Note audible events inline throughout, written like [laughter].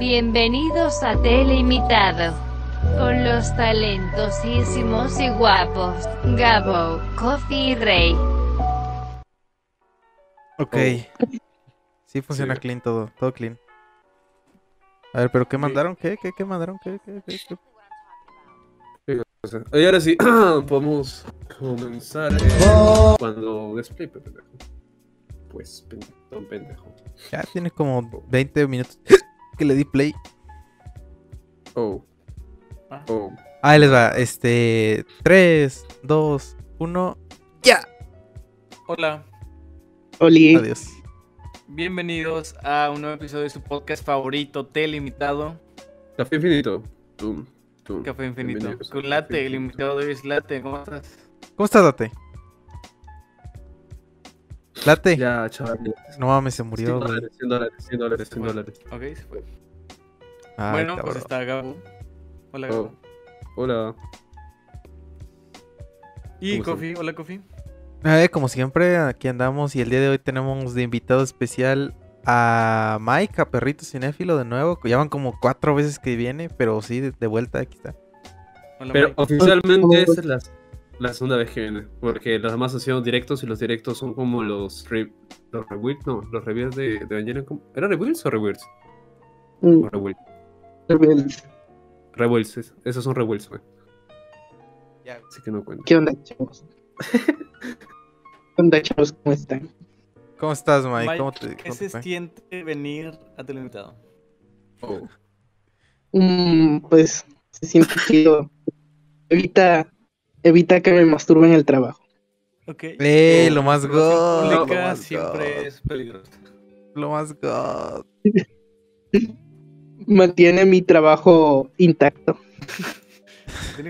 Bienvenidos a Telemitado. Con los talentosísimos y guapos, Gabo, Coffee y Rey. Ok. Sí funciona Sí. clean todo, todo clean. A ver, pero ¿qué mandaron? ¿Qué? ¿Qué? ¿Qué mandaron? ¿Qué? ¿Qué? ¿Qué? qué? Y ahora sí, [clears throat] podemos comenzar eh, cuando display, pendejo. Pues, pen- don pendejo. Ya tiene como 20 minutos que le di play. Oh. Ah. Oh. Ahí les va. Este. 3, 2, 1. ¡Ya! Hola, Oli, Adiós. bienvenidos a un nuevo episodio de su podcast favorito, Telimitado, Café infinito. Tum, tum. Café Infinito. Con Café Late, el Infinito. invitado de hoy es Late, ¿cómo estás? ¿Cómo estás, Late? Late. Ya, chaval. No mames, se 100 murió. güey. dólares, 100 dólares, 100 dólares, 100 dólares. Ok, se fue. Ay, bueno, cabrón. pues está Gabo. Hola, Oh. Gabo. Hola. Y. Kofi, hola Kofi. Eh, como siempre, aquí andamos y el día de hoy tenemos de invitado especial a Mike, a Perrito Cinéfilo de nuevo. Ya van como cuatro veces que viene, pero sí, de, de vuelta, aquí está. Hola, Pero Mike. oficialmente es la, la segunda vez que viene. Porque los demás han sido directos y los directos son como los. Re, los rebuilds, no, los reviews de, de Evangelion. ¿cómo? ¿Era rebuilds o rebuilds? mm, rebuilds. Rebuilds, es- esos son rebuilds, güey. Así que no cuenta. ¿Qué onda, chavos? [laughs] ¿Qué onda, chavos? ¿Cómo están? ¿Cómo estás, Mike? Mike, ¿Cómo te, ¿Qué cómo se siente venir a Telimitado? Oh. Mm, pues se siente chido. Evita, evita que me masturbe en el trabajo. Ok. ¡Eh, lo más god! pública Lo más siempre god. es peligroso. Lo más god. [laughs] Mantiene mi trabajo intacto.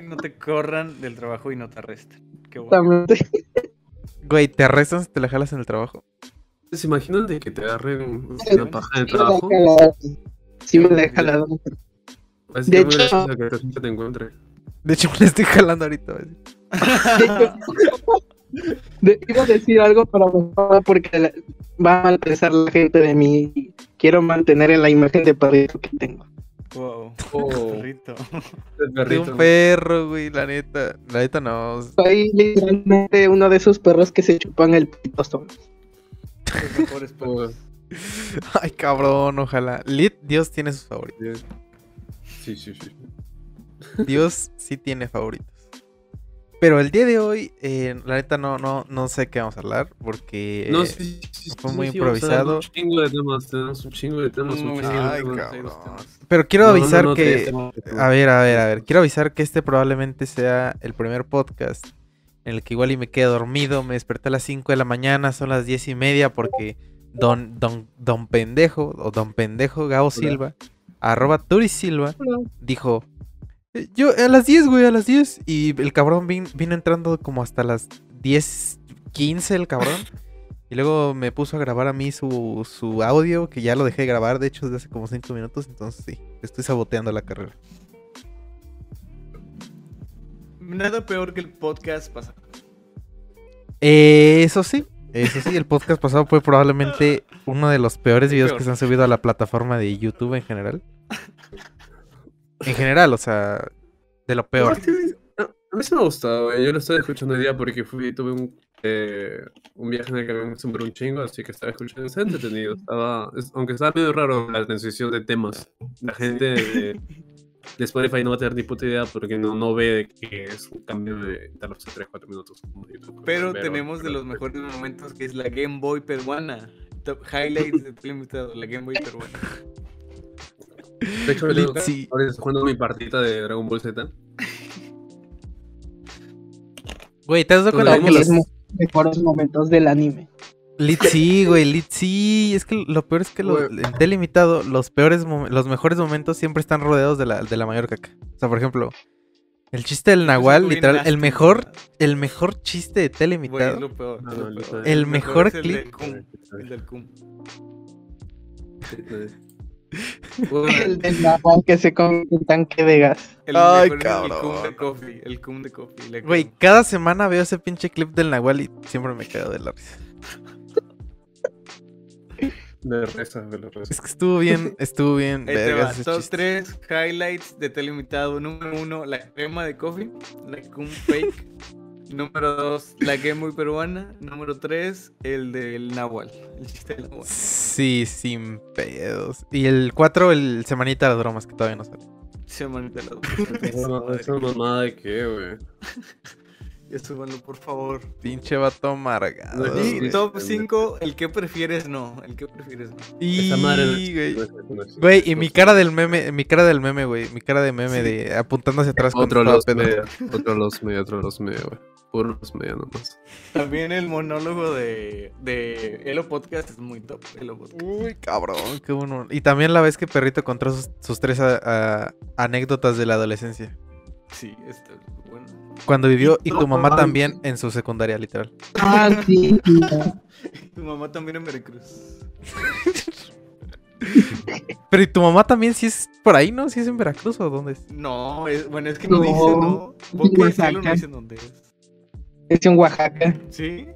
No te corran del trabajo y no te arresten. Qué bueno. Güey, ¿te arrestan si te la jalas en el trabajo? ¿Se imaginan de que te agarren una paja en el Sí me la he trabajo? jalado. Sí me la he jalado. Así De hecho- que te encuentre. De hecho, [laughs] me la estoy jalando ahorita. [laughs] De iba a decir algo, pero porque la- va a mal pensar la gente de mí. Quiero mantener en la imagen de perrito que tengo. Wow. Oh. [laughs] Perrito. El De un perro, güey, la neta. La neta no. Soy literalmente uno de esos perros que se chupan el pito solos. Los mejores perros. Ay, cabrón, ojalá. Lit, Dios tiene sus favoritos. Sí, sí, sí. [laughs] Dios sí tiene favoritos. Pero el día de hoy, eh, la neta no, no, no sé qué vamos a hablar porque No, sí, sí, fue sí, muy improvisado. Un chingo de temas, tenemos un chingo de temas. Un chingo de Ay, temas. Pero quiero No, avisar no, que... A ver, a ver, a ver. Quiero avisar que este probablemente sea el primer podcast en el que igual y me quedé dormido. Me desperté a las 5 de la mañana, son las 10 y media porque don, don, don pendejo o don pendejo Gabo Silva, arroba Turi Silva, dijo... "Eh, Yo a las 10, güey, a las 10. Y el cabrón vin- vino entrando como hasta las 10, 15 el cabrón. Y luego me puso a grabar a mí su, su audio, que ya lo dejé de grabar, de hecho, desde hace como 5 minutos. Entonces sí, estoy saboteando la carrera. Nada peor que el podcast pasado. Eh, eso sí, eso sí, el podcast pasado fue probablemente [laughs] uno de los peores videos peor. que se han subido a la plataforma de YouTube en general. [laughs] En general, o sea, de lo peor. No, A mí sí me ha gustado, güey. Yo lo estaba escuchando hoy día porque fui, tuve un, eh, un viaje en el que me sembró un chingo, así que estaba escuchando. Estaba entretenido. Estaba, es- aunque estaba medio raro la transición de temas. La gente de, de Spotify no va a tener ni puta idea porque no, no ve que es un cambio de tardarse 3, 4 minutos. como YouTube. Pero Pero- tenemos de los mejores momentos que es la Game Boy peruana. Top highlights de la Game Boy peruana. De hecho, yo Sí. jugando mi partita de Dragon Ball Z. Güey, ¿te has dado cuenta le que los... los mejores momentos del anime. Lit sí, güey, Lit sí. Es que lo peor es que lo- en Telimitado, los peores, los mejores momentos siempre están rodeados de la, de la mayor caca. O sea, por ejemplo, el chiste del Nahual, literal, el mejor, el mejor chiste de es lo peor. No, no, peor. el mejor el clip- del Cum, El del Cum. El del Nahual que se come un tanque de gas. El Ay, cabrón. El Cum de Coffee. El Cum de Coffee. Güey, Cum. cada semana veo ese pinche clip del Nahual y siempre me quedo de la risa. Me reza, me lo reza. Es que estuvo bien, [laughs] estuvo bien. Ahí te vergas va. ese Top chiste. 3 highlights de Telemitado. Número 1, la crema de coffee. La Kun Fake. Número 2, la Game Boy peruana. Número 3, el del Nahual. El chiste del Nahual. Sí, sin pedos. Y el 4, el semanita de las bromas, que todavía no sale. Se manita la Esa esa mamada de qué, güey. [laughs] Ya súbanlo, por favor. Pinche vato amargado. Y top 5, el que prefieres no. El que prefieres no. Y, Esa madre no- güey. Güey, y mi cara del meme, mi cara del meme, güey. Mi cara de meme de apuntando hacia atrás Otro cuando los media, [laughs] otro los media, otro los media, güey. Puro los media nomás. También el monólogo de, de Elo Podcast es muy top. Elo Podcast. Uy, cabrón, qué bueno. Y también la vez que Perrito contó sus, sus tres a- a- anécdotas de la adolescencia. Sí, está. Cuando vivió y tu mamá también en su secundaria, literal. Ah, sí. [laughs] Tu mamá también en Veracruz. [laughs] Pero y tu mamá también si es por ahí, ¿no? Si es en Veracruz o dónde es. No, es- bueno, es que no, No, dice, ¿no? Boca de Oaxaca. cielo no dicen dónde es. Es en Oaxaca. ¿Sí?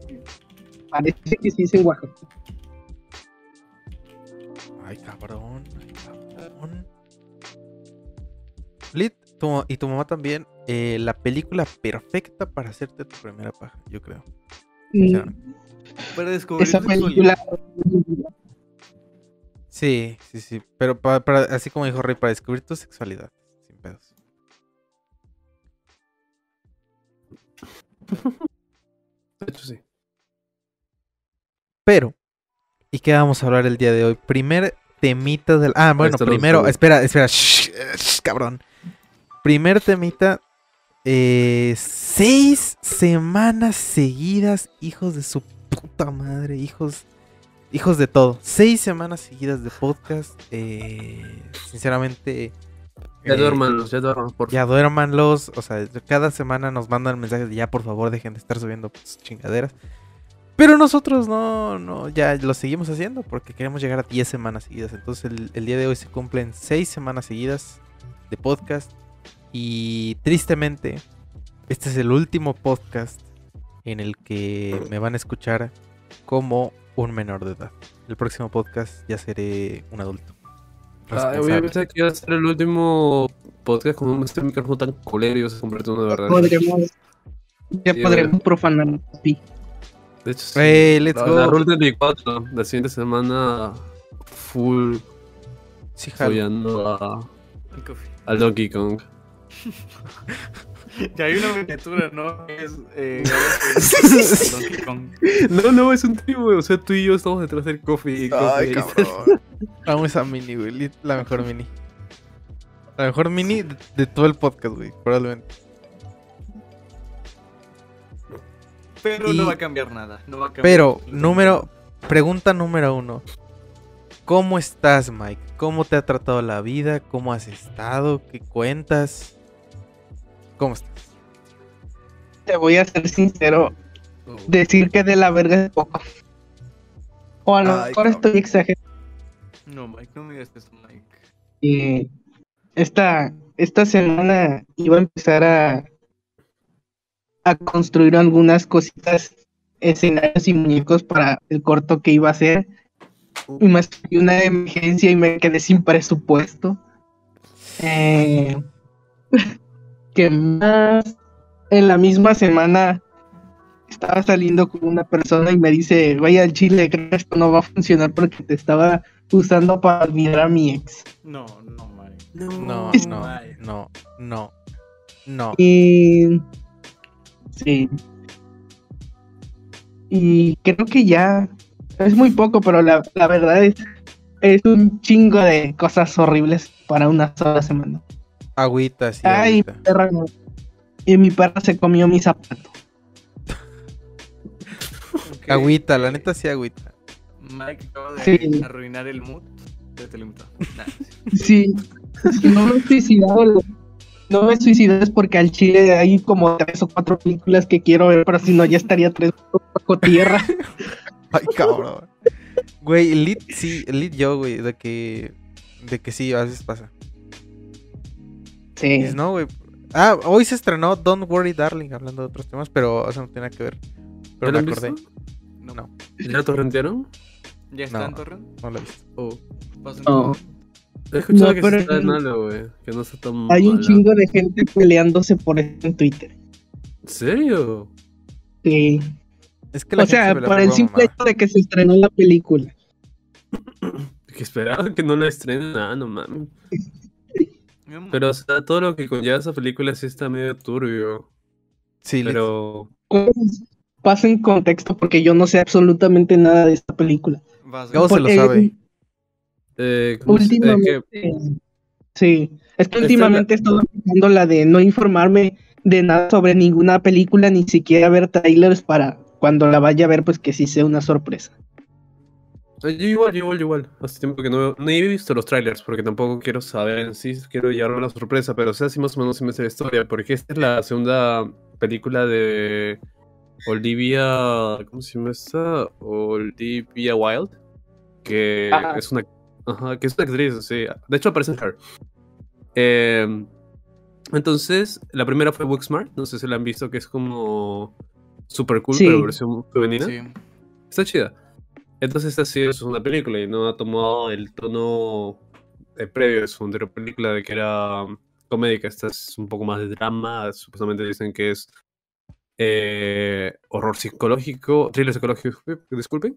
Parece que sí es en Oaxaca. Ay, cabrón. Ay, cabrón. Lit, tu- y tu mamá también. eh, la película perfecta para hacerte tu primera paja, yo creo. Mm, sea, Para descubrir Esa tu película. Sí, sí, sí. Pero pa- para, así como dijo Rey, para descubrir tu sexualidad. Sin pedos. De hecho, sí. Pero, ¿y qué vamos a hablar el día de hoy? Primer temita del. Ah, bueno, Esto lo primero. Espera, espera. shh, shh, cabrón. Primer temita. eh, seis semanas seguidas, hijos de su puta madre, hijos. Hijos de todo. Seis semanas seguidas de podcast. eh, sinceramente. Ya eh, duérmanlos, ya duérmanlos, por Ya duérmanlos. O sea, cada semana nos mandan mensajes de ya, por favor, dejen de estar subiendo pues, chingaderas. Pero nosotros no, no, ya lo seguimos haciendo porque queremos llegar a 10 semanas seguidas. Entonces el, el día de hoy se cumplen 6 semanas seguidas de podcast. Y tristemente, este es el último podcast en el que me van a escuchar como un menor de edad. El próximo podcast ya seré un adulto. Ay, responsable. güey, pensé que iba a ser el último podcast con este micrófono tan culero y se convirtió en una verdad. Podremos, ya Sí, podremos profanar. sí. De hecho, sí. Hey, let's la, go. la Rule 34, la siguiente semana, full Sí, a, al Donkey Kong. [laughs] Ya hay una miniatura, ¿no? Es eh, [laughs] Galaxy Donkey Kong. No, no, es un trío, güey. O sea, tú y yo estamos detrás del coffee. y Ay, coffee cabrón. [laughs] Amo esa mini, güey. La mejor mini. La mejor mini de, de todo el podcast, güey. Probablemente. Pero Y- no va a cambiar nada. No va a cambiar Pero, número. Pregunta número uno. ¿Cómo estás, Mike? ¿Cómo te ha tratado la vida? ¿Cómo has estado? ¿Qué cuentas? ¿Cómo estás? Te voy a ser sincero. Oh. Decir que de la verga es poco. O a lo Ay, mejor estoy exagerando. No, Mike, no me digas eso, Mike. y esta, esta semana iba a empezar a, a construir algunas cositas, escenarios y muñecos para el corto que iba a hacer. Y me salió una emergencia y me quedé sin presupuesto. Eh, [laughs] ¿Qué más? En la misma semana estaba saliendo con una persona y me dice, vaya al chile, creo que esto no va a funcionar porque te estaba usando para olvidar a mi ex. No, no, Mike. No, no, no, no. No. Y. Sí. Y creo que ya. Es muy poco, pero la, la verdad es. Es un chingo de cosas horribles para una sola semana. Agüita, sí. Ay, agüita. perra. no. Y mi perra se comió mi zapato. Ok. Agüita, la neta sí, agüita. Mike acaba de Sí. arruinar el mood de Telemundo. Nah, Sí. no me he suicidado. No me es porque al chile hay como tres o cuatro películas que quiero ver, pero si no, ya estaría tres bajo tierra. [laughs] Ay, cabrón. Güey, el lead, sí, el lead yo, güey, de que. De que sí, a veces pasa. Sí. Dices, no, güey. Ah, hoy se estrenó Don't Worry Darling, hablando de otros temas, pero eso no tiene nada que ver. Pero ¿Ya me acordé. visto? No. ¿Ya lo torrentearon? ¿Ya está No. en torrent? No lo he visto. Oh. Pasen No. He escuchado No, que pero- está malo, güey. Que no está tan Hay un chingo de gente peleándose por eso en Twitter. ¿En serio? Sí. Es que la O gente sea, se por el simple hecho de que se estrenó la película. [laughs] Que esperaban que no la estrenen nada, no mames. [laughs] Pero, o sea, todo lo que conlleva esa película sí está medio turbio. Sí, Pero. Pasa en contexto porque yo no sé absolutamente nada de esta película. vas a- Gabo se lo sabe. Eh, ¿cómo se- eh, Últimamente. que- Sí. Es que Esta últimamente he estado aplicando la de no informarme de nada sobre ninguna película, ni siquiera ver trailers para cuando la vaya a ver, pues que sí sea una sorpresa. Yo igual, yo igual, yo igual. Hace tiempo que no, no he visto los trailers porque tampoco quiero saber en sí, quiero llevarme la sorpresa, pero o sea, sí más o menos sí me sé la historia, porque esta es la segunda película de Olivia, ¿cómo se llama esta? Olivia Wilde, que Ajá. es una, ajá, que es una actriz, sí. De hecho aparece en Her. Eh, entonces, la primera fue Booksmart, no sé si la han visto, que es como super cool, Sí. pero versión femenina. Sí. Está chida. Entonces esta sí es una película y no ha tomado el tono eh, previo de su anterior película de que era um, comédica. Esta es un poco más de drama. Supuestamente dicen que es eh, horror psicológico, thriller psicológico, [laughs] disculpen.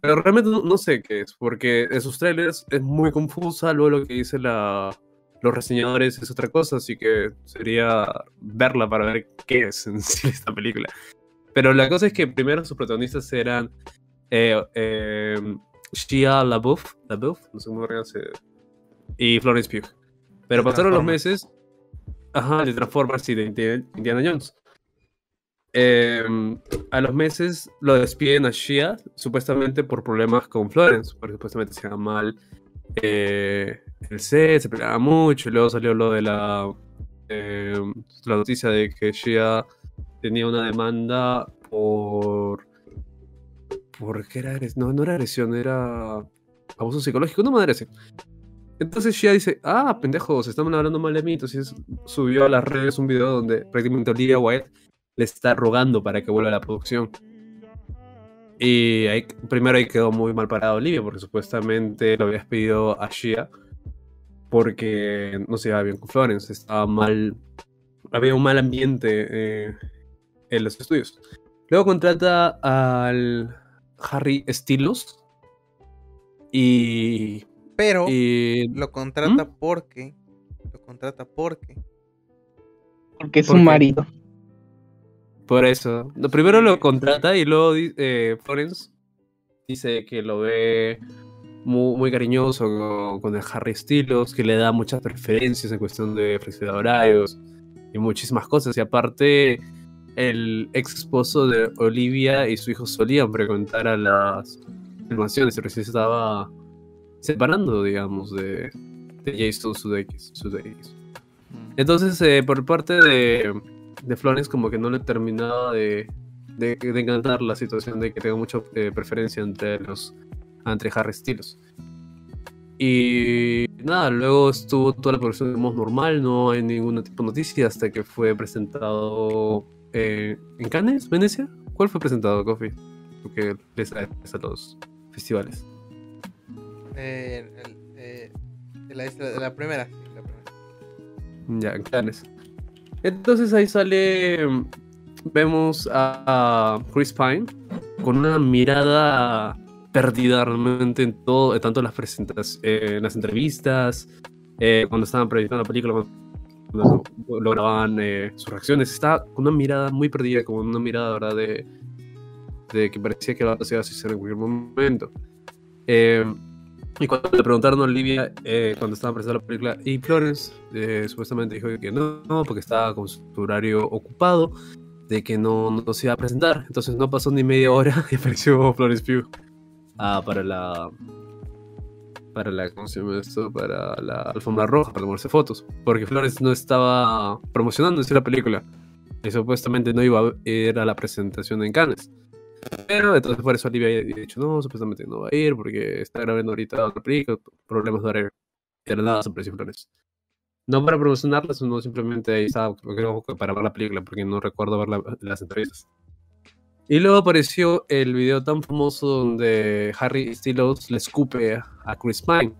Pero realmente no, no sé qué es, porque en sus trailers es muy confusa, luego lo que dice la, los reseñadores es otra cosa, así que sería verla para ver qué es en [laughs] sí esta película. Pero la cosa es que primero sus protagonistas eran eh, eh, Shia LaBeouf, LaBeouf, no sé cómo se... y Florence Pugh. Pero pasaron los meses, ajá, de Transformers y de Indiana, Jones. Eh, a los meses lo despiden a Shia, supuestamente por problemas con Florence, porque supuestamente se iba mal eh, el set, se peleaba mucho, y luego salió lo de la, eh, la noticia de que Shia tenía una demanda por... ¿Por qué era agresión? No, no era agresión, era abuso psicológico, no madre así. Entonces Shia dice, ah, pendejos, están hablando mal de mí. Entonces subió a las redes un video donde prácticamente Olivia Wilde le está rogando para que vuelva a la producción. Y primero ahí quedó muy mal parado Olivia, porque supuestamente lo habías pedido a Shia porque no se llevaba bien con Florence, estaba mal, había un mal ambiente eh, en los estudios. Luego contrata al Harry Styles y, Pero y lo contrata porque. Lo contrata porque. Porque es ¿Por su qué? marido. Por eso. No, primero lo contrata y luego eh, Florence dice que lo ve muy, muy cariñoso con, con el Harry Styles, que le da muchas preferencias en cuestión de flexibilidad de horarios y muchísimas cosas. Y aparte, el ex esposo de Olivia y su hijo solían frecuentar a las filmaciones y recién se estaba separando, digamos, de, de Jason Sudeikis. Sudeikis. Mm. Entonces, eh, por parte de, de Florence, como que no le terminaba de, de, de encantar la situación de que tenga mucha eh, preferencia entre los entre Harry Styles. Y nada, luego estuvo toda la producción de normal, no hay ningún tipo de noticia hasta que fue presentado eh, en Cannes, Venecia. ¿Cuál fue presentado, Coffee? Porque les a los festivales. Eh, el- eh, de la, de la primera. sí, la primera. Ya, en Cannes. Entonces ahí sale. Vemos a, a Chris Pine con una mirada perdida realmente en todo, tanto en las presentaciones, en las entrevistas, eh, cuando estaban proyectando la película, cuando lo grababan eh, sus reacciones, estaba con una mirada muy perdida, como una mirada ¿verdad? de, de que parecía que se iba a suceder en cualquier momento. Eh, y cuando le preguntaron a Olivia, eh, cuando estaban presentando la película, y Florence eh, supuestamente dijo que no, no, porque estaba con su horario ocupado, de que no, no se iba a presentar. Entonces no pasó ni media hora [laughs] y apareció Florence Pugh ah, para la. Para la. ¿Cómo se llama esto? Para la alfombra roja, para tomarse fotos. Porque Florence no estaba promocionando la película. Y supuestamente no iba a ir a la presentación en Cannes. Pero entonces por eso Olivia había dicho, no, supuestamente no va a ir porque está grabando ahorita otra película, problemas de horario. La nada apareció Florence. No para promocionarla, sino simplemente ahí estaba, creo que para ver la película, porque no recuerdo ver la- las entrevistas. Y luego apareció el video tan famoso donde Harry Styles le escupe a Chris Pine.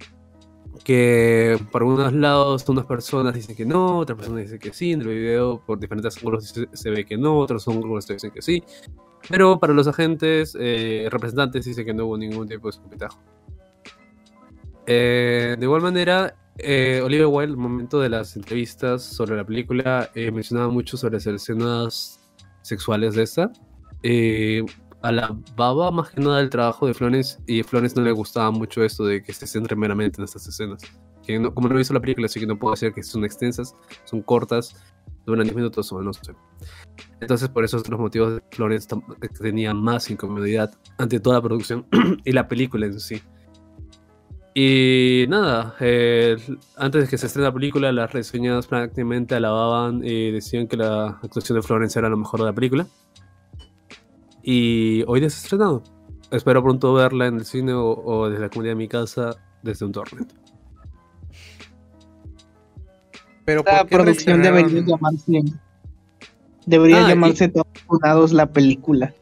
Que por unos lados unas personas dicen que no, otras personas dicen que sí. En el video por diferentes ángulos se, ve que no, otros ángulos dicen que sí. Pero para los agentes, eh, representantes dicen que no hubo ningún tipo de escupitajo. Eh, de igual manera, eh, Oliver Wilde, al momento de las entrevistas sobre la película, eh, mencionaba mucho sobre las escenas sexuales de esta. Eh, alababa más que nada el trabajo de Florence y a Florence no le gustaba mucho esto de que se centre meramente en estas escenas. Que no- como no visto la película, así que no puedo decir que son extensas, son cortas, duran 10 minutos o no sé. Entonces, por esos los motivos de que tenía más incomodidad ante toda la producción [clears throat] y la película en sí. Y nada, eh, antes de que se estrene la película, las reseñas prácticamente alababan y decían que la actuación de Florence era lo mejor de la película. Y hoy ya se ha estrenado. Espero pronto verla en el cine o, o desde la comunidad de mi casa, desde un torrent. Pero La ¿por qué producción debería llamarse. Debería Ah, y- llamarse Todos la película.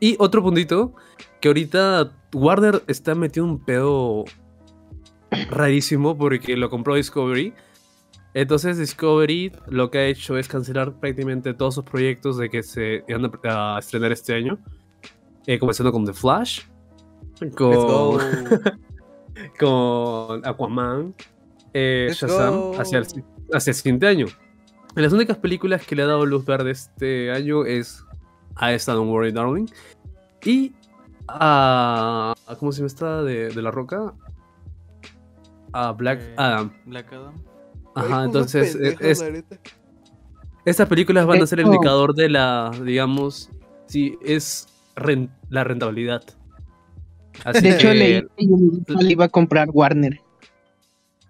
Y otro puntito, que ahorita Warner está metido un pedo rarísimo porque lo compró Discovery. Entonces Discovery lo que ha hecho es cancelar prácticamente todos sus proyectos de que se iban a, estrenar este año. Eh, comenzando con The Flash, Let's con, go. [laughs] con Aquaman, eh, Shazam, hacia el, hacia el siguiente año. Las únicas películas que le ha dado luz verde este año es a esta Don't Worry Darling y a, a- ¿cómo se llama esta de, de la roca? A Black Eh, Adam. Black Adam. Ajá, entonces eh, es- estas películas van a ser el indicador de la, digamos, si es la rentabilidad. Así De hecho, leí que Universal iba a comprar Warner.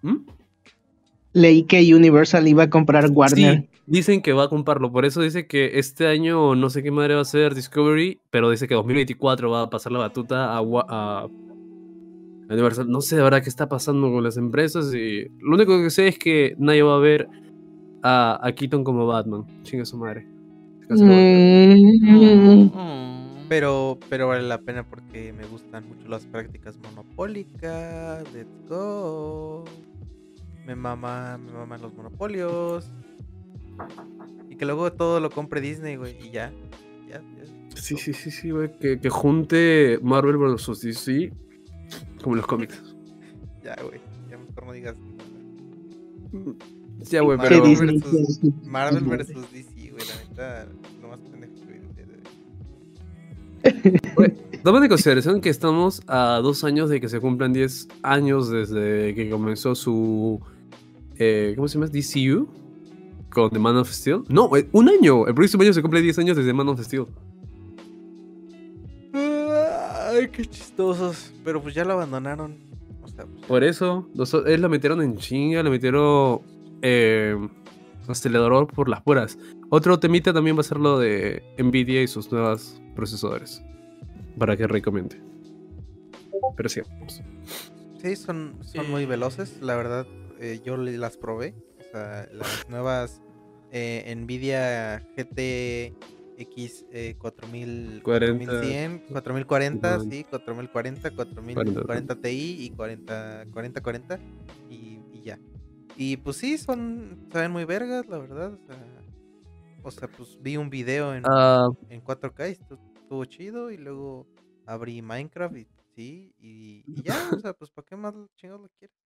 ¿Mm? Leí que Universal iba a comprar Warner. Sí, dicen que va a comprarlo. Por eso dice que este año no sé qué madre va a ser Discovery, pero dice que 2024 va a pasar la batuta a Universal. No sé de verdad qué está pasando con las empresas. Y lo único que sé es que nadie va a ver a, a Keaton como Batman. Chinga su madre. Mm, Mm. Pero, pero vale la pena porque me gustan mucho las prácticas monopólicas. Let's go. Me mama, me maman los monopolios. Y que luego todo lo compre Disney, güey. Y ya. Ya, ya. Sí, sí, sí, sí, güey. Que, que junte Marvel vs. DC como los cómics. Ya, güey. Ya mejor no digas. Ya, güey, pero. Disney versus- quiere- Marvel versus DC, güey. La neta, lo más pendejo que Toma en consideración que estamos a dos años de que se cumplan 10 años desde que comenzó su. eh, ¿Cómo se llama? DCU. Con The Man of Steel. No, un año. El próximo año se cumple 10 años desde Man of Steel. Ay, qué chistosos. Pero pues ya lo abandonaron. O sea, pues, Por eso, los- él lo metieron en chinga, lo metieron. Eh, acelerador por las puras. Otro temita también va a ser lo de Nvidia y sus nuevos procesadores. Para que recomiende. Pero sí. vamos. Sí, son, son muy Eh. veloces, la verdad. eh, yo las probé. O sea, las nuevas eh, Nvidia GTX eh, 4000, 40. 4100, 4040, Ujú. sí, 4040, 4040 Ti y 40, 4040 y, y ya. Y pues sí, son, saben muy vergas, la verdad. O sea, o sea, pues vi un video en, Ah, en 4K y estu- estuvo chido y luego abrí Minecraft y sí, y, y ya, o sea, pues ¿para qué más chingados lo quieres?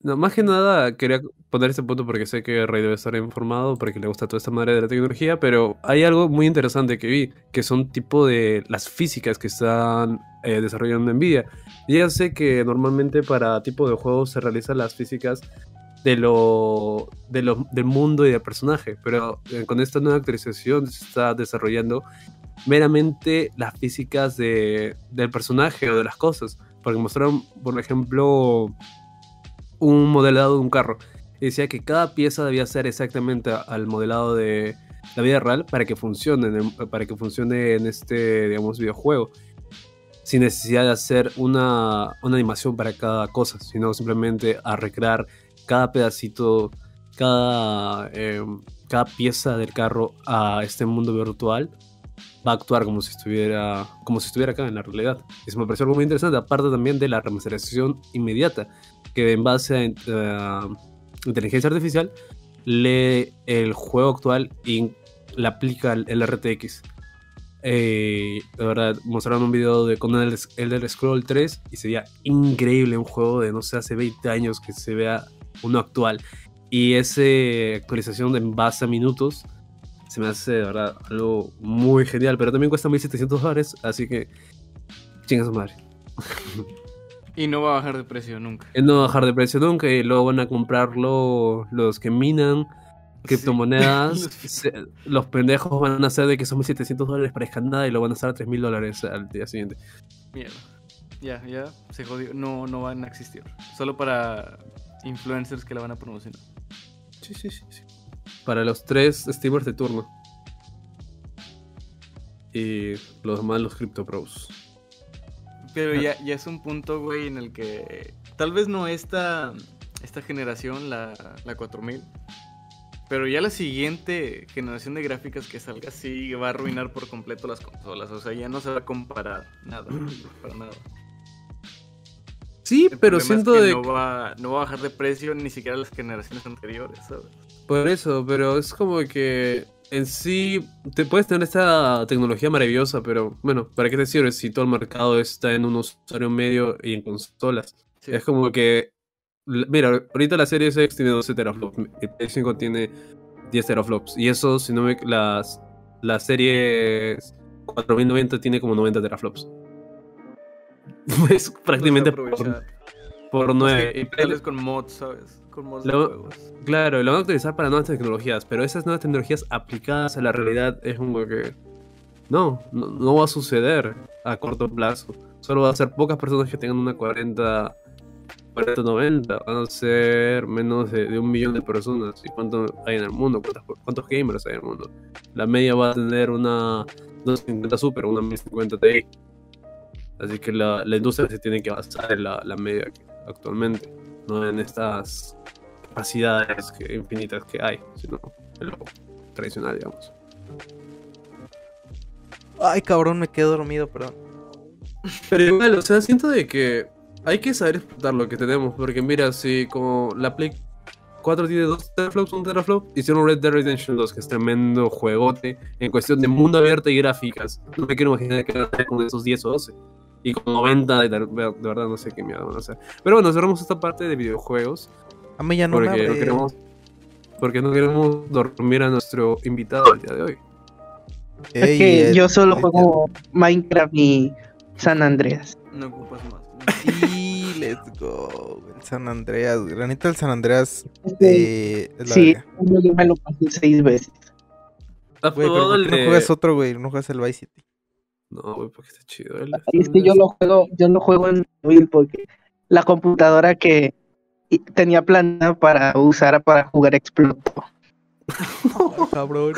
No, más que nada quería poner este punto porque sé que Rey debe estar informado porque le gusta toda esta madre de la tecnología, pero hay algo muy interesante que vi, que son tipo de las físicas que están eh, desarrollando Nvidia. Ya sé que normalmente para tipo de juegos se realizan las físicas de lo, de lo del mundo y del personaje, pero eh, con esta nueva actualización se está desarrollando meramente las físicas de, del personaje o de las cosas, porque mostraron, por ejemplo, un modelado de un carro. Y decía que cada pieza debía ser exactamente al modelado de la vida real para que funcione, en para que funcione en este, digamos, videojuego. Sin necesidad de hacer una, una animación para cada cosa, sino simplemente a recrear cada pedacito, cada, eh, cada pieza del carro a este mundo virtual va a actuar como si estuviera como si estuviera acá en la realidad. Eso me pareció algo muy interesante, aparte también de la remasterización inmediata, que en base a uh, inteligencia artificial lee el juego actual y le aplica el, RTX. Eh, la verdad, mostraron un video de con el Elder Scroll 3 y sería increíble un juego de no sé, hace 20 años que se vea uno actual. Y esa actualización en base a minutos se me hace de verdad algo muy genial, pero también cuesta 1700 dólares, así que chinga su madre. [laughs] Y no va a bajar de precio nunca. No va a bajar de precio nunca y luego van a comprarlo los que minan criptomonedas. [laughs] se- los pendejos van a hacer de que son 1700 dólares parezcan nada y lo van a hacer a 3000 dólares al día siguiente. Mierda. Ya, ya, se jodió. No, no van a existir. Solo para influencers que la van a promocionar. Sí, sí, sí. sí. Para los tres streamers de turno. Y los demás, los Crypto Pros. Pero ya, ya es un punto, güey, en el que tal vez no esta, esta generación, la, la 4000, pero ya la siguiente generación de gráficas que salga sí va a arruinar por completo las consolas. O sea, ya no se va a comparar nada, [clears throat] para nada. Sí, El pero es siento que de no va, no va a bajar de precio ni siquiera las generaciones anteriores, ¿sabes? Por eso, pero es como que en sí te puedes tener esta tecnología maravillosa, pero bueno, ¿para qué te sirve si todo el mercado está en un usuario medio y en consolas? Sí. Es como que, mira, ahorita la serie X tiene 12 teraflops, el Play 5 tiene 10 teraflops, y eso, si no me, las, la serie 4090 tiene como 90 teraflops. [laughs] Es prácticamente por, por Es 9. que Tal vez con mods, ¿sabes? Con mods de Lo- juegos. Claro, lo van a utilizar para nuevas tecnologías, pero esas nuevas tecnologías aplicadas a la realidad es como que no, no, no va a suceder a corto plazo. Solo va a ser pocas personas que tengan una 40, 40 90, van a ser menos de, de un millón de personas. ¿Y cuánto hay en el mundo? ¿Cuántos, cuántos gamers hay en el mundo? La media va a tener una 250 Super, una 1050 Ti. Así que la, la industria se tiene que basar en la, la media actualmente, no en estas capacidades que- infinitas que hay, sino en lo tradicional, digamos. Ay, cabrón, me quedé dormido, perdón. Pero igual, o sea, siento de que hay que saber explotar lo que tenemos, porque mira, si como la Play 4 tiene 2 teraflops, 1 teraflop, hicieron Red Dead Redemption 2, que es tremendo juegote en cuestión de mundo abierto y gráficas. No me quiero imaginar que con esos 10 o 12. Y con 90, de, de verdad no sé qué miedo van a hacer. Pero bueno, cerramos esta parte de videojuegos. A mí ya no me porque no abre. queremos porque no queremos dormir a nuestro invitado el día de hoy. Es Ey, que Ed, yo solo juego Minecraft y San Andreas. No ocupas más. Sí, let's go. El San Andreas, güey. La neta, el San Andreas Este, eh, es la sí, verga. yo me lo pasé seis veces. ¿Has Güey, pero ¿por el qué no juegas otro, güey? No juegas el Vice City. No, güey, porque está chido. el- Es que yo lo juego, yo lo juego en móvil porque la computadora que tenía planeada para usar para jugar explotó. [laughs] Cabrón.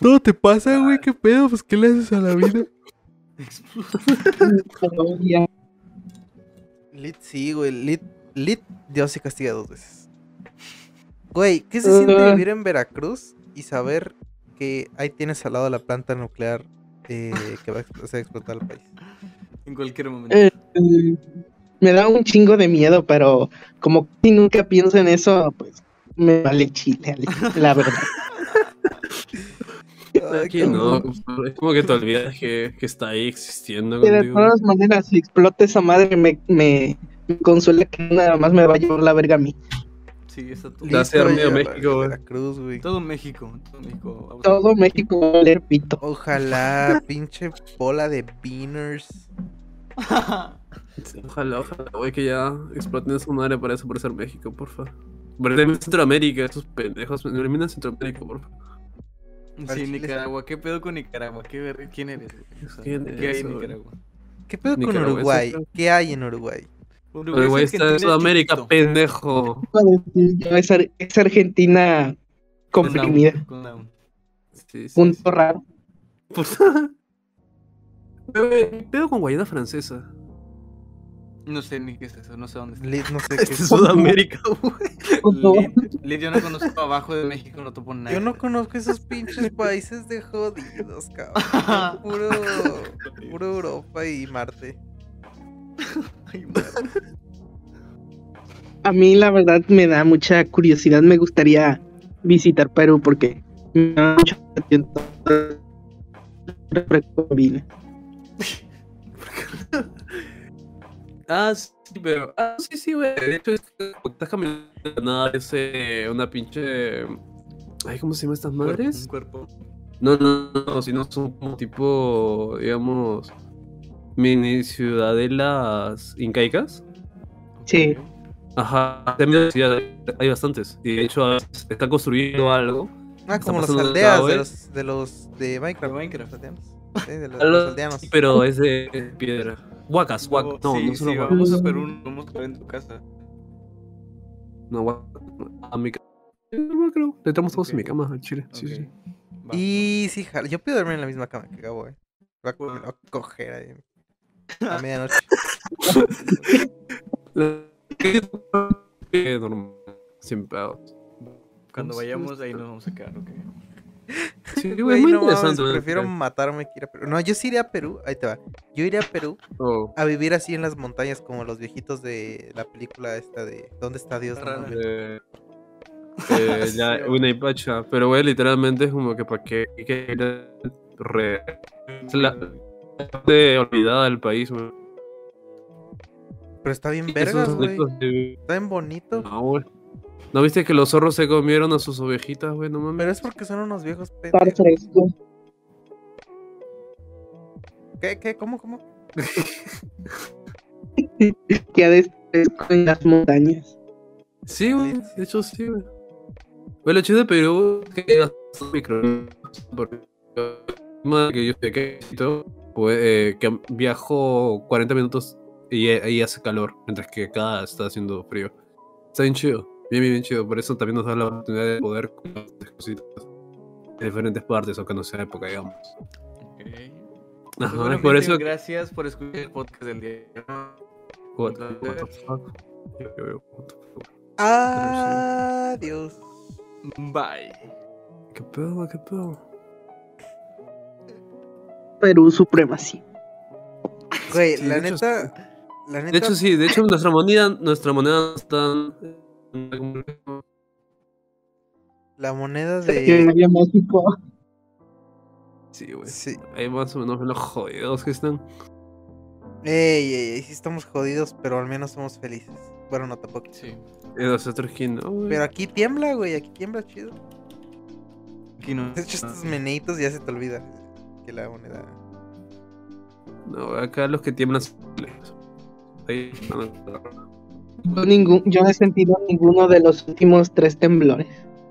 Todo te pasa, güey. ¿Qué pedo? Pues, ¿qué le haces a la vida? [laughs] Ya, Lit, sí, güey. Lit, Lit, Dios se castiga dos veces. Güey, ¿qué se siente vivir en Veracruz y saber que ahí tienes al lado la planta nuclear eh, que va a hacer explotar el país? En cualquier momento. eh, me da un chingo de miedo, pero como si nunca pienso en eso, pues me vale chile, la verdad. [laughs] Aquí no, es como que te olvidas que, que está ahí existiendo Que de contigo. todas maneras, si explota esa madre, me, me, me consuela que nada más me va a llevar la verga a mí. Sí, está todo. México, güey. Veracruz, güey. Todo México. Todo México. Todo México va a valer pito. Ojalá, pinche bola de beaners. [laughs] Ojalá, ojalá, güey, que ya exploten esa madre para eso, por ser México, porfa. Elimina Centroamérica, estos pendejos. Elimina Centroamérica, porfa. Sí. Nicaragua. ¿Qué pedo con Nicaragua? ¿Qué ver- ¿Quién eres? O sea, ¿Quién ¿Qué hay eres, en güey? Nicaragua? ¿Qué pedo con Nicaragua, Uruguay? eso- ¿Qué hay en Uruguay? Uruguay está en Sudamérica, chiquito. pendejo. Es, Ar- es Argentina comprimida. Con down. Sí, sí, Punto sí. raro. Pues- [laughs] ¿qué pedo con Guayana Francesa? No sé ni qué es eso, no sé dónde está. Lid, no sé [laughs] qué Este es es. Sudamérica, [laughs] güey. Lid, Lid, yo no conozco abajo de México, no topo nada. Yo no conozco esos pinches países de jodidos, cabrón. Puro, puro Europa y Marte. [laughs] Ay. A mí la verdad me da mucha curiosidad, me gustaría visitar Perú porque me da combina. [laughs] Ah, sí, pero. Ah, sí, sí, güey. De hecho, estás caminando nada, es eh, una pinche. Ay, ¿cómo se llaman estas madres? Cuerpo. No, no, no, sino son como tipo, digamos, mini ciudadelas incaicas. Sí. Ajá, hay bastantes. Y de hecho, está construyendo algo. Ah, como las aldeas de los de los de Minecraft. De Minecraft. Los aldeanos. Sí, de los, los aldeanos. Pero es de piedra. Huacas, huacas. No, sí, no son sí, huacas. vamos a Perú, vamos a ver en tu casa. No, huacas. A mi cama. No, creo. Le entramos todos en mi cama al chile. Sí, Ok. sí. Va. Y sí, jala. Yo puedo dormir en la misma cama que Gabo, eh. Va a coger ahí a medianoche. [laughs] Normal. Sin pedos. Cuando vayamos ahí nos vamos a quedar, ok. Sí, [laughs] güey, es muy no interesante. prefiero matarme que ir a Perú. No, yo sí iría a Perú. Ahí te va. Yo iría a Perú Oh, a vivir así en las montañas como los viejitos de la película esta de ¿Dónde está Dios? No Rana. eh, eh, [laughs] ya, Sí, una y pacha. Pero, güey, literalmente es como que para qué hay que ir a- re. Es la parte olvidada del país, güey. Pero está bien vergas, güey. de- Está bien bonito. No, güey. ¿No viste que los zorros se comieron a sus ovejitas, güey? No mames. Pero es porque son unos viejos pendejos. fresco. ¿Qué? ¿Qué? ¿Cómo? ¿Cómo? [laughs] Que ha de fresco en las montañas. Sí, güey. De hecho, sí, güey. Güey, lo chido de Perú es que micro. Porque más que yo sé que pues, eh, que viajo 40 minutos y eh, ahí hace calor, mientras que acá está haciendo frío. Está bien chido. Bien, bien, bien chido. Por eso también nos da la oportunidad de poder cositas en diferentes partes, aunque no sea época, digamos. Ok. Pues Ajá, bueno, es por eso. Gracias por escuchar el podcast del día. What, the fuck? What the fuck. Adiós. Bye. ¿Qué pedo, qué pedo? Perú supremacía. Güey, Sí, la de hecho, neta. La neta. De hecho, sí, de hecho, nuestra moneda, nuestra moneda está. La moneda de. México. Sí, güey. Sí. Ahí más o menos los jodidos que están. Ey, ey, ey, sí estamos jodidos, pero al menos somos felices. Bueno, no tampoco. Sí. Y nosotros que no, güey. Pero aquí tiembla, güey, aquí tiembla chido. Aquí no. De hecho, estos meneitos ya se te olvida que la moneda. No, acá los que tiemblan son lejos. Ahí Yo, ningún, yo no he sentido ninguno de los últimos tres temblores.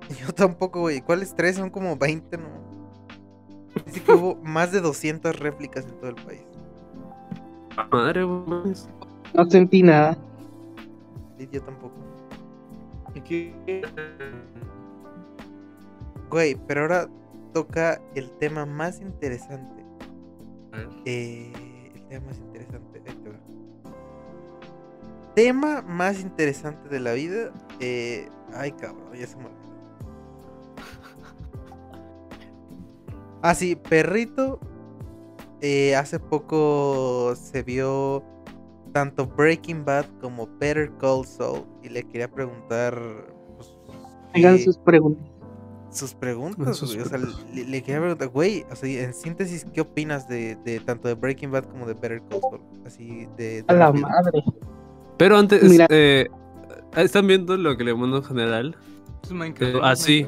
[laughs] Yo tampoco, güey. ¿Cuáles tres? Son como 20, ¿no? Dice que hubo [laughs] más de 200 réplicas en todo el país. Madre, güey. No sentí nada. Y yo tampoco. Aquí. Güey, pero ahora toca el tema más interesante. Eh, el tema más interesante. ahí te va. Tema más interesante de la vida. Eh, ay, cabrón, ya se me olvidó. Ah, sí, perrito. eh, hace poco se vio tanto Breaking Bad como Better Call Saul. Y le quería preguntar. pues, Hagan sus preguntas. Sus preguntas, Sus güey. O sea, le, le quería preguntar, güey, o sea, en síntesis, ¿qué opinas de, de tanto de Breaking Bad como de Better Call Saul? Así de... de A la madre. Pero antes, Mira. eh, ¿están viendo lo que le mando en general? Es Minecraft. Pero, ah, sí.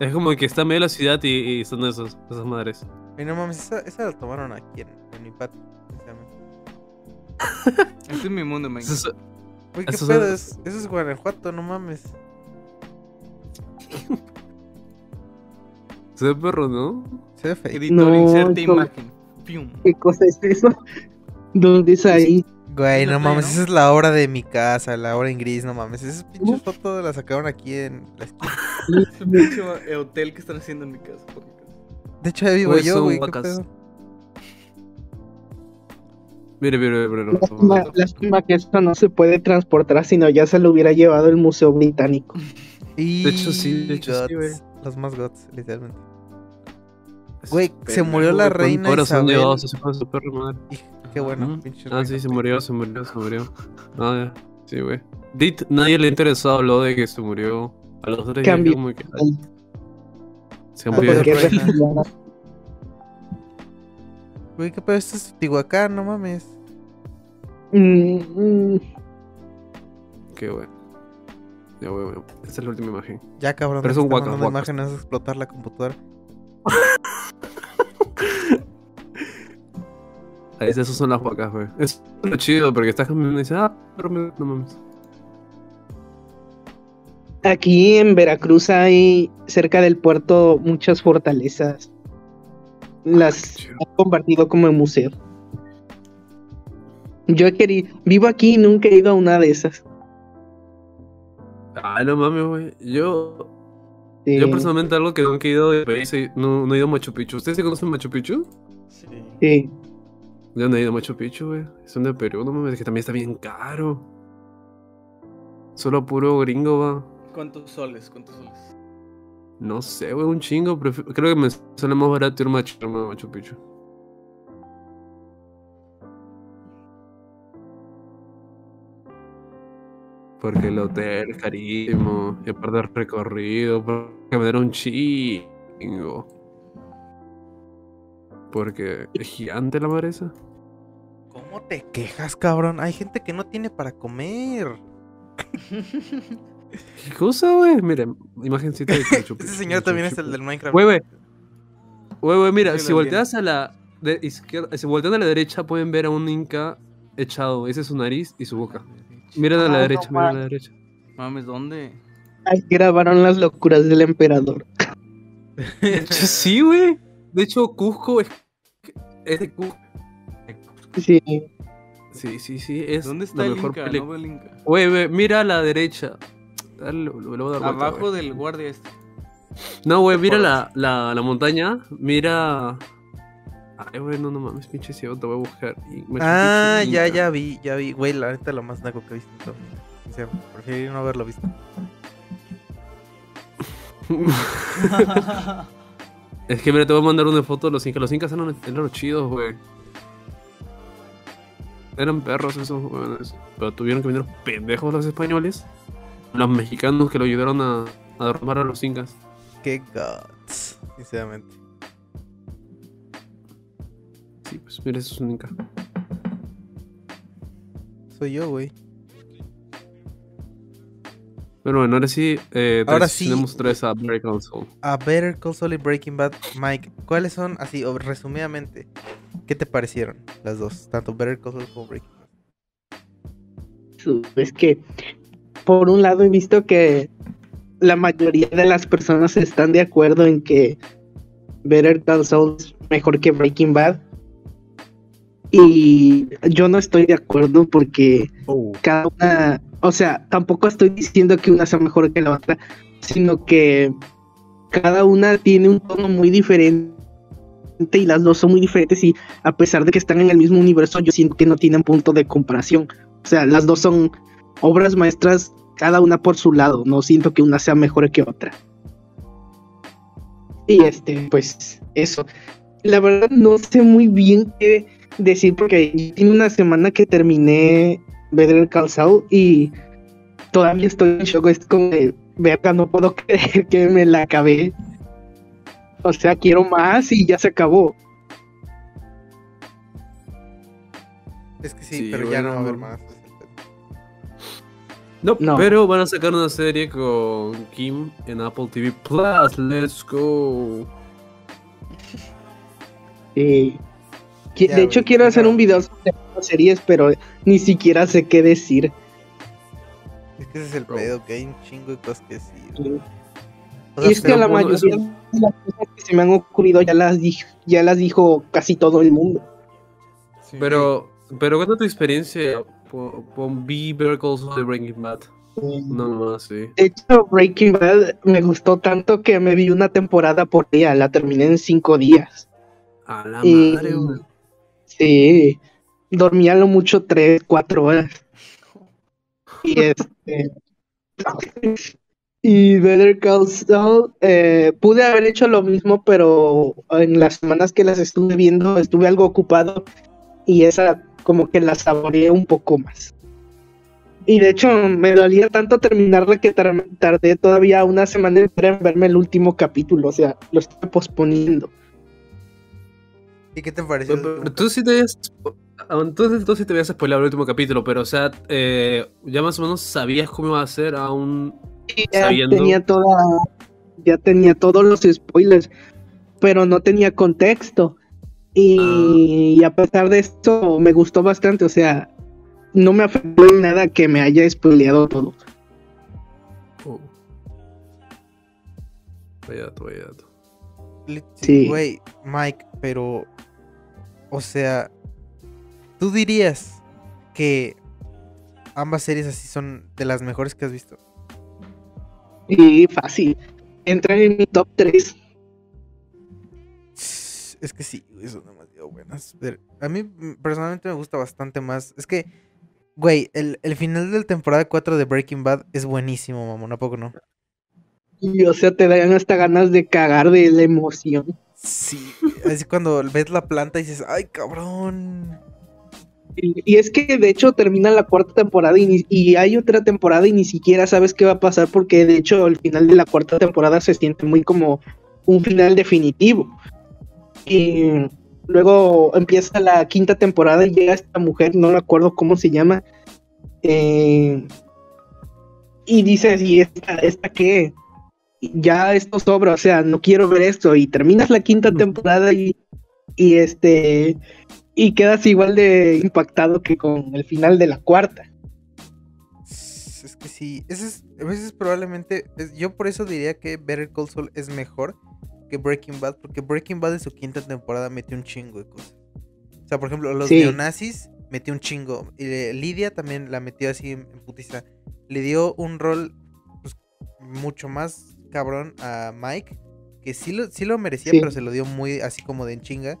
Es como que está medio la ciudad y, y son esos, esas madres. Ay, no mames, esa, esa la tomaron aquí en, en mi patio. [laughs] Este es mi mundo, Minecraft. ¿qué pedo? son- Es, eso es Guanajuato, no mames. [laughs] se ve perro, ¿no? Se ve feo. Editor, No, inserte no. imagen. Pium. ¿Qué cosa es eso? [laughs] ¿Dónde es ahí? Güey, no mames, esa es la hora de mi casa, la hora en gris, no mames. Esas pinches fotos las sacaron aquí en la esquina. [laughs] Es un pinche hotel que están haciendo en mi casa. por mi casa. De hecho, ahí vivo Güey, yo, güey. Mire, mire, mire. Lástima, lástima que esto no se puede transportar, sino ya se lo hubiera llevado el Museo Británico. Y De hecho, sí, de hecho, sí. Los más gots, literalmente. Es Güey, se pendejo, murió la reina corazón de Isabel. oso, se fue a su perra madre. Qué bueno. Pinche Ah, sí, se murió, se murió, se murió. Ah, ya. Sí, güey. Dit, nadie le interesó habló de que se murió. A los tres días Cambio. como que... Se Ah, murió. es reina. [laughs] Güey, qué pedo, esto es Tihuacán, no mames. Mm, mm, Qué güey. Ya, güey, güey. Esta es la última imagen. Ya, cabrón. Pero guacas, mandando guacas. imágenes, es explotar la computadora. Ahí esas son las vacas, güey. Es lo chido porque estás caminando y dices, ah, pero me- no mames. Aquí en Veracruz hay cerca del puerto muchas fortalezas. Las chido. han convertido como en museo. Yo he querido, vivo aquí y nunca he ido a una de esas. Ah, no mames, güey. Yo, Sí. yo personalmente algo que nunca he ido de país, eh, no, no he ido a Machu Picchu. ¿Ustedes se conocen Machu Picchu? Sí. Sí. Yo no he ido a Machu Picchu, güey. Son de Perú, no mames, que también está bien caro. Solo puro gringo, va. ¿Cuántos soles? ¿Cuántos soles? No sé, güey, un chingo. Creo que me sale más barato ir a Machu, a Machu Picchu. Porque el hotel es carísimo. Y aparte el recorrido. Porque me dieron un chingo. Porque es gigante la madre esa. ¿Cómo te quejas, cabrón? Hay gente que no tiene para comer. [laughs] ¿Qué cosa, güey? Miren, imagencita de Machu [laughs] Picchu. Ese señor también es el del. Minecraft. Güey, güey. Mira, Sí, si volteas a la de izquierda, si voltean a la derecha pueden ver a un inca echado. Ese es su nariz y su boca. Miren a la Ah, derecha, no miren a la derecha. Mames, ¿dónde? Ahí grabaron las locuras del emperador. [laughs] De hecho, sí, güey. De hecho, Cusco es, es de Cusco. Sí. Sí, sí, sí, es ¿Dónde está la el mejor Inca? peli- No el Inca. Güey, güey, mira a la derecha. Dale, lo- lo voy a dar Abajo del guardia este. No, güey, mira la, la, la montaña. Mira. Ay, güey, no, no mames, pinche ciego, te voy a buscar. Y Machu Ah, ya, ya vi, ya vi. Güey, la neta lo más naco que he visto todo. Sincero, prefiero no haberlo visto. Es que mira, te voy a mandar una foto de los incas. Los incas eran, eran los chidos, güey. Eran perros esos jóvenes. Pero tuvieron que venir los pendejos los españoles. Los mexicanos que lo ayudaron a, a derrumbar a los incas. Qué gods, sinceramente. Pues mira, eso es un inca. Soy yo, güey. Pero bueno, ahora sí. Eh, Ahora sí. Tenemos vez a Barry Council. A Better Call Saul y Breaking Bad, Mike, ¿cuáles son, así, o resumidamente, qué te parecieron las dos? Tanto Better Call Saul como Breaking Bad. Es que, por un lado, he visto que la mayoría de las personas están de acuerdo en que Better Call Saul es mejor que Breaking Bad. Y yo no estoy de acuerdo porque cada una, o sea, tampoco estoy diciendo que una sea mejor que la otra, sino que cada una tiene un tono muy diferente y las dos son muy diferentes y a pesar de que están en el mismo universo, yo siento que no tienen punto de comparación. O sea, las dos son obras maestras, cada una por su lado, no siento que una sea mejor que otra. Y este, pues eso. La verdad no sé muy bien qué decir porque tiene una semana que terminé Better Call Saul y todavía estoy en shock. Es como de, verga, no puedo [laughs] creer que me la acabé. O sea, quiero más y ya se acabó. Es que sí, Sí, pero ya no va a haber más. No, No. pero van a sacar una serie con Kim en Apple TV Plus. Let's go. Eh, Ya, de hecho, güey, quiero hacer un video sobre las series, pero ni siquiera sé qué decir. Es que ese es el Bro. pedo, que hay un chingo de cosas que decir. Y O sea, es que la mayoría eso- de las cosas que se me han ocurrido ya las, ya las dijo casi todo el mundo. sí, Pero, pero cuenta tu experiencia con, con B. Better Call Saul de Breaking Bad. No más, sí. De hecho, Breaking Bad me gustó tanto que me vi una temporada por día, la terminé en cinco días. A la Y- madre, güey. Sí, dormía lo mucho tres, cuatro horas. Y [laughs] este. Y Better Call Saul, eh, pude haber hecho lo mismo, pero en las semanas que las estuve viendo estuve algo ocupado y esa como que la saboreé un poco más. Y de hecho me dolía tanto terminarla que tar- tardé todavía una semana entera en verme el último capítulo, o sea, lo estoy posponiendo. ¿Y qué te pareció? Pero último tú sí te habías. ah, Entonces tú sí te habías spoilado el último capítulo, pero o sea, eh, ya más o menos sabías cómo iba a ser aún. Ya Sabiendo- tenía toda, ya tenía todos los spoilers, pero no tenía contexto. Y, y a pesar de esto, me gustó bastante, o sea, no me afectó en nada que me haya spoileado todo. Oh. Vaya dato, vaya dato. Sí. Güey, Mike, pero. O sea. ¿Tú dirías que ambas series así son de las mejores que has visto? Y fácil. Entra en mi top 3. Es que sí, son demasiado buenas. Pero a mí mm, personalmente me gusta bastante más. Es que, güey, el, el final de la temporada 4 de Breaking Bad es buenísimo, mamón, ¿a poco no? Y o sea, te dan hasta ganas de cagar de la emoción. Sí, así cuando ves la planta y dices, ay, cabrón. Y, es que de hecho termina la cuarta temporada y hay otra temporada y ni siquiera sabes qué va a pasar porque de hecho el final de la cuarta temporada se siente muy como un final definitivo. Y luego empieza la quinta temporada y llega esta mujer, no me acuerdo cómo se llama. eh, y dices, ¿y esta, esta qué? Ya esto sobra, o sea, no quiero ver esto. Y terminas la quinta temporada y, y este y quedas igual de impactado que con el final de la cuarta. Es que sí, ese es, a veces probablemente, es- yo por eso diría que Better Call Saul es mejor que Breaking Bad, porque Breaking Bad en su quinta temporada metió un chingo de cosas. O sea, por ejemplo, los Sí. neonazis metió un chingo. Y Lidia también la metió así en, en putiza. Le dio un rol pues, mucho más cabrón a Mike, que sí lo, sí lo merecía, Sí. pero se lo dio muy así como de en chinga.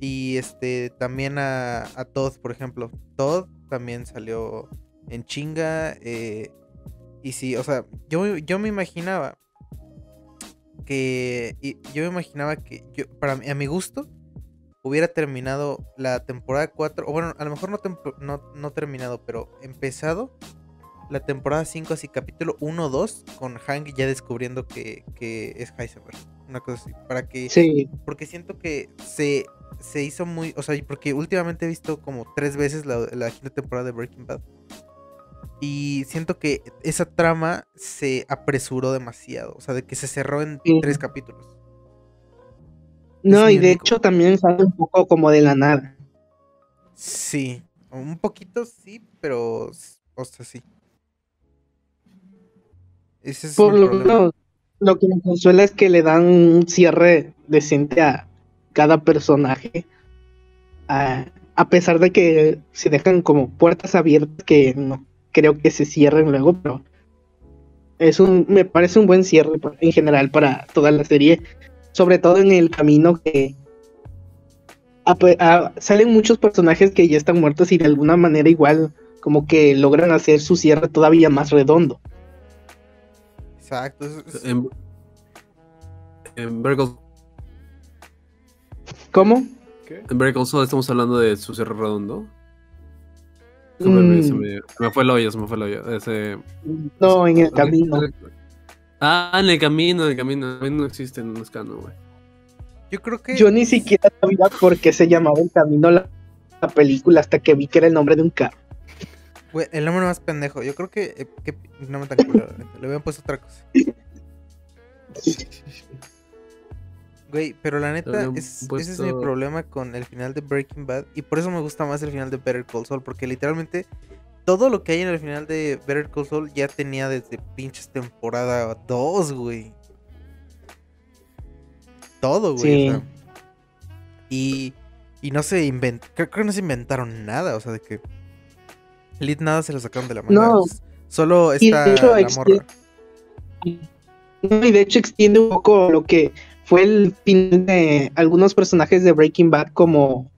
Y este también a, a Todd, por ejemplo. Todd también salió en chinga. eh, y sí, o sea, yo, yo me imaginaba que. y yo me imaginaba que yo, para mí, a mi gusto, hubiera terminado la temporada 4. O bueno, a lo mejor no, no, no terminado, pero empezado la temporada 5, así capítulo 1 2, con Hank ya descubriendo que, que es Heisenberg. Una cosa así. Para que Sí, porque siento que se, se hizo muy, o sea, porque últimamente he visto como tres veces la, la quinta temporada de Breaking Bad. Y siento que esa trama se apresuró demasiado, o sea, de que se cerró en Sí. tres capítulos. no, y de hecho también sale un poco como de la nada. Sí, un poquito sí, pero, o sea, sí. Ese es Por lo menos, lo que me consuela es que le dan un cierre decente a cada personaje. A, a pesar de que se dejan como puertas abiertas que no creo que se cierren luego, pero es un, me parece un buen cierre en general para toda la serie, sobre todo en el camino que a pe- a- salen muchos personajes que ya están muertos y de alguna manera igual como que logran hacer su cierre todavía más redondo. Exacto. es- es- En, en Better Call- ¿Cómo? en Saul estamos hablando de su cierre redondo. Se me, Mm. se me- se me fue el hoyo, se me fue el hoyo. Ese, No, en el camino. Ah, en el camino, en el camino. No existe en un canon, güey. Yo creo que... Yo ni siquiera sabía por qué se llamaba El Camino la, la película hasta que vi que era el nombre de un carro. Güey, el nombre más pendejo. Yo creo que, eh, que no me tan neta, Le habían puesto otra cosa. Güey, pero la neta, ese es mi problema con el final de Breaking Bad. Y por eso me gusta más el final de Better Call Saul. Porque literalmente todo lo que hay en el final de Better Call Saul ya tenía desde pinches temporada 2, güey. Todo, güey. Sí. o sea. y, y no se inventó. Creo, creo que no se inventaron nada. O sea, de que. Lit nada se lo sacaron de la manga. No. Solo Y de está hecho, la morra. No, y de hecho extiende un poco lo que fue el fin de algunos personajes de Breaking Bad como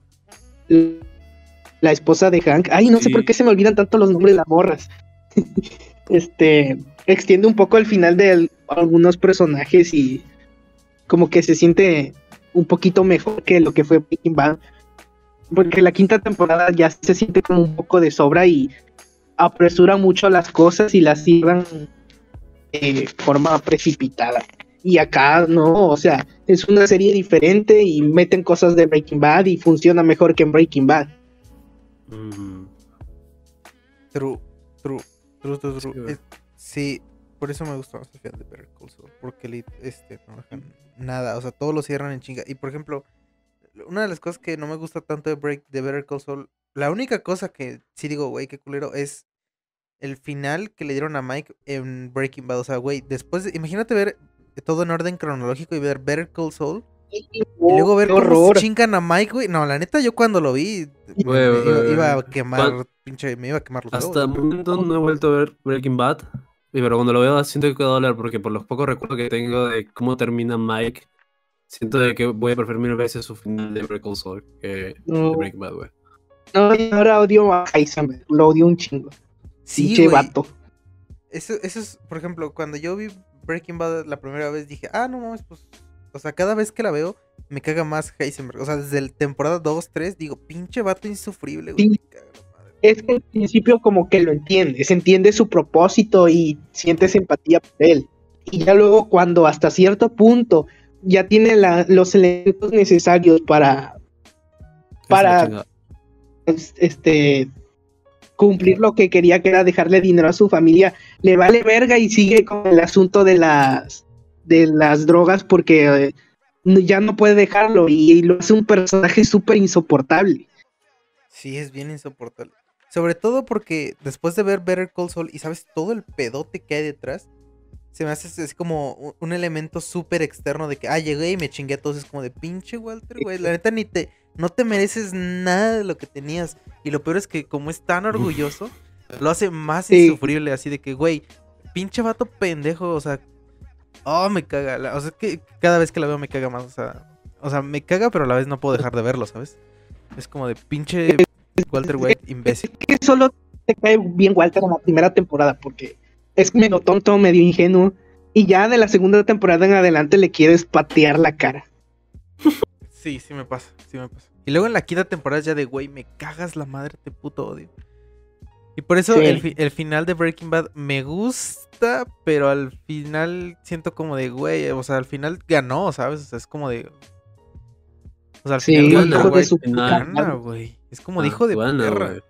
la esposa de Hank. Ay, no sé por qué se me olvidan tanto los nombres de las morras. [laughs] este, extiende un poco el final de al- algunos personajes y como que se siente un poquito mejor que lo que fue Breaking Bad. Porque la quinta temporada ya se siente como un poco de sobra y apresura mucho las cosas y las cierran de forma precipitada. Y acá no, o sea, es una serie diferente y meten cosas de Breaking Bad y funciona mejor que en Breaking Bad. Mm. True, true, true, true, true. Sí, güey. Es- Sí, por eso me gusta más el final de Better Call Saul, porque este, no dejan nada, o sea, todo lo cierran en chinga. Y por ejemplo, una de las cosas que no me gusta tanto de, Break, de Better Call Saul, la única cosa que sí digo, güey, qué culero, es el final que le dieron a Mike en Breaking Bad. O sea, güey, después, de- imagínate ver todo en orden cronológico y ver Better Call Saul. Y luego ver qué cómo horror. chingan a Mike, güey. No, la neta, yo cuando lo vi, me iba, a quemar, ¿Cuál- pinche, me iba a quemar los Hasta el momento no he vuelto a ver Breaking Bad. y Pero cuando lo veo siento que a doler porque por los pocos recuerdos que tengo de cómo termina Mike, siento de que voy a preferir mil veces su final de Breaking Soul que No, de Breaking Bad, güey. no, y ahora odio a Heisenberg, lo odio un chingo. Sí, Pinche vato. Eso, eso es, por ejemplo, cuando yo vi Breaking Bad la primera vez dije, ah, no mames, pues. O sea, cada vez que la veo, me caga más Heisenberg. O sea, desde la temporada 2, 3, digo, pinche vato insufrible, güey. Sí. Es que al principio como que lo entiendes, entiende su propósito y sientes empatía por él. Y ya luego cuando hasta cierto punto ya tiene la- los elementos necesarios para Para- este cumplir lo que quería que era dejarle dinero a su familia, le vale verga y sigue con el asunto de las de las drogas porque eh, ya no puede dejarlo y, lo hace un personaje súper insoportable. Sí, es bien insoportable. Sobre todo porque después de ver Better Call Saul y sabes todo el pedote que hay detrás, se me hace es como un- elemento súper externo de que, ah, llegué y me chingué a todos. Es como de pinche Walter, güey. La neta ni te, no te mereces nada de lo que tenías. Y lo peor es que como es tan orgulloso, [laughs] lo hace más Sí. insufrible. Así de que, güey, pinche vato pendejo, o sea, oh, me caga. o sea, que cada vez que la veo me caga más. O sea, o sea, me caga, pero a la vez no puedo dejar de verlo, ¿sabes? Es como de pinche Walter White imbécil. que solo te cae bien Walter en la primera temporada porque es medio tonto, medio ingenuo y ya de la segunda temporada en adelante le quieres patear la cara. [laughs] Sí, sí me pasa, sí me pasa. Y luego en la quinta temporada ya de, güey, me cagas la madre, te puto odio. Y por eso Sí. el, fi- el final de Breaking Bad me gusta, pero al final siento como de, güey, o sea, al final ganó, ¿sabes? O sea, es como de... O sea, al Sí, final hijo de su puta gana, güey. Es como Ah, de hijo de bueno, perra. güey.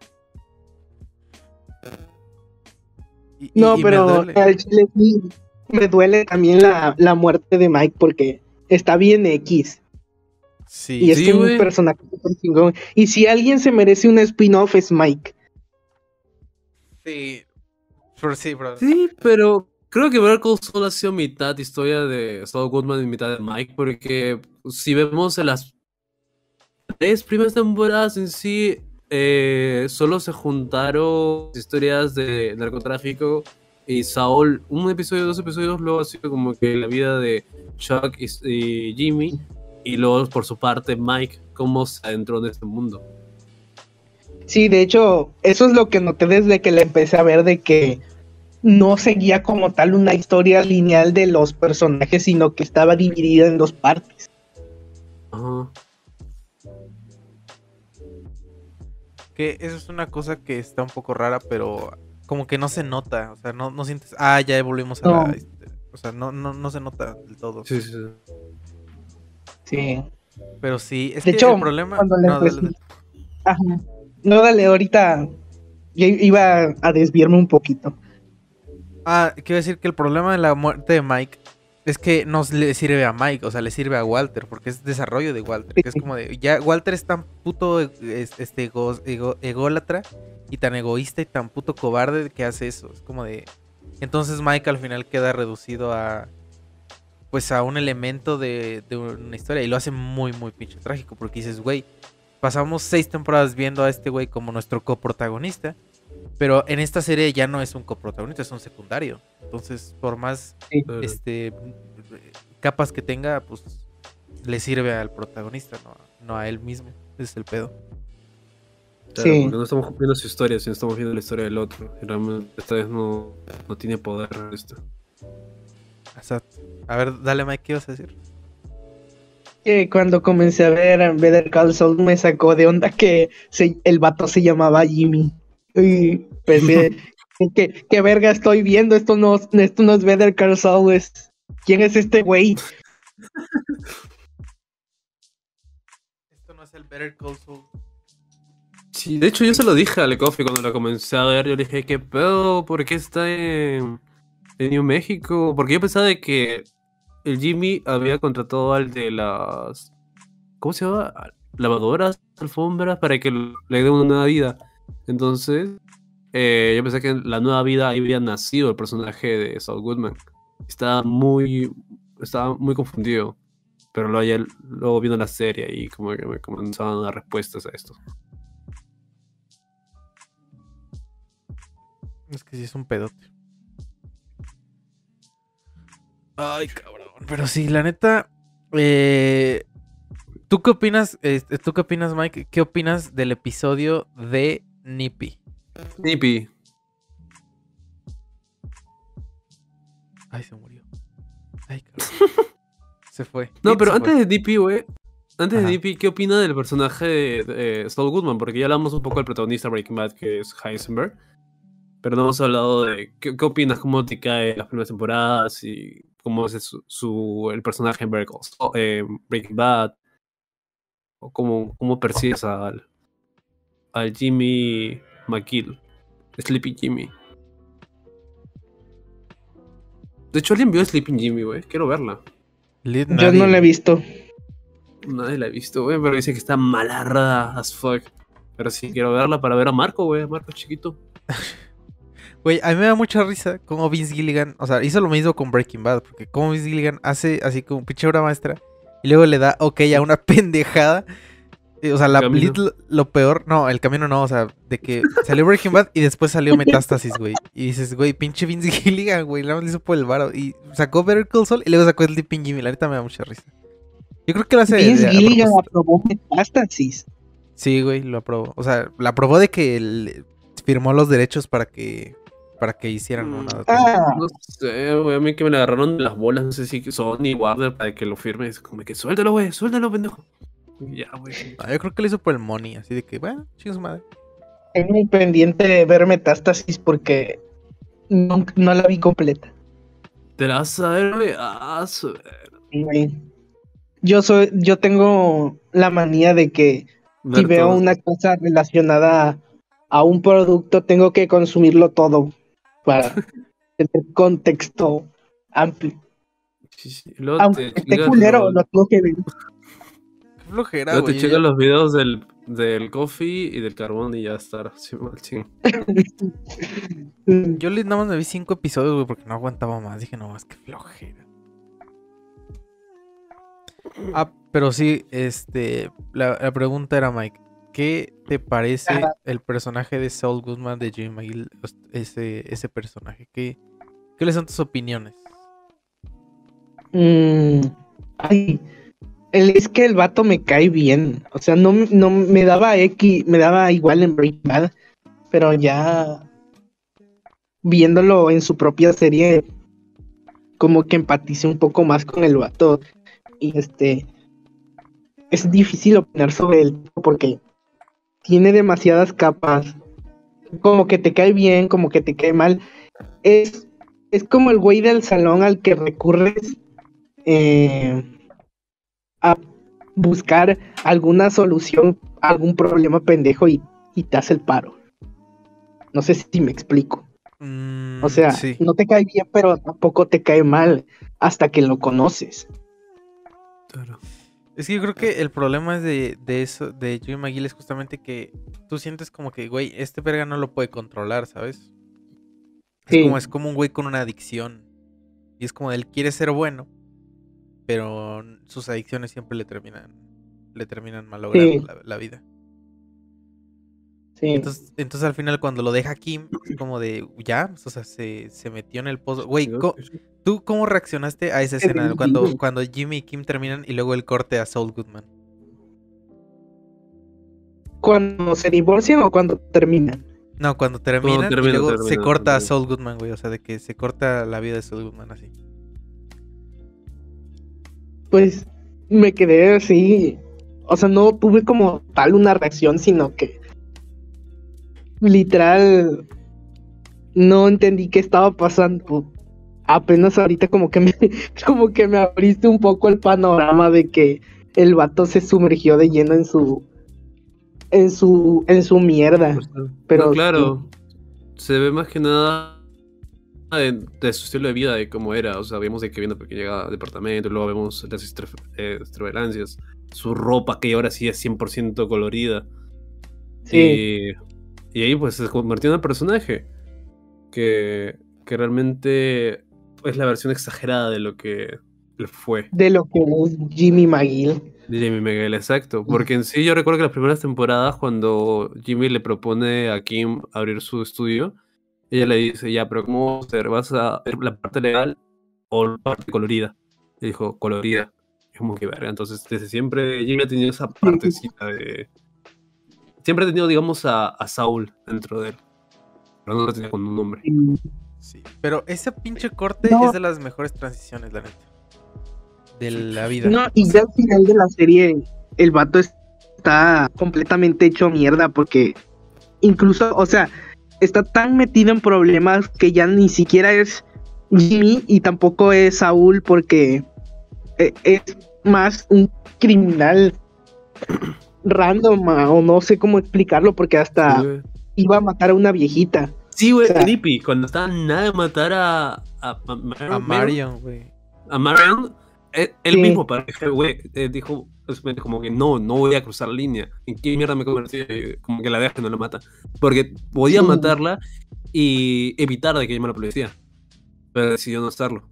Y- No, y pero duele. al chile sí me duele también la, la muerte de Mike porque está bien X Sí, y es sí, un personaje chingón. Y si alguien se merece un spin-off es Mike. sí. Pero sí, bro. Sí, pero creo que Better Call Saul ha sido mitad historia de Saul Goodman y mitad de Mike, porque si vemos en las tres primeras temporadas en sí, eh, solo se juntaron historias de narcotráfico y Saul, un episodio, dos episodios, luego ha sido como que la vida de Chuck y, y Jimmy, y luego por su parte Mike, cómo se adentró en este mundo. Sí, de hecho, eso es lo que noté desde que la empecé a ver de que no seguía como tal una historia lineal de los personajes, sino que estaba dividida en dos partes. Ajá. Que eso es una cosa que está un poco rara, pero como que no se nota. O sea, no, no sientes. Ah, ya volvimos a No. la. este, O sea, no, no, no se nota del todo. Sí, sí, sí. Sí. Pero sí, es De que hecho, el problema. cuando le no, dale, dale. Ajá. No, dale, ahorita ya iba a desviarme un poquito. Ah, quiero decir que el problema de la muerte de Mike es que no le sirve a Mike, o sea, le sirve a Walter, porque es desarrollo de Walter. Que es como de. Ya Walter es tan puto es- este, ego- ego- ególatra y tan egoísta y tan puto cobarde que hace eso. Es como de. Entonces Mike al final queda reducido a. Pues a un elemento de, de una historia. Y lo hace muy, muy pinche trágico. Porque dices, güey, pasamos seis temporadas viendo a este güey como nuestro coprotagonista. Pero en esta serie ya no es un coprotagonista, es un secundario. Entonces, por más este capas que tenga, pues le sirve al protagonista, no, no a él mismo. Ese es el pedo. Claro, Sí. porque no estamos cumpliendo su historia, sino estamos viendo la historia del otro. Y realmente esta vez no, no tiene poder esto. Exacto. A ver, dale, Mike, ¿qué ibas a decir? Que cuando comencé a ver Better Call Saul me sacó de onda que se- el vato se llamaba Jimmy. Y pensé, [laughs] ¿qué, qué verga estoy viendo? Esto no, esto no es Better Call Saul, es... ¿Quién es este güey? Esto no es el Better Call Saul. Sí, de hecho yo se lo dije al Coffee cuando lo comencé a ver. Yo le dije, ¿qué pedo? ¿Por qué está en, en New México? Porque yo pensaba de que el Jimmy había contratado al de las... ¿Cómo se llama? Lavadoras, alfombras, para que le dé una nueva vida. Entonces, eh, yo pensé que en la nueva vida ahí había nacido el personaje de Saul Goodman. Estaba muy... Estaba muy confundido. Pero luego, ya- luego viendo la serie y como que me comenzaban a dar respuestas a esto. Es que sí es un pedote. Ay, cabrón. Pero sí, la neta. eh, ¿Tú qué opinas? este, ¿Tú qué opinas, Mike? ¿Qué opinas del episodio de Nippy? Nippy. Ay, se murió. Ay, cabrón. [laughs] se fue. No, pero antes fue. de Nippy, güey. Antes Ajá. de Nippy, ¿qué opina del personaje de, de Saul Goodman? Porque ya hablamos un poco del protagonista Breaking Bad, que es Heisenberg. Pero no hemos hablado de qué, qué opinas, cómo te cae las primeras temporadas y cómo es su, su- el personaje en eh, Breaking Bad. O cómo, cómo percibes al, al Jimmy McGill, Sleepy Jimmy. De hecho, alguien vio Sleeping Jimmy, güey. Quiero verla. Lit Yo nadie, no la he visto. Nadie la ha visto, güey, pero dice que está malarda as fuck. Pero sí quiero verla para ver a Marco, güey, a Marco chiquito. [laughs] Güey, a mí me da mucha risa cómo Vince Gilligan, o sea, hizo lo mismo con Breaking Bad, porque como Vince Gilligan hace así como pinche obra maestra y luego le da ok a una [laughs] pendejada. Eh, O sea, la Camino. Lit lo, peor, no, el camino no, o sea, de que salió Breaking Bad y después salió Metástasis, güey. Y dices, güey, pinche Vince [laughs] Gilligan, güey, nada más lo hizo por el varo. Y sacó Better Call Saul y luego sacó Sleeping Jimmy, la neta me da mucha risa. Yo creo que lo hace. Vince Gilligan aprobó Metástasis. Sí, güey, lo aprobó. O sea, la aprobó de que él firmó los derechos para que para que hicieran una adaptación. Ah, No sé, güey, a mí que me le agarraron de las bolas, no sé si Sony Warner para que lo firme. Es como que suéltalo, güey, suéltalo, pendejo. Y Ya, güey. No, yo creo que lo hizo por el money, así de que, bueno, chingue su madre. tengo un pendiente de ver Metástasis porque no, no la vi completa. Te la vas a ver, güey. Ah. Yo soy, yo tengo la manía de que si veo una cosa relacionada a, a un producto, tengo que consumirlo todo para [laughs] tener contexto amplio. Sí, Aunque esté culero, lo tengo que ver. Flojera, luego te güey. chingas los videos del, del coffee y del carbón y ya. Sí, [laughs] ching. Yo le- nada más me vi cinco episodios, güey, porque no aguantaba más. Dije, no más, que flojera. Ah, pero sí, este, la, la pregunta era, Mike, ¿qué te parece Ajá. el personaje de Saul Goodman de Jimmy McGill? Ese, ese personaje, ¿qué, ¿qué le son tus opiniones? Mm, ay, es que el vato me cae bien. O sea, no, no me daba X, me daba igual en Breaking Bad, pero ya viéndolo en su propia serie, como que empaticé un poco más con el vato. Y este es difícil opinar sobre él porque tiene demasiadas capas. Como que te cae bien, como que te cae mal. Es, es como el güey del salón al que recurres eh, a buscar alguna solución a algún problema pendejo y, y te hace el paro. No sé si me explico. Mm, O sea, sí. no te cae bien, pero tampoco te cae mal hasta que lo conoces. Claro. Es que yo creo que el problema es de, de eso, de Jimmy McGill es justamente que tú sientes como que, güey, este verga no lo puede controlar, ¿sabes? Es como, es como un güey con una adicción. Y es como él quiere ser bueno, pero sus adicciones siempre le terminan, le terminan malogrando Sí. la, la vida. Sí. Entonces, entonces al final cuando lo deja Kim, es como de, ya, o sea, se, se metió en el pozo. Güey, ¿tú cómo reaccionaste a esa escena? Cuando, cuando Jimmy y Kim terminan y luego el corte a Saul Goodman. cuando se divorcian o cuando terminan. No, cuando terminan termina, y luego se termina, corta a. Saul Goodman, güey. O sea, de que se corta la vida de Saul Goodman así. Pues me quedé así. O sea, no tuve como tal una reacción, sino que literal no entendí qué estaba pasando. Apenas ahorita como que me, [laughs] como que me abriste un poco el panorama de que el vato se sumergió de lleno en su en su en su mierda. Pues. Pero No, claro, se ve más que nada de, de su estilo de vida, de cómo era. O sea, vemos de que viene porque llega al departamento, luego vemos las extra- eh, extravagancias, su ropa que ahora sí es 100% colorida. Sí. Y, y ahí pues se convirtió en un personaje que, que realmente es la versión exagerada de lo que fue. de lo que es Jimmy McGill. Jimmy Miguel, exacto. Porque en sí yo recuerdo que las primeras temporadas, cuando Jimmy le propone a Kim abrir su estudio, ella le dice, ya, pero ¿cómo vas a hacer? ¿Vas a ver la parte legal o la parte colorida? Y dijo, colorida. Es como que verga. Entonces, desde siempre Jimmy ha tenido esa [laughs] partecita de... Siempre ha tenido, digamos, a, a Saul dentro de él. Pero no lo tenía con un nombre. Sí. Pero ese pinche corte No. es de las mejores transiciones, la neta. De la vida. No, y ya al final de la serie, el vato está completamente hecho mierda porque incluso, o sea, está tan metido en problemas que ya ni siquiera es Jimmy y tampoco es Saúl porque eh, es más un criminal [clears throat] random o no sé cómo explicarlo porque hasta Sí, iba a matar a una viejita. Sí, güey, o sea- creepy. Cuando estaba nada de matar a... A, a Marion- A Marion, güey. a Marion, él, él Sí. mismo güey, eh, dijo básicamente como que no, no voy a cruzar la línea. ¿En qué mierda me convertí? Eh, Como que la deja que no la mata. Porque podía Sí. matarla y evitar de que llame a la policía. Pero decidió no hacerlo.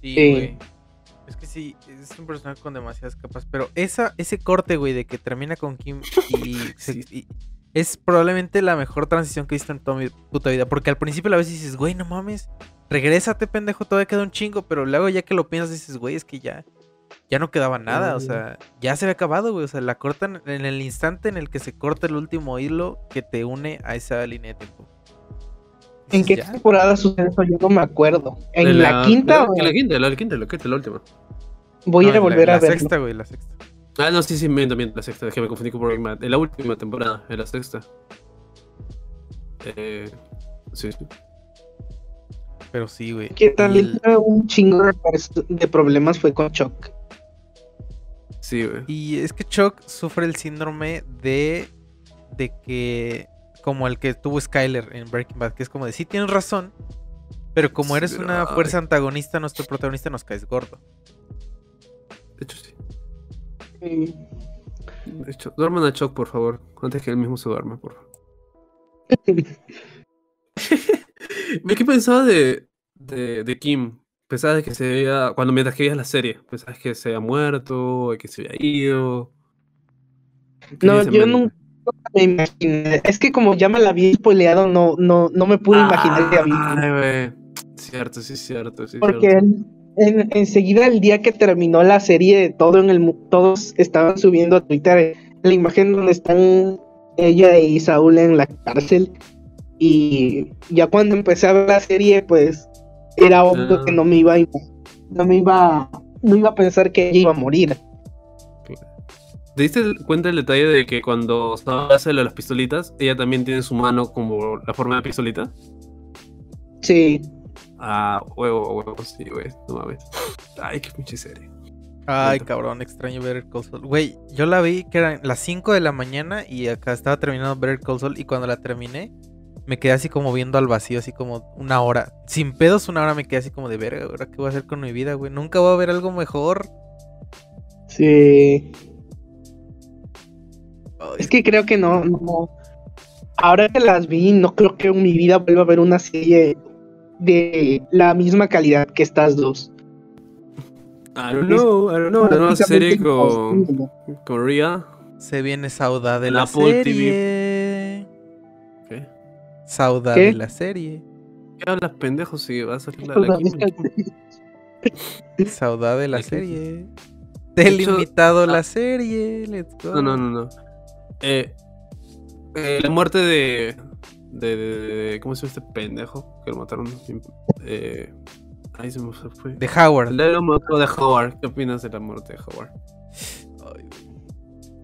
Sí, Sí. güey. Es que sí, es un personaje con demasiadas capas. Pero esa, ese corte, güey, de que termina con Kim y, [laughs] se- y- es probablemente la mejor transición que he visto en toda mi puta vida. Porque al principio a veces dices, güey, no mames, regrésate, pendejo, todavía queda un chingo. Pero luego ya que lo piensas dices, güey, es que ya, ya no quedaba nada. O sea, ya se había acabado, güey. O sea, la cortan en el instante en el que se corta el último hilo que te une a esa línea de tiempo. ¿En qué temporada sucede eso? Yo no me acuerdo. ¿En De la, quinta? En la quinta, la quinta, la quinta, la última. Voy No, a ir a la- volver la a verlo. sexta, güey, la sexta. Ah, no, sí, sí, miento, miento, la sexta. Es que me confundí con Breaking Bad. En la última temporada, en la sexta. Eh, sí, sí. Pero sí, güey. Que también el- tuve un chingo de, problemas fue con Chuck. Sí, güey. Y es que Chuck sufre el síndrome de, de que, como el que tuvo Skyler en Breaking Bad, que es como de, sí tienes razón, pero como Sí, eres pero, una ay. fuerza antagonista, nuestro protagonista nos caes gordo. De hecho, sí. De hecho, duerman a Chuck, por favor. Antes que él mismo se duerma, por favor. [laughs] ¿De qué pensaba de, de, de Kim? Pensabas de que se había. Cuando mientras que veías la serie, pensabas que se había muerto, que se había ido. ¿Qué No, yo nunca me imaginé. Es que como ya me la había spoileado, no, no, no me pude imaginar que había. Cierto, sí, cierto, sí, Porque cierto. en, enseguida, el día que terminó la serie, todo en el todos estaban subiendo a Twitter la imagen donde están ella y Saúl en la cárcel. Y ya cuando empecé a ver la serie, pues era obvio Ah. que no me iba a, no me iba, no iba a pensar que ella iba a morir. ¿Te diste cuenta del detalle de que cuando estaba hace lo de las pistolitas, ella también tiene su mano como la forma de pistolita? Sí. Ah, huevo, huevo, sí, güey. No mames. Ay, qué pinche serie. Ay, cabrón, extraño ver Call Saul. Güey, yo la vi que eran las 5 de la mañana y acá estaba terminando ver Call Saul y cuando la terminé me quedé así como viendo al vacío, así como una hora. Sin pedos, una hora me quedé así como de verga, ¿ahora qué voy a hacer con mi vida, güey? Nunca voy a ver algo mejor. Sí. Ay, Es que creo que no, no. Ahora que las vi, no creo que en mi vida vuelva a ver una serie de la misma calidad que estas dos. I don't know, I don't know. La nueva serie con, con Ria. Se viene Sauda de En la Apple serie. ¿Qué? Sauda ¿Qué? de la serie. ¿Qué hablas, pendejo? Si va a salir la, la [laughs] Sauda de la serie. Te he limitado la ah. serie. Let's go. No, no, no, no. Eh, eh, la muerte de, de, de- de- ¿Cómo se llama este pendejo? Que lo mataron. Eh, ahí se me fue. De Howard. El de lo mató de Howard. ¿Qué opinas de la muerte de Howard? Ay,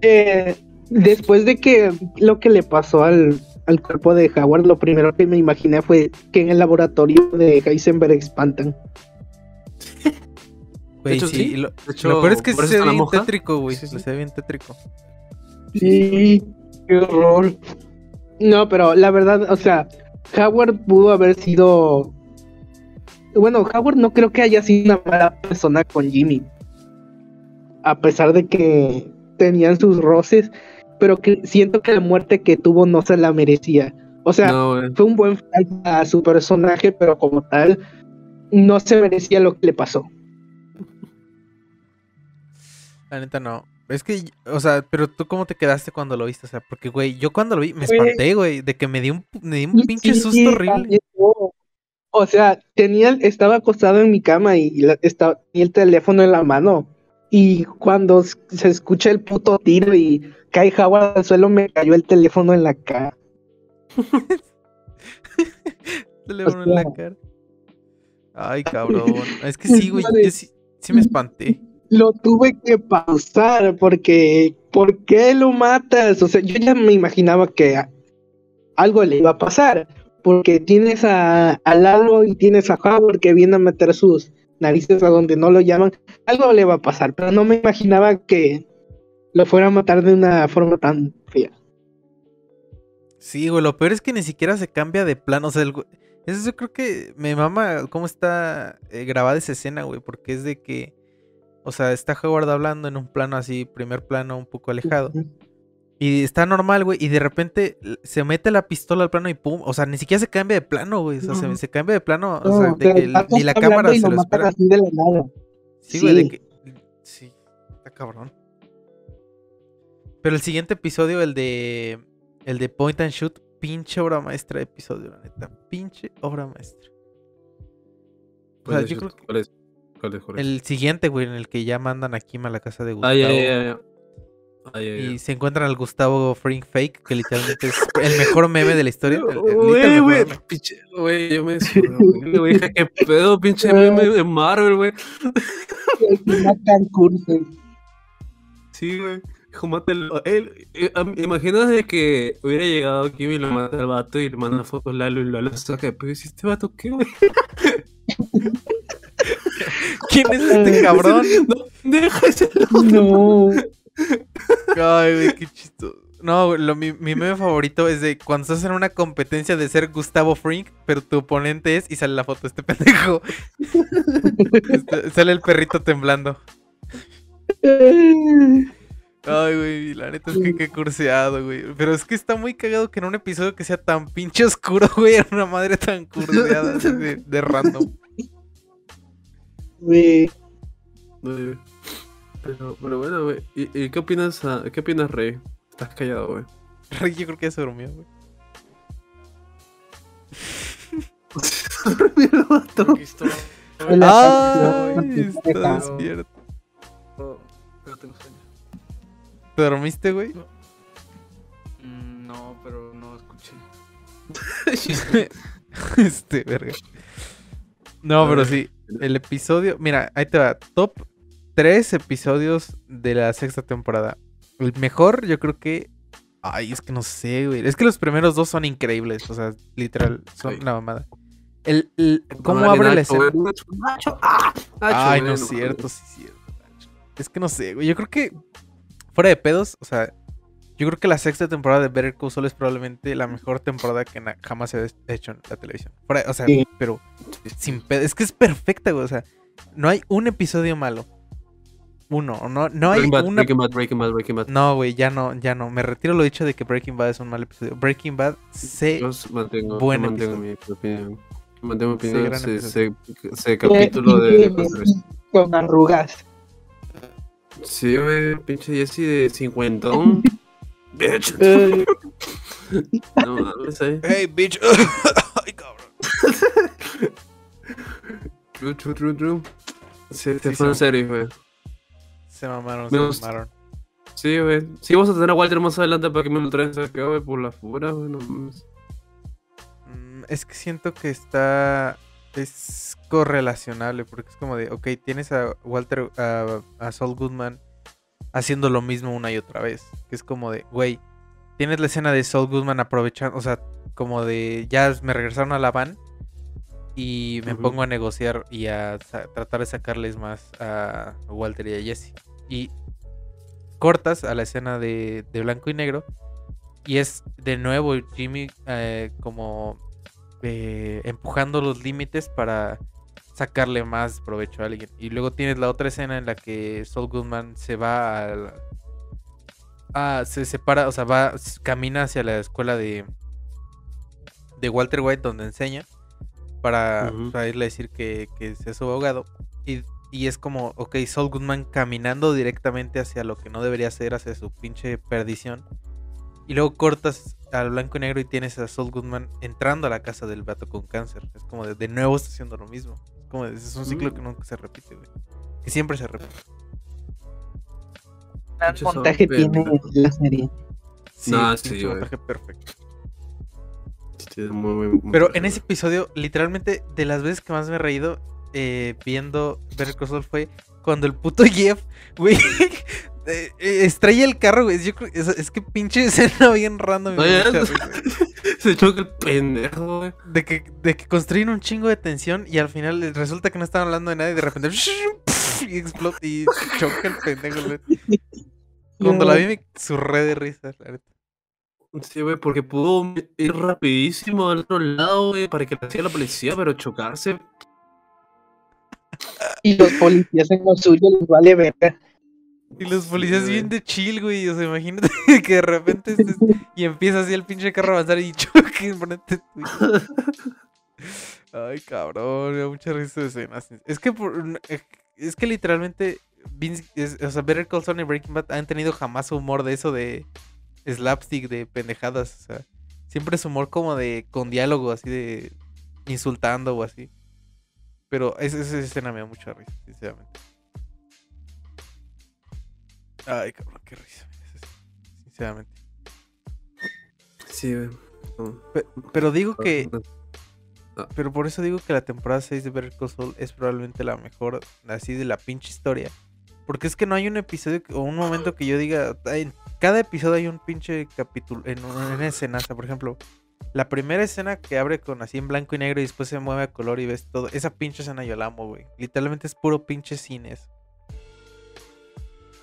Eh, después de que lo que le pasó al, al cuerpo de Howard, lo primero que me imaginé fue que en el laboratorio de Heisenberg espantan. [laughs] Güey, hecho, sí, Lo, De hecho, lo peor es que se ve bien tétrico, güey. Sí, sí. Se ve bien tétrico. Sí, qué horror. No, pero la verdad, o sea, Howard pudo haber sido. Bueno, Howard no creo que haya sido una mala persona con Jimmy. A pesar de que tenían sus roces, pero que siento que la muerte que tuvo no se la merecía. O sea, No, güey. fue un buen final a su personaje, pero como tal, no se merecía lo que le pasó. La neta no. Es que, o sea, pero tú cómo te quedaste cuando lo viste, o sea, porque, güey, yo cuando lo vi me espanté, güey, de que me di un, me di un pinche Sí, susto horrible. O sea, tenía, estaba acostado en mi cama y la- estaba, tenía el teléfono en la mano. Y cuando se escucha el puto tiro y cae Howard al suelo, me cayó el teléfono en la cara. [laughs] Teléfono en la cara. Ay, [laughs] cabrón. Es que sí, güey, yo sí, sí me espanté. Lo tuve que pausar porque, ¿por qué lo matas? O sea, yo ya me imaginaba que algo le iba a pasar. Porque tienes a, a Lalo y tienes a Howard que viene a meter sus narices a donde no lo llaman. Algo le va a pasar, pero no me imaginaba que lo fuera a matar de una forma tan fea. Sí, güey, lo peor es que ni siquiera se cambia de plano. O sea, el eso yo creo que me mama cómo está eh, grabada esa escena, güey, porque es de que, o sea, está Howard hablando en un plano así, primer plano un poco alejado. Y está normal, güey, y de repente se mete la pistola al plano y pum, o sea, ni siquiera se cambia de plano, güey, o sea, se, cambia de plano, o No, sea, de que el ni la cámara y se lo espera. así de la nada. Sí, güey, de Sí. que. Sí, está cabrón. Pero el siguiente episodio, el de. El de Point and Shoot, pinche obra maestra de episodio, la neta. Pinche obra maestra. O ¿Cuál sea, es? yo creo que ¿Cuál es? ¿Cuál es? ¿Cuál es? el siguiente, güey, en el que ya mandan a Kim a la casa de Gustavo. Ay, ay, ay, ay. Ay, ay, ay. Y se encuentran al Gustavo Frink Fake, que literalmente es el mejor meme de la historia. Güey, güey, pinche, güey, yo me güey, dije, qué pedo, pinche [laughs] meme de Marvel, güey. [laughs] Y matan cursos. Sí, güey. Él, eh, am- imaginas de que hubiera llegado Kim y lo mata al vato y le manda fotos a Lalo y Lalo saca de pedo y dice, ¿este vato qué, güey? [laughs] ¿Quién es este [laughs] cabrón? No, deja ese loco. No. Ay, güey, qué chistoso. No, lo, mi, mi meme favorito es de cuando estás en una competencia de ser Gustavo Frink, pero tu oponente es y sale la foto de este pendejo. [laughs] Este, sale el perrito temblando. Ay, güey, la neta es que qué curseado, güey. Pero es que está muy cagado que en un episodio que sea tan pinche oscuro, [laughs] güey, era una madre tan curseada así de, de random. Güey. Güey. Pero, pero bueno, güey. ¿Y, y qué opinas, ah, qué opinas, Rey? Estás callado, güey. Rick, Yo creo que ya se durmió, güey. [laughs] El- Ay, Ay, está está despierto. Pero tengo sueño. ¿Te dormiste, güey? Mm, No, pero no escuché. [laughs] este, verga. No, pero sí. El episodio. Mira, ahí te va. Top 3 episodios de la sexta temporada. El mejor, yo creo que. Ay, es que no sé, güey. Es que los primeros dos son increíbles. O sea, literal, son Sí. una mamada. El, el- ¿Cómo abre la escena? güey. Nacho, Nacho, ah, Nacho, Ay, no es cierto, sí, es cierto. Nacho. Es que no sé, güey. Yo creo que. Fuera de pedos, o sea. Yo creo que la sexta temporada de Better Call Saul es probablemente la mejor temporada que jamás se ha hecho en la televisión. Fuera, o sea, Sí. pero sin pedo. Es que es perfecta, güey. O sea, no hay un episodio malo. Uno, no, no hay Breaking Bad, una. Breaking Bad, Breaking Bad, Breaking Bad. No, güey, ya no, ya no. Me retiro lo dicho de que Breaking Bad es un mal episodio. Breaking Bad se. Mantengo, buen yo mantengo episodio. mi opinión. Mantengo mi opinión. gran Se, episodio. se, se capítulo de, Con arrugas. Sí, güey, pinche Jesse de cincuentón. [laughs] Bitch. No mames, eh. Hey, bitch. [laughs] Ay, cabrón. True, true, true, true. Se, se Sí, fue en serio, güey. Se mamaron, Me se mamaron. Sí, güey. Sí, vamos a tener a Walter más adelante para que me lo traen acá, güey, por las puras, güey. no mames. Mm, Es que siento que está. Es correlacionable, porque es como de, ok, tienes a Walter, a, a Saul Goodman haciendo lo mismo una y otra vez. Que es como de, güey, tienes la escena de Saul Goodman aprovechando, o sea, como de, ya me regresaron a la van y me pongo a negociar y a tratar de sacarles más a Walter y a Jesse. Y cortas a la escena de, de blanco y negro y es de nuevo Jimmy eh, como eh, empujando los límites para sacarle más provecho a alguien. Y luego tienes la otra escena en la que Saul Goodman se va al... Ah, se separa, o sea, va, camina hacia la escuela de, de Walter White donde enseña para, irle a decir que, que sea su abogado. Y, y es como, ok, Saul Goodman caminando directamente hacia lo que no debería ser, hacia su pinche perdición. Y luego cortas al blanco y negro y tienes a Saul Goodman entrando a la casa del vato con cáncer. Es como de, de nuevo está haciendo lo mismo. Como de- es un ciclo Mm. que nunca se repite, güey. Que siempre se repite. gran montaje tiene la serie. Sí, pinche sí, montaje perfecto. Sí, es muy, muy- muy Pero en ese episodio, literalmente, de las veces que más me he reído eh, viendo Better Call Saul fue cuando el puto [laughs] Jeff, güey, eh, eh, estrella el carro, güey. Yo creo- es, es que pinche [laughs] escena bien random. [laughs] Se choca el pendejo, güey. De que, de que construyen un chingo de tensión y al final resulta que no están hablando de nada y de repente [laughs] y explota y choca el pendejo. güey. Cuando la vi me surré de risa, la. Sí, güey, porque pudo ir rapidísimo al otro lado, güey, para que le hacía la policía, pero chocarse. Y los policías en lo suyo les vale verga. Y los Sí, policías güey. bien de chill, güey. O sea, imagínate [laughs] que de repente estés- y empieza así el pinche carro a avanzar y [laughs] choque tuyo. Ay, cabrón, me da mucha risa de escenas. Es que por, eh, es que literalmente Vince, es- o sea, Better Call Saul y Breaking Bad han tenido jamás humor de eso de slapstick, de pendejadas. O sea, siempre es humor como de con diálogo, así de insultando o así. Pero esa, esa escena me da mucha risa, sinceramente. Ay, cabrón, qué risa. Sinceramente. Sí, güey. No. Pero digo que Ah, Pero por eso digo que la temporada 6 de Better Call Saul es probablemente la mejor así de la pinche historia. Porque es que no hay un episodio o un momento que yo diga. En cada episodio hay un pinche capítulo, en una, escena. O sea, por ejemplo, la primera escena que abre con así en blanco y negro y después se mueve a color y ves todo. Esa pinche escena yo la amo, güey. Literalmente es puro pinche cine. eso.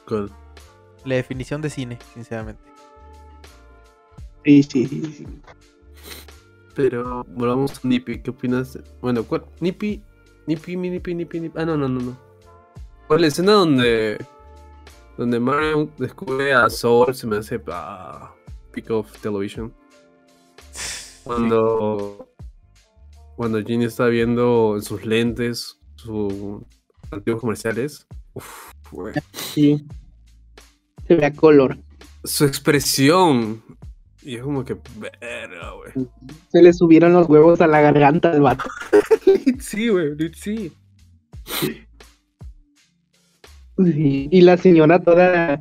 cool. La definición de cine, sinceramente. Sí, sí, sí, sí. Pero volvamos a Nippy, ¿qué opinas? de- Bueno, ¿cuál? Nippy, Nippy, mi Nippy, Nippy, Nippy. Ah, no, no, no, no. ¿Cuál la escena donde donde Mario descubre a Soul se me hace ah, pick of television? Cuando cuando Ginny está viendo en sus lentes sus antiguos comerciales. Uf, güey. sí. Se ve a color. Su expresión y es como que verga, güey. Se le subieron los huevos a la garganta al vato. [laughs] Sí, güey, sí. Sí, Y la señora toda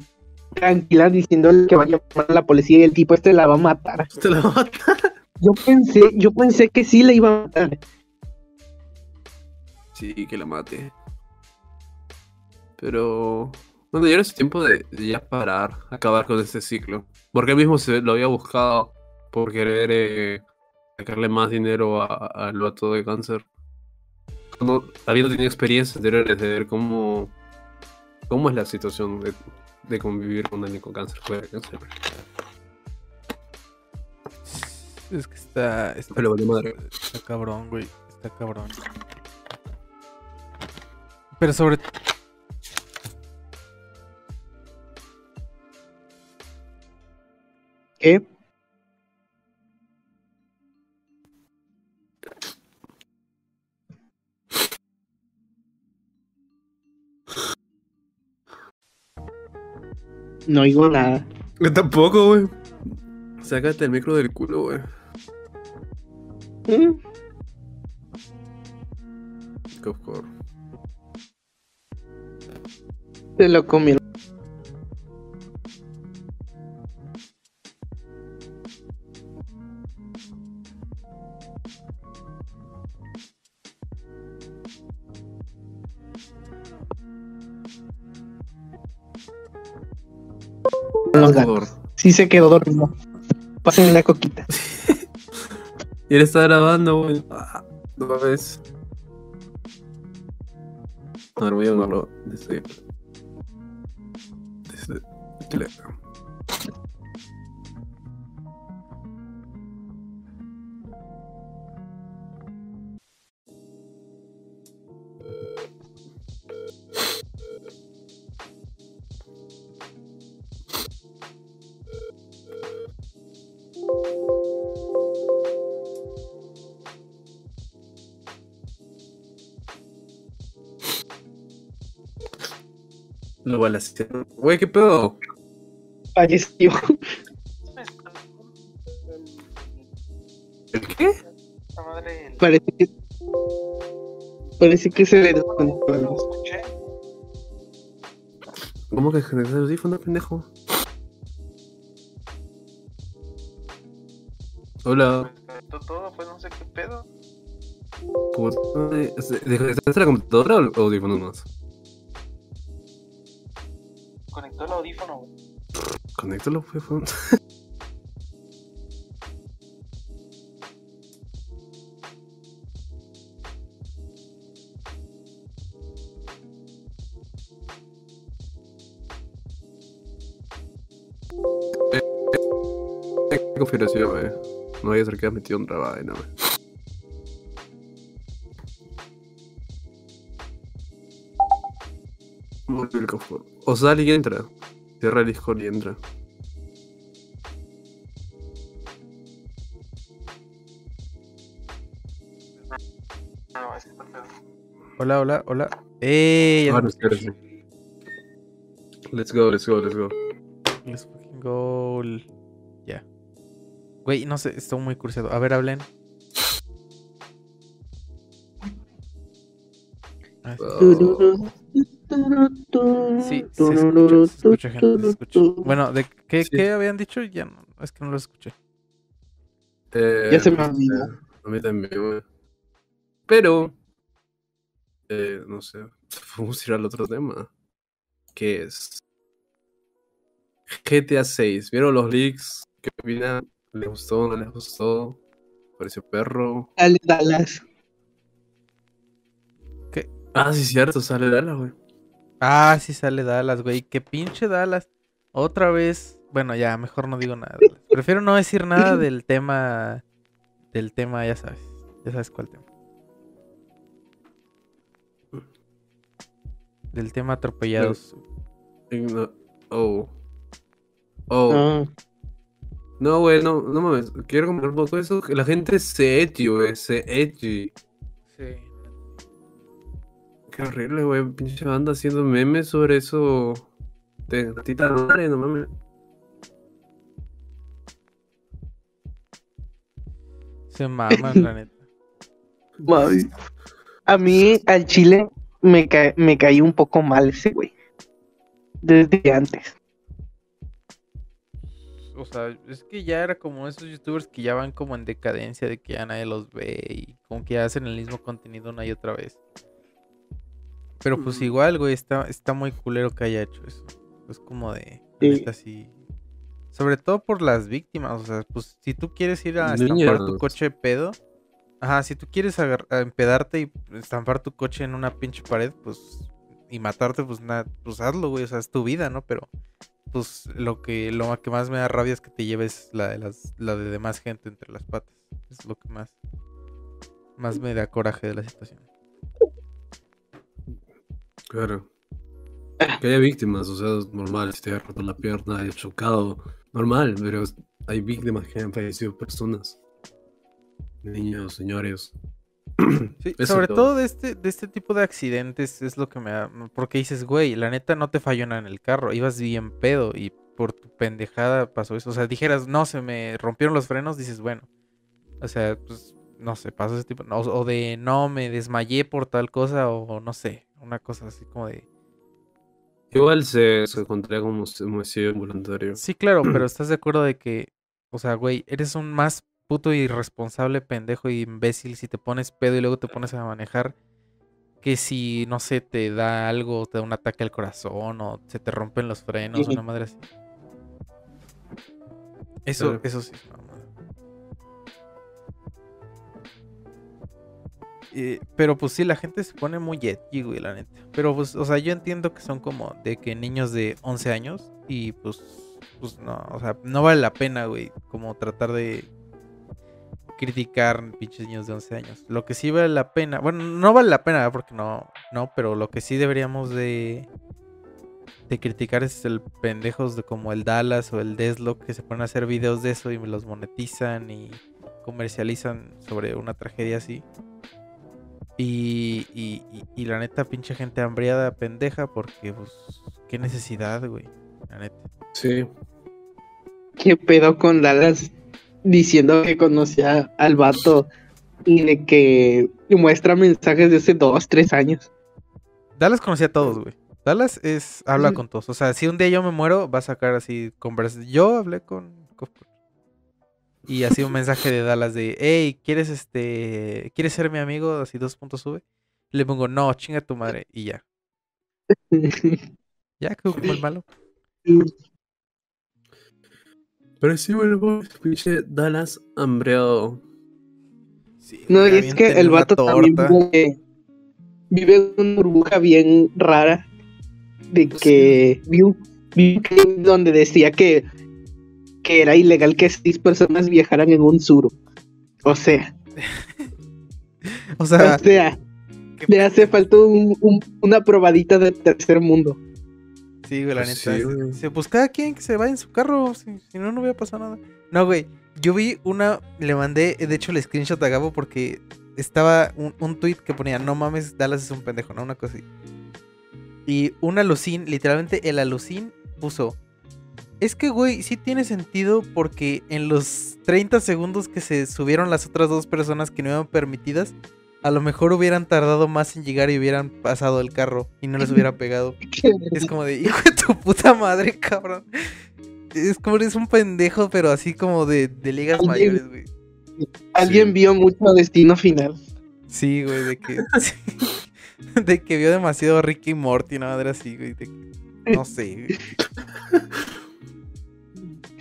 tranquila diciéndole que vaya a llamar a la policía y el tipo este la va a matar. Te la mata. Yo pensé, yo pensé que sí la iba a matar. Sí, que la mate. Pero. Bueno, ya su tiempo de, ya parar, acabar con este ciclo. Porque él mismo se lo había buscado por querer eh, sacarle más dinero al vato de cáncer. Cuando habiendo tenido experiencias anteriores de ver cómo, cómo es la situación de, de convivir con alguien con cáncer. Es que está. Está, Pero vale madre. está cabrón, güey. Está cabrón. Pero sobre. ¿Qué? No oigo nada. Yo tampoco, güey. Sácate el micro del culo, güey. Mm. Se lo comieron. Los gatos. Sí se quedó dormido. Pásenme la coquita. [laughs] Y él está grabando, güey. Ah, no ves. A ver, voy a llamarlo desde. Desde Telegram. Lo balancearon. Güey, ¿qué pedo? Falleció. ¿El qué? Parece que. Parece que se le desconectó. ¿Cómo que generas el audífono, pendejo? Hola. Desconectó todo, pues no sé qué pedo. Puta madre. ¿Estás en la computadora o audífonos más? Conectó el audífono, fue. [laughs] Eh, eh, ¿Qué configuración? No vaya a que haya metido un trabajo, no. Muy bien, confort. O sale y entra. Cierra el Discord y entra. Hola, hola, hola. ¡Eh! ya Ahora sí, ahora sí. Let's go, let's go, let's go. Let's fucking go. Ya. Güey, no sé, estoy muy curioso. A ver, hablen. Ah, Oh, Sí, se escucha, se escucha, gente, se escucha. Bueno, ¿de qué, Sí. qué habían dicho? Ya no, es que no lo escuché. eh, Ya se me olvidó. A mí también, güey. Pero. Eh, no sé. [laughs] Vamos a ir al otro tema. Que es. GTA 6. ¿Vieron los leaks? ¿Qué opinan? ¿Les gustó? ¿No les gustó? ¿Pareció perro? Dale, Dallas. Ah, sí, cierto, sale Dallas, güey. Ah, sí sale Dallas, güey. Qué pinche Dallas. Otra vez. Bueno, ya, mejor no digo nada. Dallas. Prefiero no decir nada del [laughs] tema. Del tema, ya sabes. Ya sabes cuál tema. Del tema atropellados. No- Oh. Oh. No, güey, no, no mames. Quiero comentar un poco eso. Que la gente se edgy, güey. Se edgy. Sí. Qué horrible, güey. Pinche banda haciendo memes sobre eso. De tita madre, no mames. Se maman, la neta. mami. A mí, al chile, me, ca me caí un poco mal ese güey. Desde antes. O sea, es que ya era como esos youtubers que ya van como en decadencia de que ya nadie los ve y como que hacen el mismo contenido una y otra vez. Pero pues Mm. igual, güey, está, está muy culero que haya hecho eso. Es como de... Sí. neta, sí. Sobre todo por las víctimas, o sea, pues si tú quieres ir a estampar tu Niños. coche pedo, ajá, si tú quieres empedarte y estampar tu coche en una pinche pared, pues, y matarte, pues nada, pues hazlo, güey, o sea, es tu vida, ¿no? Pero, pues, lo que, lo que más me da rabia es que te lleves la de las, la de demás gente entre las patas. Es lo que más, más me da coraje de la situación. Claro. Que haya víctimas, o sea, es normal. Si te ha roto la pierna, hayas chocado, normal, pero hay víctimas que han fallecido personas. Niños, señores. [clears throat] Sí, sobre todo. todo de este, de este tipo de accidentes es lo que me da. Porque dices, güey, la neta no te falló nada en el carro. Ibas bien pedo y por tu pendejada pasó eso. O sea, dijeras, no, se me rompieron los frenos, dices, bueno. O sea, pues, no sé, pasó ese tipo. no, o de no, me desmayé por tal cosa, o no sé, una cosa así como de. Igual se, se como homicidio involuntario. Sí, claro, [clears throat] pero estás de acuerdo de que, o sea, güey, eres un más puto irresponsable, pendejo y imbécil si te pones pedo y luego te pones a manejar. Que si, no sé, te da algo, te da un ataque al corazón o se te rompen los frenos, Sí. una madre así. Eso, eso sí. Eh, pero pues sí, la gente se pone muy edgy, güey, la neta. Pero pues, o sea, yo entiendo que son como de que niños de 11 años y pues, pues no, o sea, no vale la pena, güey, como tratar de criticar pinches niños de 11 años. Lo que sí vale la pena, bueno, no vale la pena porque no, no, pero lo que sí deberíamos de de criticar es el pendejos de como el Dallas o el Deslo que se ponen a hacer videos de eso y me los monetizan y comercializan sobre una tragedia así. Y, y, y- y la neta, pinche gente hambriada, pendeja, porque, pues, qué necesidad, güey. La neta. Sí. ¿Qué pedo con Dallas diciendo que conocía al vato y de que muestra mensajes de hace dos, tres años? Dallas conocía a todos, güey. Dallas es, habla con todos. O sea, si un día yo me muero, va a sacar así conversas. Yo hablé con, con- Y así un mensaje de Dallas de, hey, ¿quieres este, ¿quieres ser mi amigo? Así dos puntos sube. Le pongo, no, chinga tu madre. Y ya. [laughs] Ya, quedó como el malo. Pero sí, bueno, pues, pinche Dallas hambreado. Sí, No, y es que el vato también vive, vive en una burbuja bien rara. De que vi un, vi un clip donde decía que, que era ilegal que seis personas viajaran en un suro. O sea, [laughs] O sea, o sea, qué le hace falta un- un- una probadita del tercer mundo. Sí, güey, la Pues neta. sí, güey. se, pues cada quien que se vaya en su carro. Si, si no, no hubiera pasado nada. No, güey. Yo vi una. Le mandé, de hecho, el screenshot a Gabo porque estaba un, un tweet que ponía: No mames, Dallas es un pendejo, ¿no? Una cosa así. Y un alucín, literalmente el alucín puso. Es que, güey, sí tiene sentido porque en los 30 segundos que se subieron las otras dos personas que no iban permitidas, a lo mejor hubieran tardado más en llegar y hubieran pasado el carro y no les hubiera [laughs] pegado. Es como de, hijo de tu puta madre, cabrón. Es como eres un pendejo, pero así como de, de ligas mayores, güey. Alguien Sí. vio mucho Destino Final. Sí, güey, de que. [laughs] De que vio demasiado Ricky y Morty, una madre así, güey. de que- no sé, güey. [laughs]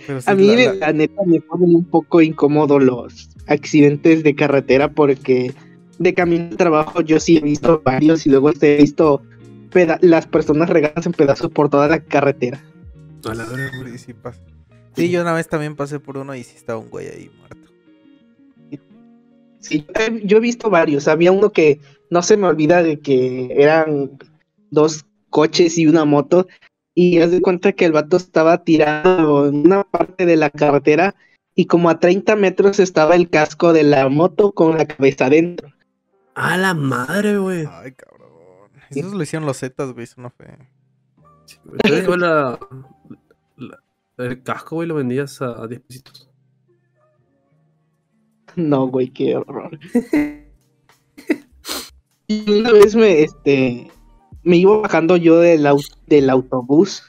Pero sí, A mí, la- la, la- neta, me ponen un poco incómodo los accidentes de carretera porque de camino al trabajo yo sí he visto varios y luego he visto peda- las personas regadas en pedazos por toda la carretera. A la sí, sí pasa. Sí, yo una vez también pasé por uno y sí estaba un güey ahí muerto. Sí, yo he visto varios. Había uno que no se me olvida de que eran dos coches y una moto. Y haz de cuenta que el vato estaba tirado en una parte de la carretera y como a 30 metros estaba el casco de la moto con la cabeza adentro. A la madre, güey. Ay, cabrón. Eso lo hicieron los Zetas, güey, eso no fue. Sí, la, la- el casco, güey, lo vendías a, a 10 pesitos. No, güey, qué horror. [laughs] y una vez me, este, me iba bajando yo del, au- del autobús.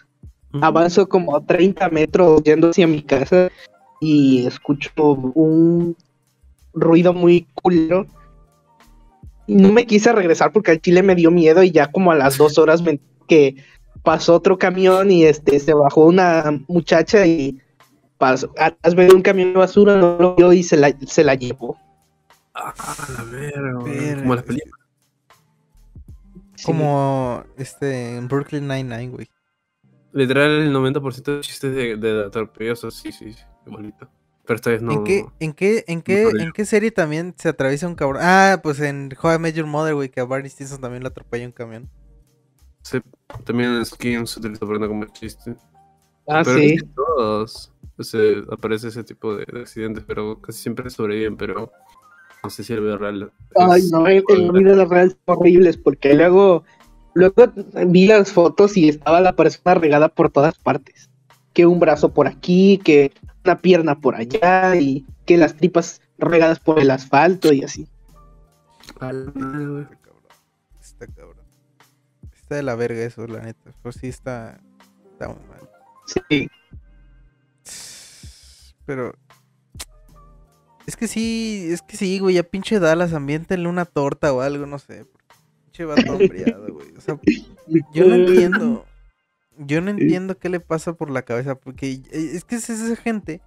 Avanzo como 30 metros yendo hacia mi casa y escucho un ruido muy culero. Y no me quise regresar porque al chile me dio miedo y ya como a las [laughs] dos horas me, que pasó otro camión y este se bajó una muchacha y pasó, atrás de un camión de basura, no lo vio y se la, se la llevó. Ah, la verga, Como las sí. películas. Como este en Brooklyn Nine-Nine, güey. Literal, el 90% de chistes de, de atropellos, sí, sí, sí, igualito. Pero esta vez no. ¿En qué, en qué, en qué, en qué serie también se atraviesa un cabrón? Ah, pues en How I Met Your Mother, güey, que a Barney Stinson también lo atropella un camión. Sí, también en Skins se utiliza por como chiste. Ah, pero sí. todos se aparece ese tipo de, de accidentes, pero casi siempre sobreviven, pero no sé si el video real. Ay, es- no, en la vida real son horribles porque luego, luego vi las fotos y estaba la persona regada por todas partes. Que un brazo por aquí, que una pierna por allá y que las tripas regadas por el asfalto y así. Está cabrón. Está cabrón. Está de la verga eso, la neta. Pues sí está, está muy mal. Sí. Pero. Es que sí, es que sí, güey, ya pinche Dallas, ambientenle una torta o algo, no sé. Pinche vato hambriado, güey. O sea, yo no entiendo. Yo no entiendo qué le pasa por la cabeza, porque eh, es que es esa gente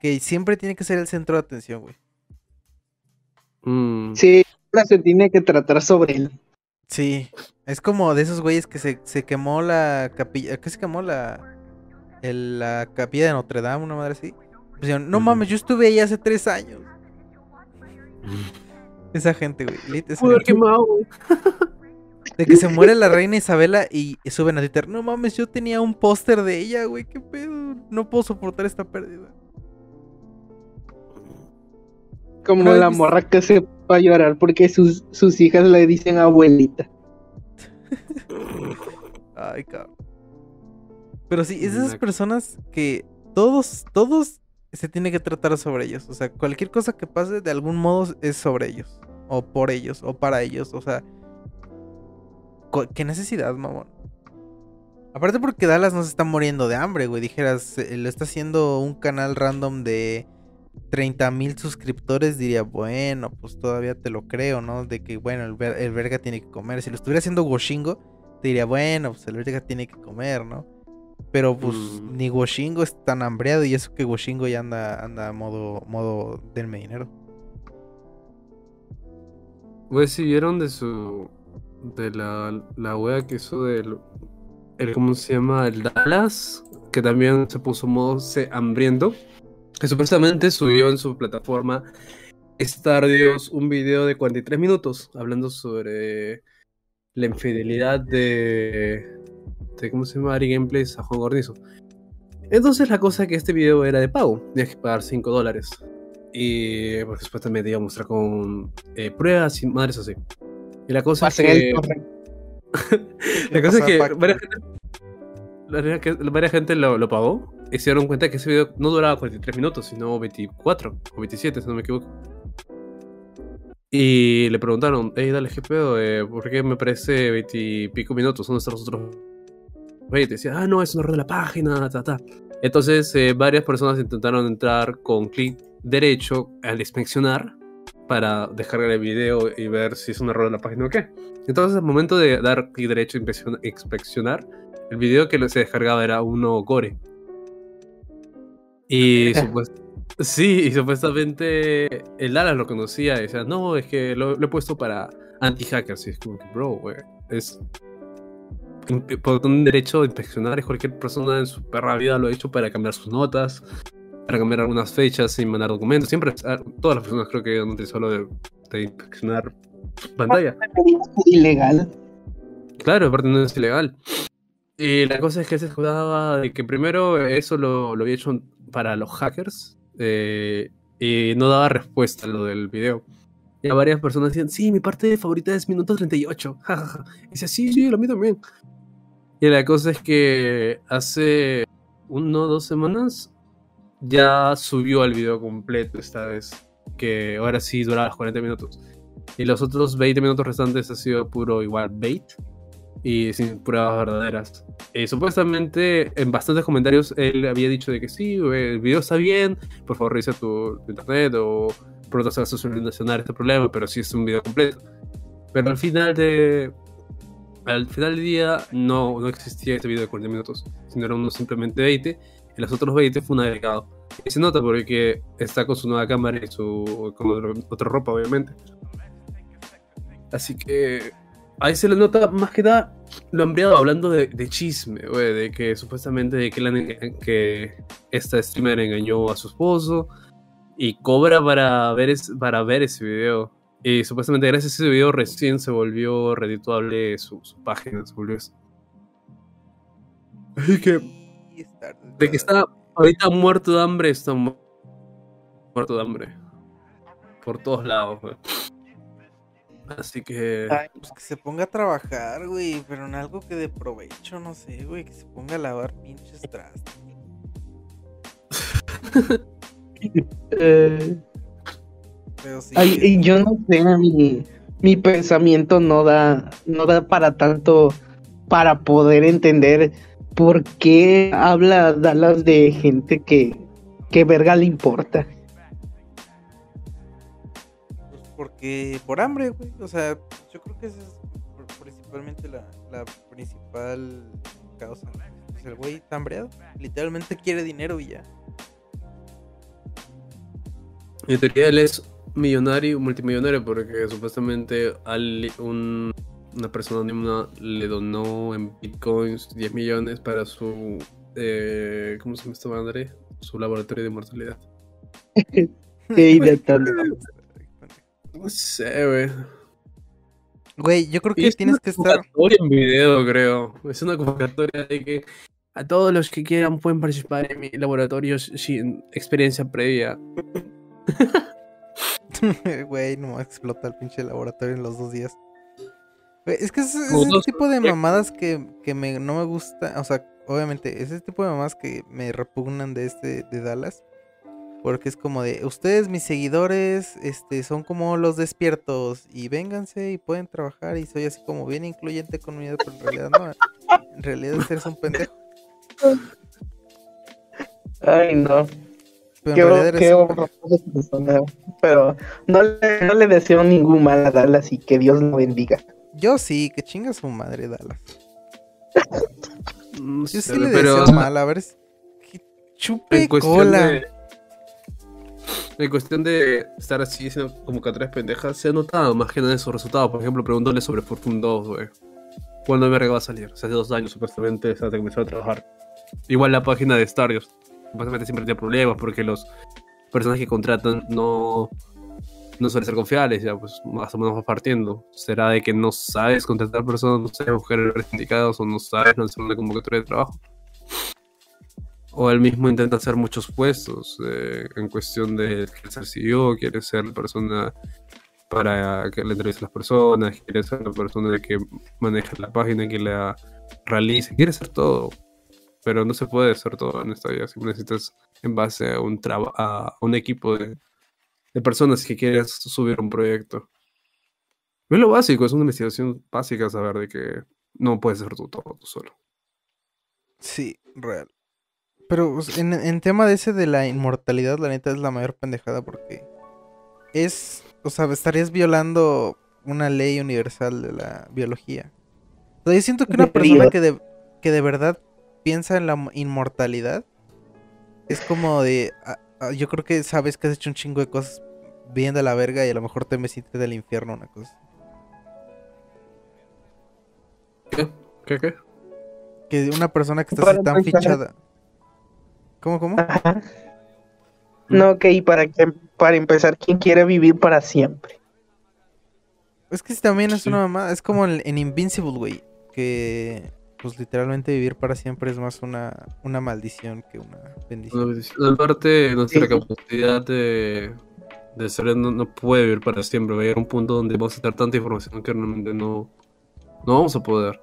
que siempre tiene que ser el centro de atención, güey. Mm, Sí, ahora se tiene que tratar sobre él. Sí, es como de esos güeyes que se, se quemó la capilla, ¿qué se quemó la el- la capilla de Notre Dame, una madre así? Pues no mames, yo estuve ahí hace tres años. [laughs] Esa gente, güey. quemado. De que se muere la reina Isabela y suben a Twitter, no mames, yo tenía un póster de ella, güey, qué pedo, no puedo soportar esta pérdida. Como la es- morra que se va a llorar porque sus, sus hijas le dicen abuelita. [laughs] Ay, cabrón. Pero sí, es de esas personas que todos, todos se tiene que tratar sobre ellos. O sea, cualquier cosa que pase de algún modo es sobre ellos. O por ellos, o para ellos. O sea, ¿qué necesidad, mamón? Aparte porque Dallas no se está muriendo de hambre, güey. Dijeras, eh, lo está haciendo un canal random de 30 mil suscriptores. Diría, bueno, pues todavía te lo creo, ¿no? De que, bueno, el, ver- verga tiene que comer. Si lo estuviera haciendo Washingo, te diría, bueno, pues el verga tiene que comer, ¿no? Pero pues Mm. ni Washingo es tan hambreado y eso que Washingo ya anda, anda a modo, modo denme dinero. Güey, si vieron de su. de la, la wea que hizo del. El, ¿Cómo se llama? El Dallas. Que también se puso modo se hambriento. Que supuestamente subió en su plataforma Stardios un video de 43 minutos hablando sobre la infidelidad de. De ¿Cómo se llama? Ari Gameplays a Juan Gornizo. Entonces la cosa es que este video era de pago. Tenías que pagar 5 dólares. Y porque supuestamente iba a mostrar con eh, pruebas y madres así. Y la cosa es Pasen el que. [laughs] La cosa es que varias gente, la verdad que varias gente lo, lo pagó y se dieron cuenta que ese video no duraba 43 minutos, sino 24 o 27, si no me equivoco. Y le preguntaron, hey, dale, ¿qué pedo? Eh, ¿Por qué me parece 20 y pico minutos? ¿Dónde están los otros 20? Decía, ah, no, es un error de la página, ta, ta. Entonces, eh, varias personas intentaron entrar con clic derecho al inspeccionar para descargar el video y ver si es un error de la página o qué. Entonces, al momento de dar clic derecho a inspeccion- inspeccionar, el video que se descargaba era uno gore. Y [laughs] supuest- sí, y supuestamente el Alan lo conocía y decía, no, es que lo, lo he puesto para anti-hackers. Y es como que, bro, güey, es. Por un derecho de inspeccionar es cualquier persona en su perra vida lo ha hecho para cambiar sus notas, para cambiar algunas fechas y mandar documentos. Siempre, ah, todas las personas creo que han utilizado lo de, de inspeccionar pantalla. Ilegal. Claro, aparte no es ilegal. Y la cosa es que se jugaba de que primero eso lo, lo había hecho para los hackers eh, y no daba respuesta a lo del video. Y a varias personas decían, sí, mi parte favorita es minuto 38. [laughs] jajaja". Y decía, sí, sí, lo mío también. Y la cosa es que hace uno o dos semanas ya subió el video completo esta vez. Que ahora sí duraba los 40 minutos. Y los otros 20 minutos restantes ha sido puro igual bait y sin pruebas verdaderas. Eh, supuestamente en bastantes comentarios él había dicho de que sí, el video está bien, por favor revisa tu, tu internet o pronto se va a solucionar este problema, pero sí es un video completo. Pero al final de al final del día no, no existía este video de 40 minutos, sino era uno simplemente 20 y los otros 20 fue un agregado. Y se nota porque está con su nueva cámara y su con otro- otra ropa, obviamente. Así que ahí se le nota más que nada lo hambriado hablando de, de chisme, güey, de que supuestamente de que, la que esta streamer engañó a su esposo y cobra para ver, es- para ver ese video. Y supuestamente gracias a ese video recién se volvió redituable su, su página, se volvió eso. Así que de que está ahorita muerto de hambre, está mu- muerto de hambre. Por todos lados, güey. Así que. Ay. Pues que se ponga a trabajar, güey, pero en algo que de provecho, no sé, güey, que se ponga a lavar pinches trastes. [laughs] Eh, Pero sí. ay, y yo no sé, mi, mi pensamiento no da, no da para tanto para poder entender por qué habla Dallas de gente que, que verga le importa. porque por hambre, güey. O sea, yo creo que esa es pr- principalmente la, la principal causa. Pues el güey está hambreado. Literalmente quiere dinero y ya. En teoría él es millonario, multimillonario, porque supuestamente al- un- una persona anónima le donó en bitcoins 10 millones para su. eh, ¿Cómo se llama esta madre? Su laboratorio de mortalidad. Qué idea tan- No sé, güey. Güey, yo creo que Es tienes que estar. en video, creo. Es una convocatoria de que a todos los que quieran pueden participar en mi laboratorio sin experiencia previa. [laughs] [laughs] Güey, no explota el pinche laboratorio en los dos días. Es que es, es dos tipo de mamadas que, que me, no me gusta. O sea, obviamente, es ese tipo de mamadas que me repugnan de este de Dallas. Porque es como de, ustedes, mis seguidores, este, son como los despiertos. Y vénganse y pueden trabajar. Y soy así como bien incluyente con mi vida, pero en realidad no. En realidad eres un pendejo. Ay, no. Pero en Qué. Pero no le, no le deseo ningún mal a Dallas y que Dios lo bendiga. Yo sí, que chinga su madre, Dallas. No Yo sí le pero, deseo o sea, mal, a ver. es- que chupe en cuestión cola. de. En cuestión de estar así haciendo convocatorias pendejas, se ha notado más que nada en sus resultados. Por ejemplo, preguntándole sobre Fortune 2, güey. ¿Cuándo verga va a salir? O sea, hace dos años supuestamente desde que comenzó a trabajar. Igual la página de Starios. Supuestamente siempre tiene problemas porque los personas que contratan no, no suelen ser confiables, ya pues más o menos va partiendo. ¿Será de que no sabes contratar personas, no sabes buscar indicados o no sabes lanzar una convocatoria de trabajo? O él mismo intenta hacer muchos puestos eh, en cuestión de ser CEO, quiere ser la persona para que le entreviste a las personas, quiere ser la persona que maneja la página, que la realice, quiere ser todo. Pero no se puede hacer todo en esta vida, siempre necesitas en base a un, traba- a un equipo de, de personas que quieres subir un proyecto. Es lo básico, es una investigación básica saber de que no puedes hacer tú todo tú solo. Sí, real. Pero en, en tema de ese de la inmortalidad, la neta es la mayor pendejada porque es, o sea, estarías violando una ley universal de la biología. O sea, yo siento que una persona que de, que de verdad piensa en la mo- inmortalidad es como de, ah, ah, yo creo que sabes que has hecho un chingo de cosas bien de la verga y a lo mejor te metiste del infierno una cosa. ¿Qué? ¿Qué? ¿Qué? Que una persona que está así tan empezar. fichada. ¿Cómo, cómo? Ajá. No, ok, para, que, para empezar, ¿quién quiere vivir para siempre? Es que sí, también es Sí. una mamada. Es como en, en Invincible, güey. Que, pues literalmente vivir para siempre es más una, una maldición que una bendición. Aparte, nuestra Sí. capacidad de, de ser no, no puede vivir para siempre. Va a llegar un punto donde vamos a tener tanta información que realmente no, no vamos a poder.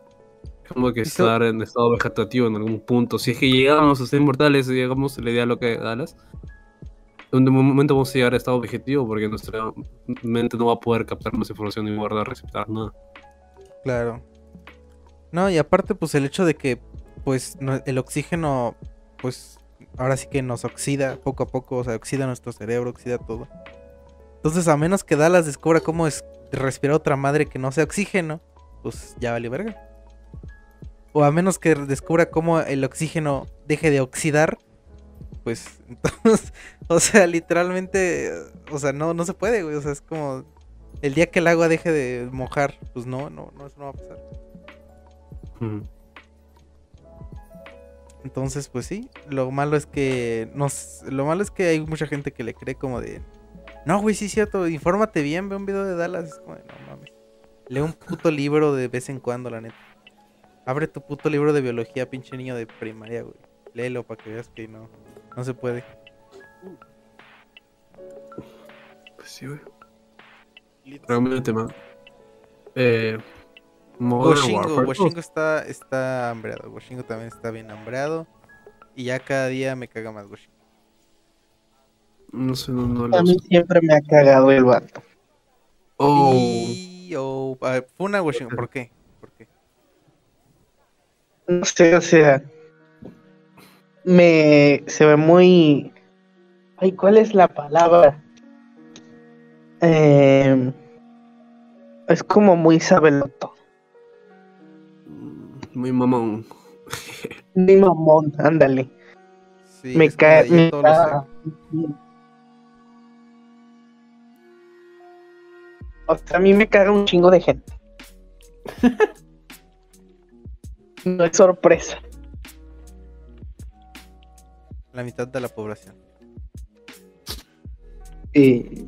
Es como que estar en estado vegetativo en algún punto. Si es que llegamos a ser inmortales, si llegamos a la idea de lo que Dallas, en un momento vamos a llegar a estado vegetativo porque nuestra mente no va a poder captar más información ni guardar, receptar nada. Claro. No, y aparte, pues el hecho de que, pues, el oxígeno, pues, ahora sí que nos oxida poco a poco, o sea, oxida nuestro cerebro, oxida todo. Entonces, a menos que Dallas descubra cómo es respirar otra madre que no sea oxígeno, pues ya vale verga. O a menos que descubra cómo el oxígeno deje de oxidar, pues, [laughs] entonces, o sea, literalmente, o sea, no, no se puede, güey, o sea, es como, el día que el agua deje de mojar, pues no, no, no, eso no va a pasar. Entonces, pues sí, lo malo es que nos, lo malo es que hay mucha gente que le cree como de, no, güey, sí es cierto, infórmate bien, ve un video de Dallas, es como de, no mames. Lee un puto libro de vez en cuando, la neta. Abre tu puto libro de biología, pinche niño de primaria, güey. Léelo para que veas que no, no se puede. Pues sí, güey. Realmente, man. Eh, Warfare. Goshingo está, está hambreado, Goshingo también está bien hambreado. Y ya cada día me caga más Goshingo. No sé, no, no A mí sé. siempre me ha cagado el vato. Oh, Y... oh, a ver, fue una Goshingo, ¿por qué? ¿Por qué? No sé, o sea, me se ve muy. Ay, ¿cuál es la palabra? Eh, Es como muy sabeloto. Muy mamón. Muy mamón, ándale. Sí, me cae. Me. O sea, a mí me caga un chingo de gente. [laughs] no es sorpresa. La mitad de la población. Eh,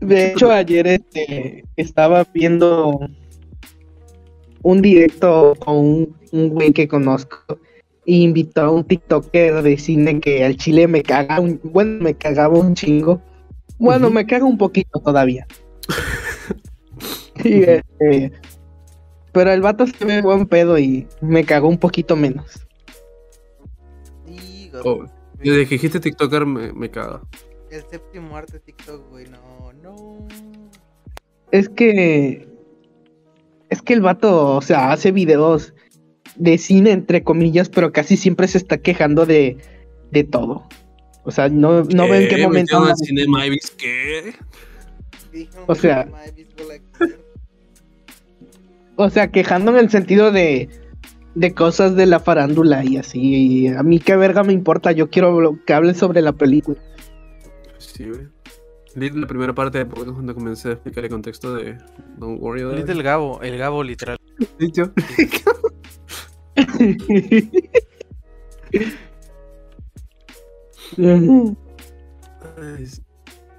de hecho, ayer este, estaba viendo un directo con un, un güey que conozco y invitó a un TikToker de cine que al chile me caga un, bueno, me cagaba un chingo. Bueno, me caga un poquito todavía. [laughs] Y, este, pero el vato se ve buen pedo y me cagó un poquito menos. Digo, Oh, Desde que dijiste TikToker me, me caga. el séptimo arte TikTok, güey, no, no. Es que. Es que el vato, o sea, hace videos de cine, entre comillas, pero casi siempre se está quejando de, de todo. O sea, no, no ve en qué momento. ¿Metieron anda- al Cinema qué? O sea- O sea, quejando en el sentido de, de cosas de la farándula y así. y a mí qué verga me importa, yo quiero que hable sobre la película. Sí, güey. Leí la primera parte de podcast cuando comencé a explicar el contexto de Don't Worry About It. Little Gabo, el Gabo literal. Dicho.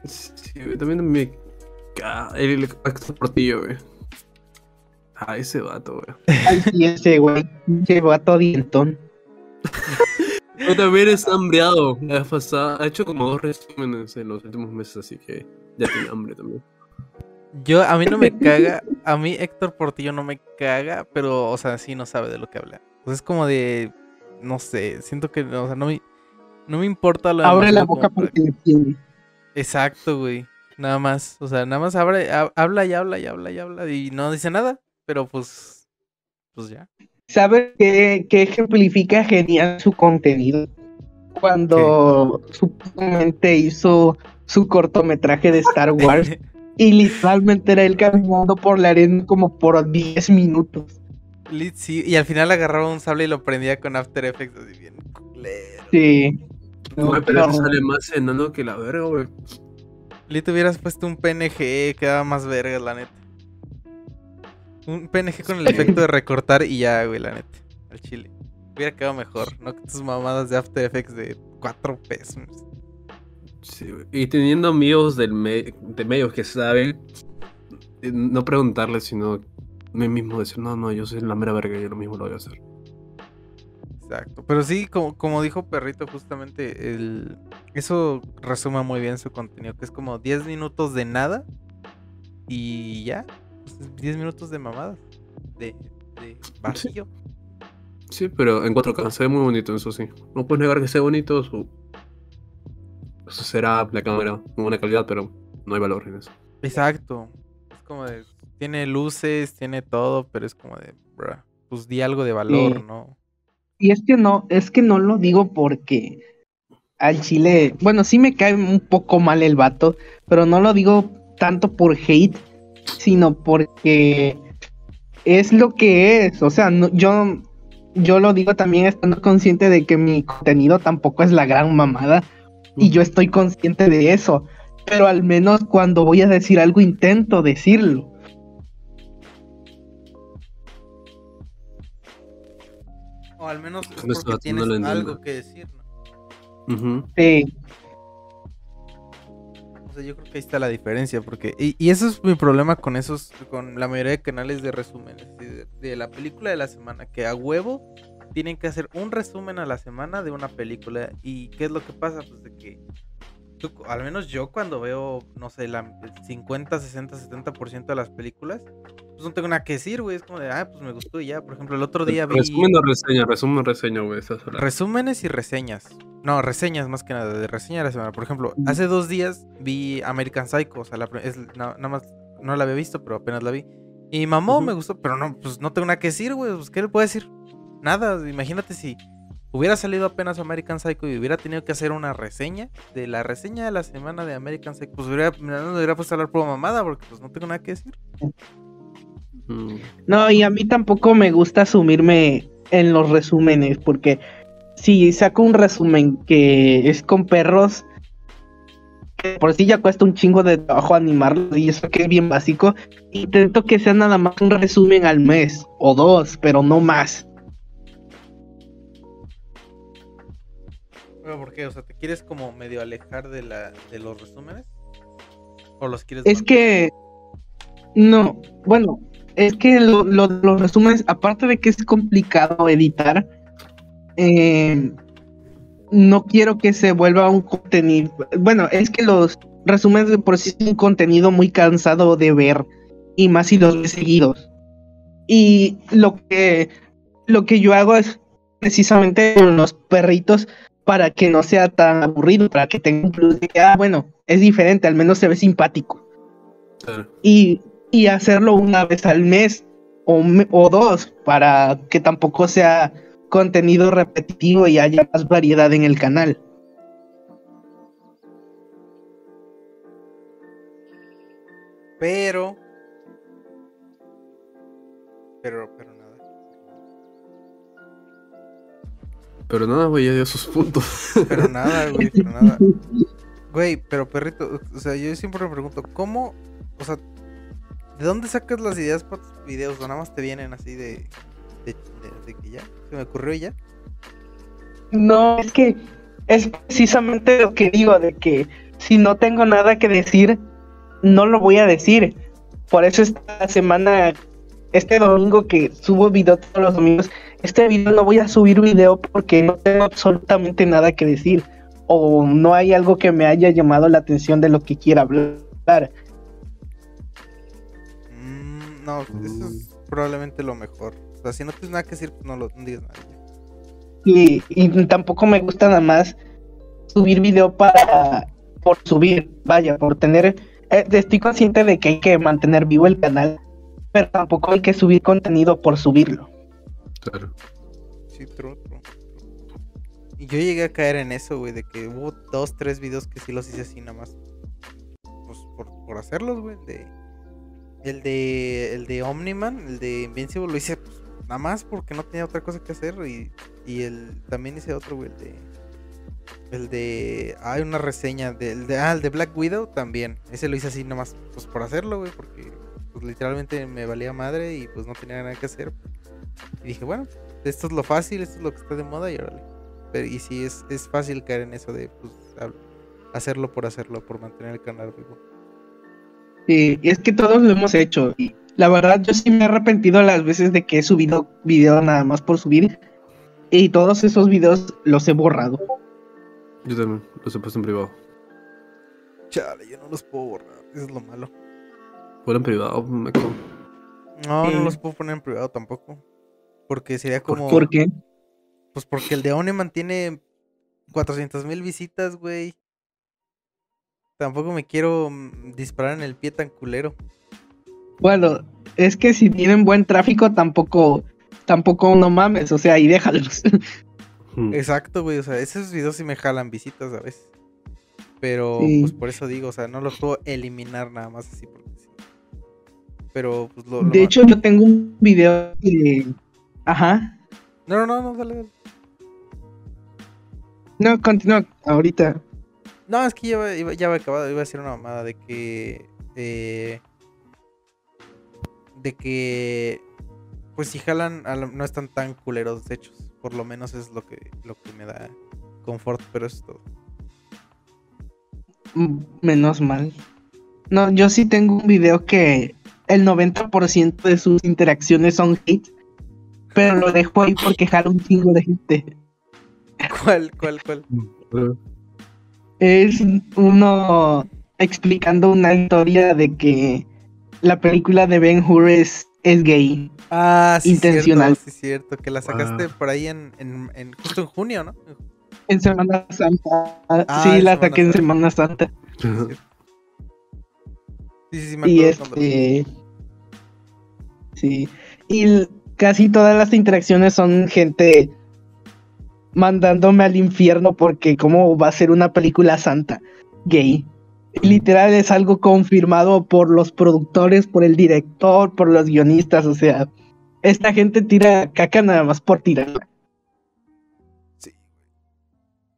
Sí, también me el actor portillo, güey. Ah, ese vato, güey. Ay, sí, ese güey, ese vato dientón. Pero también está hambreado. La vez pasada ha hecho como dos resúmenes en los últimos meses, así que ya tiene hambre también. Yo, a mí no me caga, a mí Héctor Portillo no me caga, pero, o sea, sí no sabe de lo que habla. Pues es como de, no sé, siento que, o sea, no me, no me importa lo Abre la boca para- porque le tiene. Exacto, güey. Nada más, o sea, nada más abre, ha- habla y habla y habla y habla y no dice nada, pero pues, pues ya. ¿Sabe qué, qué ejemplifica genial su contenido? Cuando supuestamente hizo su cortometraje de Star [laughs] Wars y literalmente era él caminando por la arena como por 10 minutos. Sí, y al final agarraba un sable y lo prendía con After Effects así bien culero. Sí. Güey, pero No, sale más enano que la verga, güey. Lit hubieras puesto un PNG, quedaba más verga, la neta. Un PNG con el efecto de recortar y ya, güey, la neta. Al chile. Hubiera quedado mejor, no que tus mamadas de After Effects de 4 pesos. Sí. Y teniendo amigos del me- de medios que saben, eh, no preguntarles, sino mí mismo decir, no, no, yo soy la mera verga, yo lo mismo lo voy a hacer. Exacto. Pero sí, como, como dijo Perrito, justamente, el... eso resume muy bien su contenido, que es como 10 minutos de nada y ya. Pues, 10 minutos de mamadas. De, de vacío. Sí, pero en 4K se ve muy bonito, eso sí. No puedes negar que sea bonito, su... Eso será la cámara, muy buena calidad, pero no hay valor en eso. Exacto. Es como de. Tiene luces, tiene todo, pero es como de. bruh, pues di algo de valor, Sí. ¿no? Y es que no, es que no lo digo porque al chile, bueno, sí me cae un poco mal el vato, pero no lo digo tanto por hate, sino porque es lo que es. O sea, no- yo, yo lo digo también estando consciente de que mi contenido tampoco es la gran mamada. Y yo estoy consciente de eso. Pero al menos cuando voy a decir algo intento decirlo. O al menos es porque tienes algo que decir, ¿no? Sí, sea, yo creo que ahí está la diferencia, porque... Y, y eso es mi problema con esos, con la mayoría de canales de resúmenes, de, de la película de la semana, que a huevo tienen que hacer un resumen a la semana de una película. ¿Y qué es lo que pasa? Pues de que... tú- al menos yo cuando veo, no sé, la, el 50, 60, 70% de las películas, pues no tengo nada que decir, güey. Es como de, ah, pues me gustó y ya. Por ejemplo, el otro día vi... Resumen o reseña, resumen o reseña, güey. Resúmenes y reseñas. No, reseñas más que nada, de reseña de la semana. Por ejemplo, hace dos días vi American Psycho, o sea, la, es, na- nada más, no la había visto, pero apenas la vi. Y mamó, me gustó, pero no, pues no tengo nada que decir, güey, pues ¿qué le puedo decir? Nada, imagínate si hubiera salido apenas American Psycho y hubiera tenido que hacer una reseña de la reseña de la semana de American Psycho, pues hubiera, no hubiera puesto a hablar por mamada porque pues no tengo nada que decir. No, y a mí tampoco me gusta asumirme en los resúmenes, porque si saco un resumen que es con perros, que por sí ya cuesta un chingo de trabajo animarlo, y eso que es bien básico, intento que sea nada más un resumen al mes, o dos, pero no más. Pero, ¿por qué? O sea, ¿te quieres como medio alejar de la de los resúmenes? ¿O los quieres Es que, no, bueno, es que lo- lo- los resúmenes, aparte de que es complicado editar, eh, no quiero que se vuelva un contenido. Bueno, es que los resúmenes de por sí son un contenido muy cansado de ver, y más si los ves seguidos. Y lo que, lo que yo hago es precisamente con los perritos para que no sea tan aburrido, para que tenga un plus de que, ah, bueno, es diferente, al menos se ve simpático Claro. y, y hacerlo una vez al mes o, o dos para que tampoco sea contenido repetitivo y haya más variedad en el canal. Pero. Pero, pero nada. Güey, ya dio sus puntos. Pero [laughs] nada, güey, pero nada. Güey, pero perrito, o sea, yo siempre me pregunto, ¿cómo? O sea, ¿de dónde sacas las ideas para tus videos? ¿O nada más te vienen así de. de, de- de que ya? ¿Se me ocurrió y ya? No, es que es precisamente lo que digo, de que si no tengo nada que decir, no lo voy a decir. Por eso esta semana, este domingo que subo video todos los domingos, este video no voy a subir video porque no tengo absolutamente nada que decir. O no hay algo que me haya llamado la atención de lo que quiera hablar. Mm, no, eso es probablemente lo mejor. O sea, si no tienes nada que decir, no lo no digas nada. Y, y tampoco me gusta nada más subir video para por subir, vaya, por tener eh, estoy consciente de que hay que mantener vivo el canal, pero tampoco hay que subir contenido por subirlo. Claro. Sí, true, true, true. Y yo llegué a caer en eso, güey, de que hubo dos, tres videos que sí los hice así nada más. Pues por, por hacerlos, güey. El de, el de. El de Omniman, el de Invincible, lo hice pues, nada más porque no tenía otra cosa que hacer. Y, y el también hice otro, güey, el de. El de. Hay una reseña del de. Ah, el de Black Widow también. Ese lo hice así nada más, pues por hacerlo, güey, porque pues literalmente me valía madre y pues no tenía nada que hacer. Y dije, bueno, esto es lo fácil, esto es lo que está de moda y órale. Pero, y sí, es, es fácil caer en eso de pues, hacerlo por hacerlo, por mantener el canal vivo. Sí, y es que todos lo hemos hecho. Y la verdad, yo sí me he arrepentido las veces de que he subido video nada más por subir. Y todos esos videos los he borrado. Yo también los he puesto en privado. Chale, yo no los puedo borrar, eso es lo malo. Fuera en privado, me co- No, no los puedo poner en privado tampoco. Porque sería como. ¿Por qué? Pues porque el de Oneman tiene 400 mil visitas, güey. Tampoco me quiero mm, disparar en el pie tan culero. Bueno, es que si tienen buen tráfico, tampoco, tampoco no mames, o sea, y déjalos. Exacto, güey. O sea, esos videos sí me jalan visitas a veces. Pero, Sí. pues por eso digo, o sea, no los puedo eliminar nada más así porque. Pero, pues lo. lo De hecho, yo tengo un video que... Ajá. No, no, no, dale, dale. No, continúa ahorita. No, es que ya, va- iba- ya había acabado, iba a decir una mamada de que. eh, de que. Pues si jalan, no están tan culeros hechos. Por lo menos es lo que, lo que me da confort, pero es todo. Mm, Menos mal. No, yo sí tengo un video que el 90% de sus interacciones son hate. Pero lo dejo ahí porque jala un chingo de gente. ¿Cuál, cuál, cuál? Es uno explicando una historia de que la película de Ben Hur es, es gay. Ah, sí, Intencional. Cierto, sí, cierto. Que la sacaste Ah. por ahí en, en, en- justo en junio, ¿no? En Semana Santa. Ah, sí, la Semana saqué en. Semana Santa. Sí, sí, sí, me Y este. Sí. Y casi todas las interacciones son gente mandándome al infierno porque cómo va a ser una película santa gay. Literal es algo confirmado por los productores, por el director, por los guionistas, o sea, esta gente tira caca nada más por tirarla.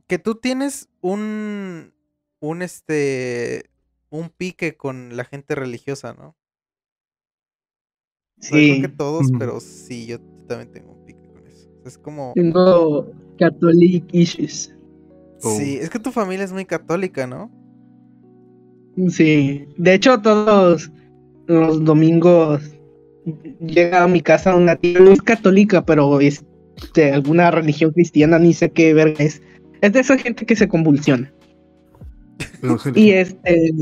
Que tú tienes un. Un este. Un pique con la gente religiosa, ¿no? O sea, creo Sí, que todos, pero sí, yo también tengo un pique con eso. Es como. tengo Catholic issues. Oh. Sí, es que tu familia es muy católica, ¿no? Sí, de hecho todos los domingos llega a mi casa una tía, no es católica, pero es de alguna religión cristiana, ni sé qué verga es. Es de esa gente que se convulsiona. Y este.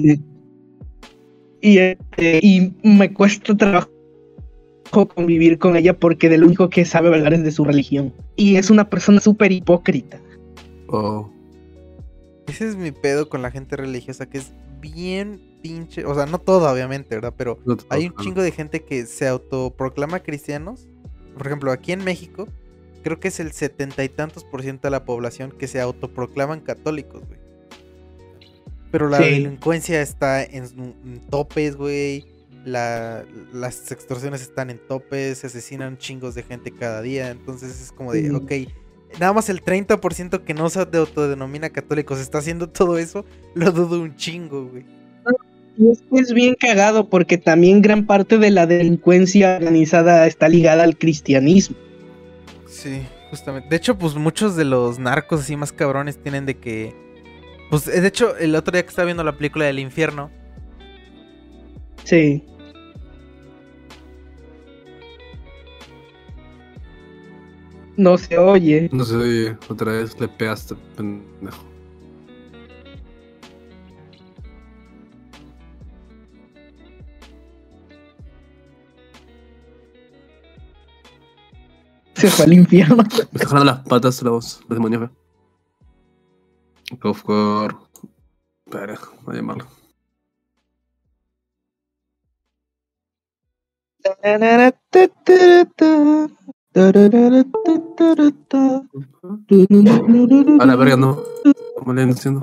Y este. Y me cuesta trabajo convivir con ella porque de lo único que sabe hablar es de su religión. Y es una persona súper hipócrita. Oh. Ese es mi pedo con la gente religiosa, que es bien pinche. O sea, no toda, obviamente, ¿verdad? Pero No hay un chingo de gente que se autoproclama cristianos. Por ejemplo, aquí en México, creo que es el setenta y tantos por ciento de la población que se autoproclaman católicos, güey. Pero la Sí. delincuencia está en, en topes, güey. La- las extorsiones están en topes, se asesinan chingos de gente cada día. Entonces es como de, ok, nada más el 30% que no se autodenomina católicos está haciendo todo eso, lo dudo un chingo, güey. Y es que es bien cagado porque también gran parte de la delincuencia organizada está ligada al cristianismo. Sí, justamente. De hecho, pues muchos de los narcos así más cabrones tienen de que. Pues eh, de hecho, el otro día que estaba viendo la película del infierno, Sí. No se oye. No sé, oye, otra vez le pegaste, pendejo. Se fue al infierno. Me está jalando las patas la voz, los demonios, ve. Of course. Espera, voy a llamarlo. A la verga, no. ¿Cómo le ando haciendo?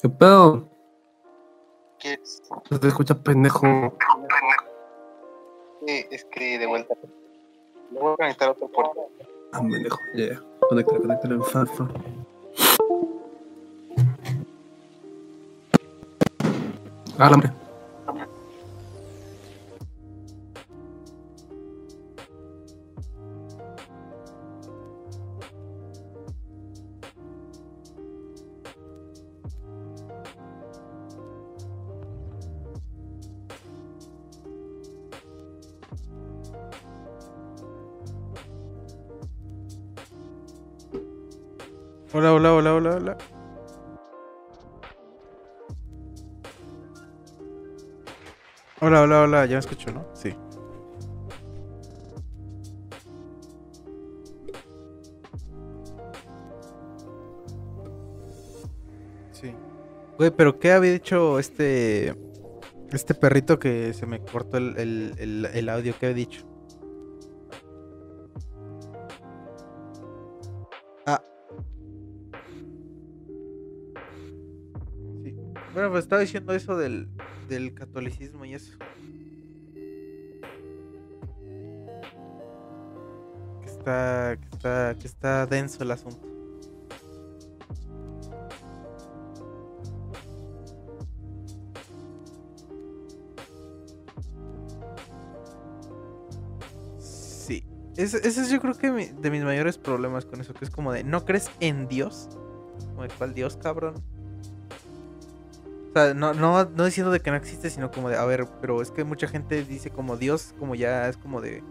¿Qué pedo? ¿Qué es? No te escuchas pendejo. Eh, Es que de vuelta. Voy a conectar otro puerto. Ah, pendejo. Ya, ya. Conecta, conecta en fafa. Ah, hombre. Hola, hola, hola, hola, hola. Hola, hola, hola, ya me escucho, ¿no? Sí. Sí. Güey, pero ¿qué había dicho este. Este perrito que se me cortó el, el, el, el audio? ¿Qué había dicho? Estaba diciendo eso del, del catolicismo y eso. Que está, está, que está denso el asunto. Sí. Ese, es yo creo que de mis mayores problemas con eso, que es como de, ¿no crees en Dios? Como de, ¿cuál Dios, cabrón? O sea, no, no, no diciendo de que no existe, sino como de, a ver, pero es que mucha gente dice como Dios, como ya es como de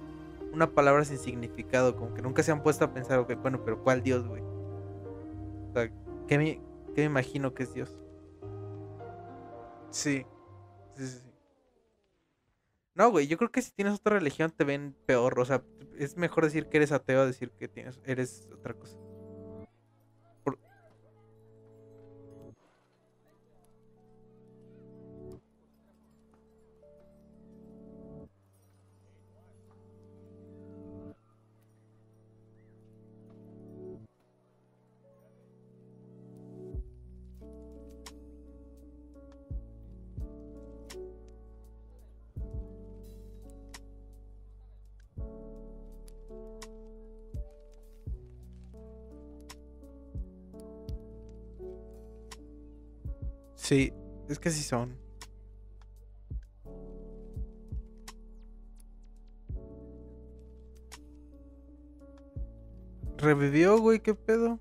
una palabra sin significado, como que nunca se han puesto a pensar, ok, bueno, pero ¿cuál Dios, güey? O sea, ¿qué me, qué me imagino que es Dios? Sí. Sí, sí, sí. No, güey, yo creo que si tienes otra religión te ven peor, o sea, es mejor decir que eres ateo a decir que tienes, eres otra cosa. Es que sí son. Revivió, güey, ¿qué pedo?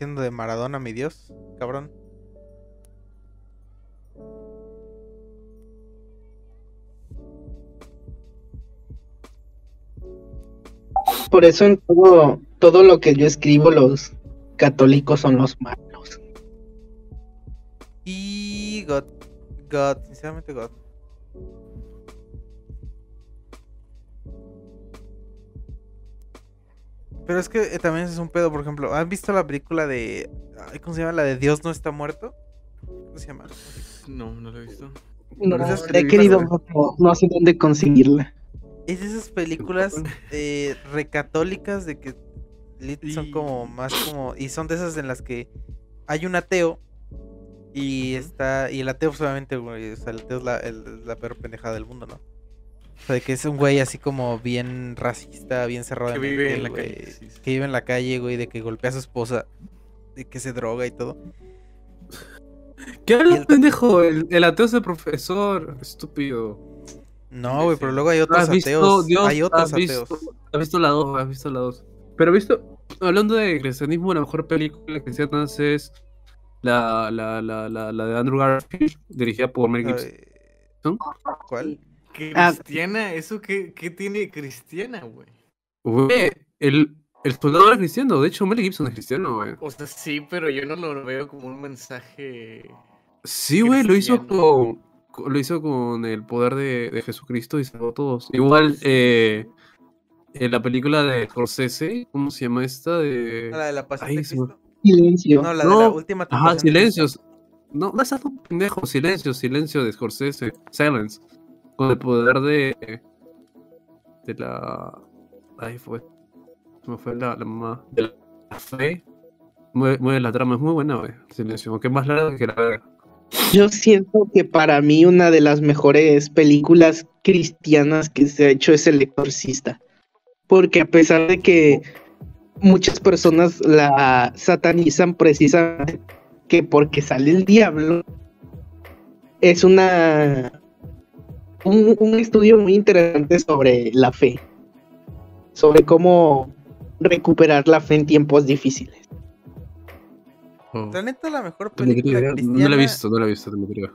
Ey, ¿de qué estás diciendo de Maradona, mi Dios? Cabrón. Por eso en todo, todo lo que yo escribo, los católicos son los malos. Y God. God, sinceramente God. Pero es que eh, también es un pedo, por ejemplo, ¿han visto la película de... ¿Cómo se llama? La de Dios no está muerto? ¿Cómo se llama? No, no lo he visto. No, la he querido, no, no sé dónde conseguirla. Es de esas películas eh, recatólicas de que lit- son Y- como más como... Y son de esas en las que hay un ateo y está... Y el ateo pues, obviamente, güey, o sea, el ateo es la, el- la peor pendejada del mundo, ¿no? O sea, de que es un güey así como bien racista, bien cerrado. Que vive mente, en la güey, calle, sí, sí. Que vive en la calle, güey, de que golpea a su esposa, de que se droga y todo. ¿Qué habla, el- pendejo? El, el ateo es el profesor. Estúpido. No, güey, pero luego hay otros ¿Has visto, ateos. Dios, hay otros has visto, ateos. has visto la 2, has visto la 2. Pero visto, hablando de cristianismo, la mejor película cristiana es la, la, la, la, la de Andrew Garfield, dirigida por Mel Gibson. Ay, Ah. ¿Cristiana? ¿Eso qué, qué tiene cristiana, güey? Güey, el, el soldado era cristiano, de hecho Mel Gibson es cristiano, güey. O sea, sí, pero yo no lo veo como un mensaje. Sí, güey, lo hizo con, lo hizo con el poder de, de Jesucristo y salvó a todos. Igual, eh, en la película de Scorsese, ¿cómo se llama esta? De... La de la pasión Ay, de Cristo. Silencio. No, la de la última Ajá, silencios. No, no estás un pendejo. Silencio, silencio de Scorsese. Silence. Con el poder de. De la. Ahí fue. Me fue la, la mamá. De la fe. Mueve, mueve la trama. Es muy buena, güey. Silencio. Es más larga que la verga. Yo siento que para mí una de las mejores películas cristianas que se ha hecho es El Exorcista. Porque a pesar de que muchas personas la satanizan precisamente que porque sale el diablo, es una un, un estudio muy interesante sobre la fe, sobre cómo recuperar la fe en tiempos difíciles. Oh. La neta, la mejor No, me película creo, cristiana. no la he visto, no la he visto, no creo.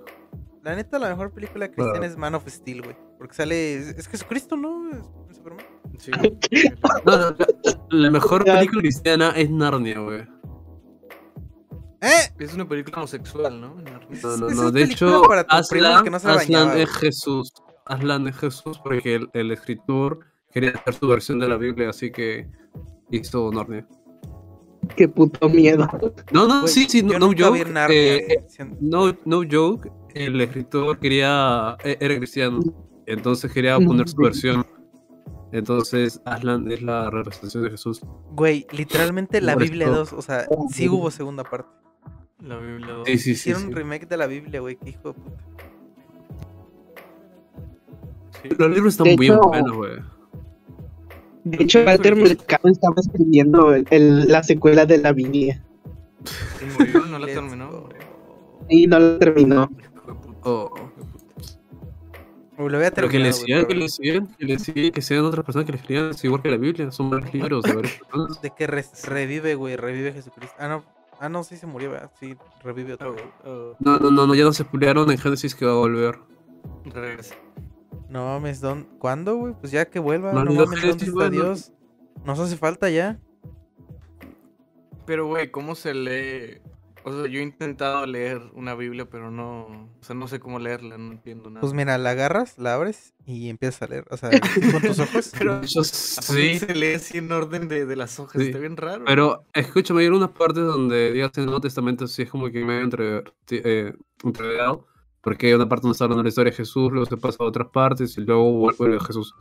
La neta, la mejor película cristiana Ah. es Man of Steel, güey. Porque sale. Es, es Jesucristo, ¿no? Es- es Superman. Sí. No, no, la, la mejor [laughs] película cristiana es Narnia, güey. ¡Eh! Es una película homosexual, ¿no? No, no, no. De hecho, Aslan, que no se la Aslan es. Jesús. Aslan es Jesús porque el, el escritor quería hacer su versión de la Biblia, así que hizo Narnia. Qué puto miedo. No, no, Güey, sí, sí, no, yo no joke. Narnia, eh, eh, no, no joke. El escritor quería. Era cristiano. Entonces quería poner su versión. Entonces Aslan es la representación de Jesús. Güey, literalmente la Biblia esto- 2, o sea, sí hubo segunda parte. La Biblia. Sí, sí, sí. Hicieron sí. un remake de la Biblia, güey, qué hijo de puta. Sí. Los libros están De muy hecho- buenos, güey. De hecho, Walter Mercado estaba escribiendo el- el- la secuela de la Biblia Y murió, no la terminó. y no la terminó. Oh. Lo voy a Pero que le terminar, sigan, que le sigan, que le sigan, que sean otras personas que le escriban, es igual que la Biblia, son varios libros de varias personas. De que re- revive, güey, revive Jesucristo. Ah, no. Ah, no, sí se murió, ¿verdad? Sí, revive otra Oh, vez. oh, No, no, no, no, ya no se publicaron en Génesis que va a volver. regresa. No mames, ¿dón- ¿cuándo, güey? Pues ya que vuelva, No no, mames, Génesis, ¿dónde está güey, no- Dios? Nos hace falta ya. Pero, güey, ¿cómo se lee O sea, yo he intentado leer una Biblia, pero no, o sea, no sé cómo leerla, no entiendo nada. Pues mira, la agarras, la abres y empiezas a leer. O sea, [laughs] con tus ojos. Pero Yo sí, se lee así en orden de, de las hojas, Sí, está bien raro. pero escúchame, hay unas partes donde digas en el Nuevo Testamento sí es como que medio entre, eh, entreverado, porque hay una parte donde está hablando la historia de Jesús, luego se pasa a otras partes y luego vuelve a Jesús.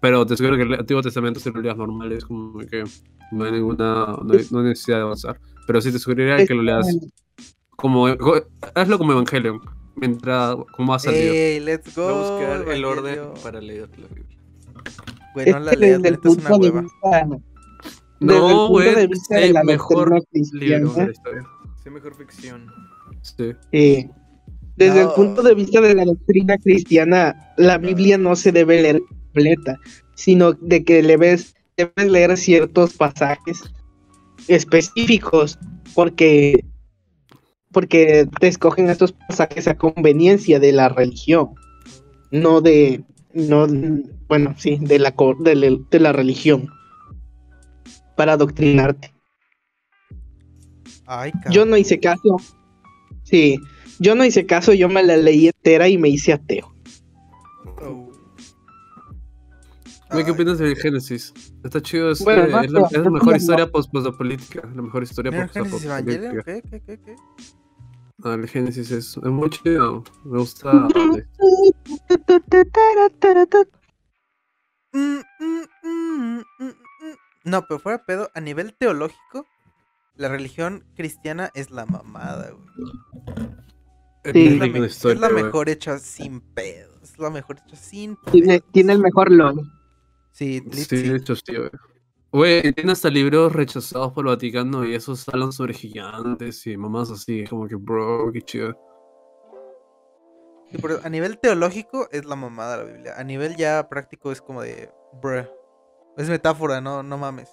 Pero te aseguro que el Antiguo Testamento si lo leas normal, es como que no hay ninguna, no hay, no hay necesidad de avanzar. Pero sí te sugeriría que lo leas como, hazlo como Evangelion, mientras, como ha salido. ¡Ey, let's Voy a go! buscar el orden para leer la Biblia. Güey, no Es la leas, el neta es una punto de hueva. vista, el No, punto güey, es la el mejor libro de la historia. Sí, mejor ficción. Sí. eh, desde el No. punto de vista de la doctrina cristiana, la Biblia no se debe leer completa, sino de que le ves, debes leer ciertos pasajes específicos, porque porque te escogen estos pasajes a conveniencia de la religión, no de no bueno, sí, de la de la, de la religión para adoctrinarte. Ay. Yo no hice caso. Sí, yo no hice caso, yo me la leí entera y me hice ateo. Güey, ¿Qué Ay. opinas del Génesis? Está chido, es, Bueno, eh, no, es, la, es mejor historia post política la mejor historia ¿Mira el post Génesis Evangelion? ¿Qué, qué, qué, qué? El Génesis es, es muy chido, me gusta. No, pero fuera pedo, a nivel teológico, la religión cristiana es la mamada, güey. Es Sí. Es muy la, es mejor hecha sin pedo. Es la mejor hecha sin Tiene, pedos. tiene el mejor LOL. Sí, Sí, sí. de hecho, sí, güey. Güey, tiene hasta libros rechazados por el Vaticano y esos hablan sobre gigantes y mamás así. Como que, bro, qué chido. Sí, pero a nivel teológico es la mamada la Biblia. A nivel ya práctico es como de, bruh. Es metáfora, no, no mames.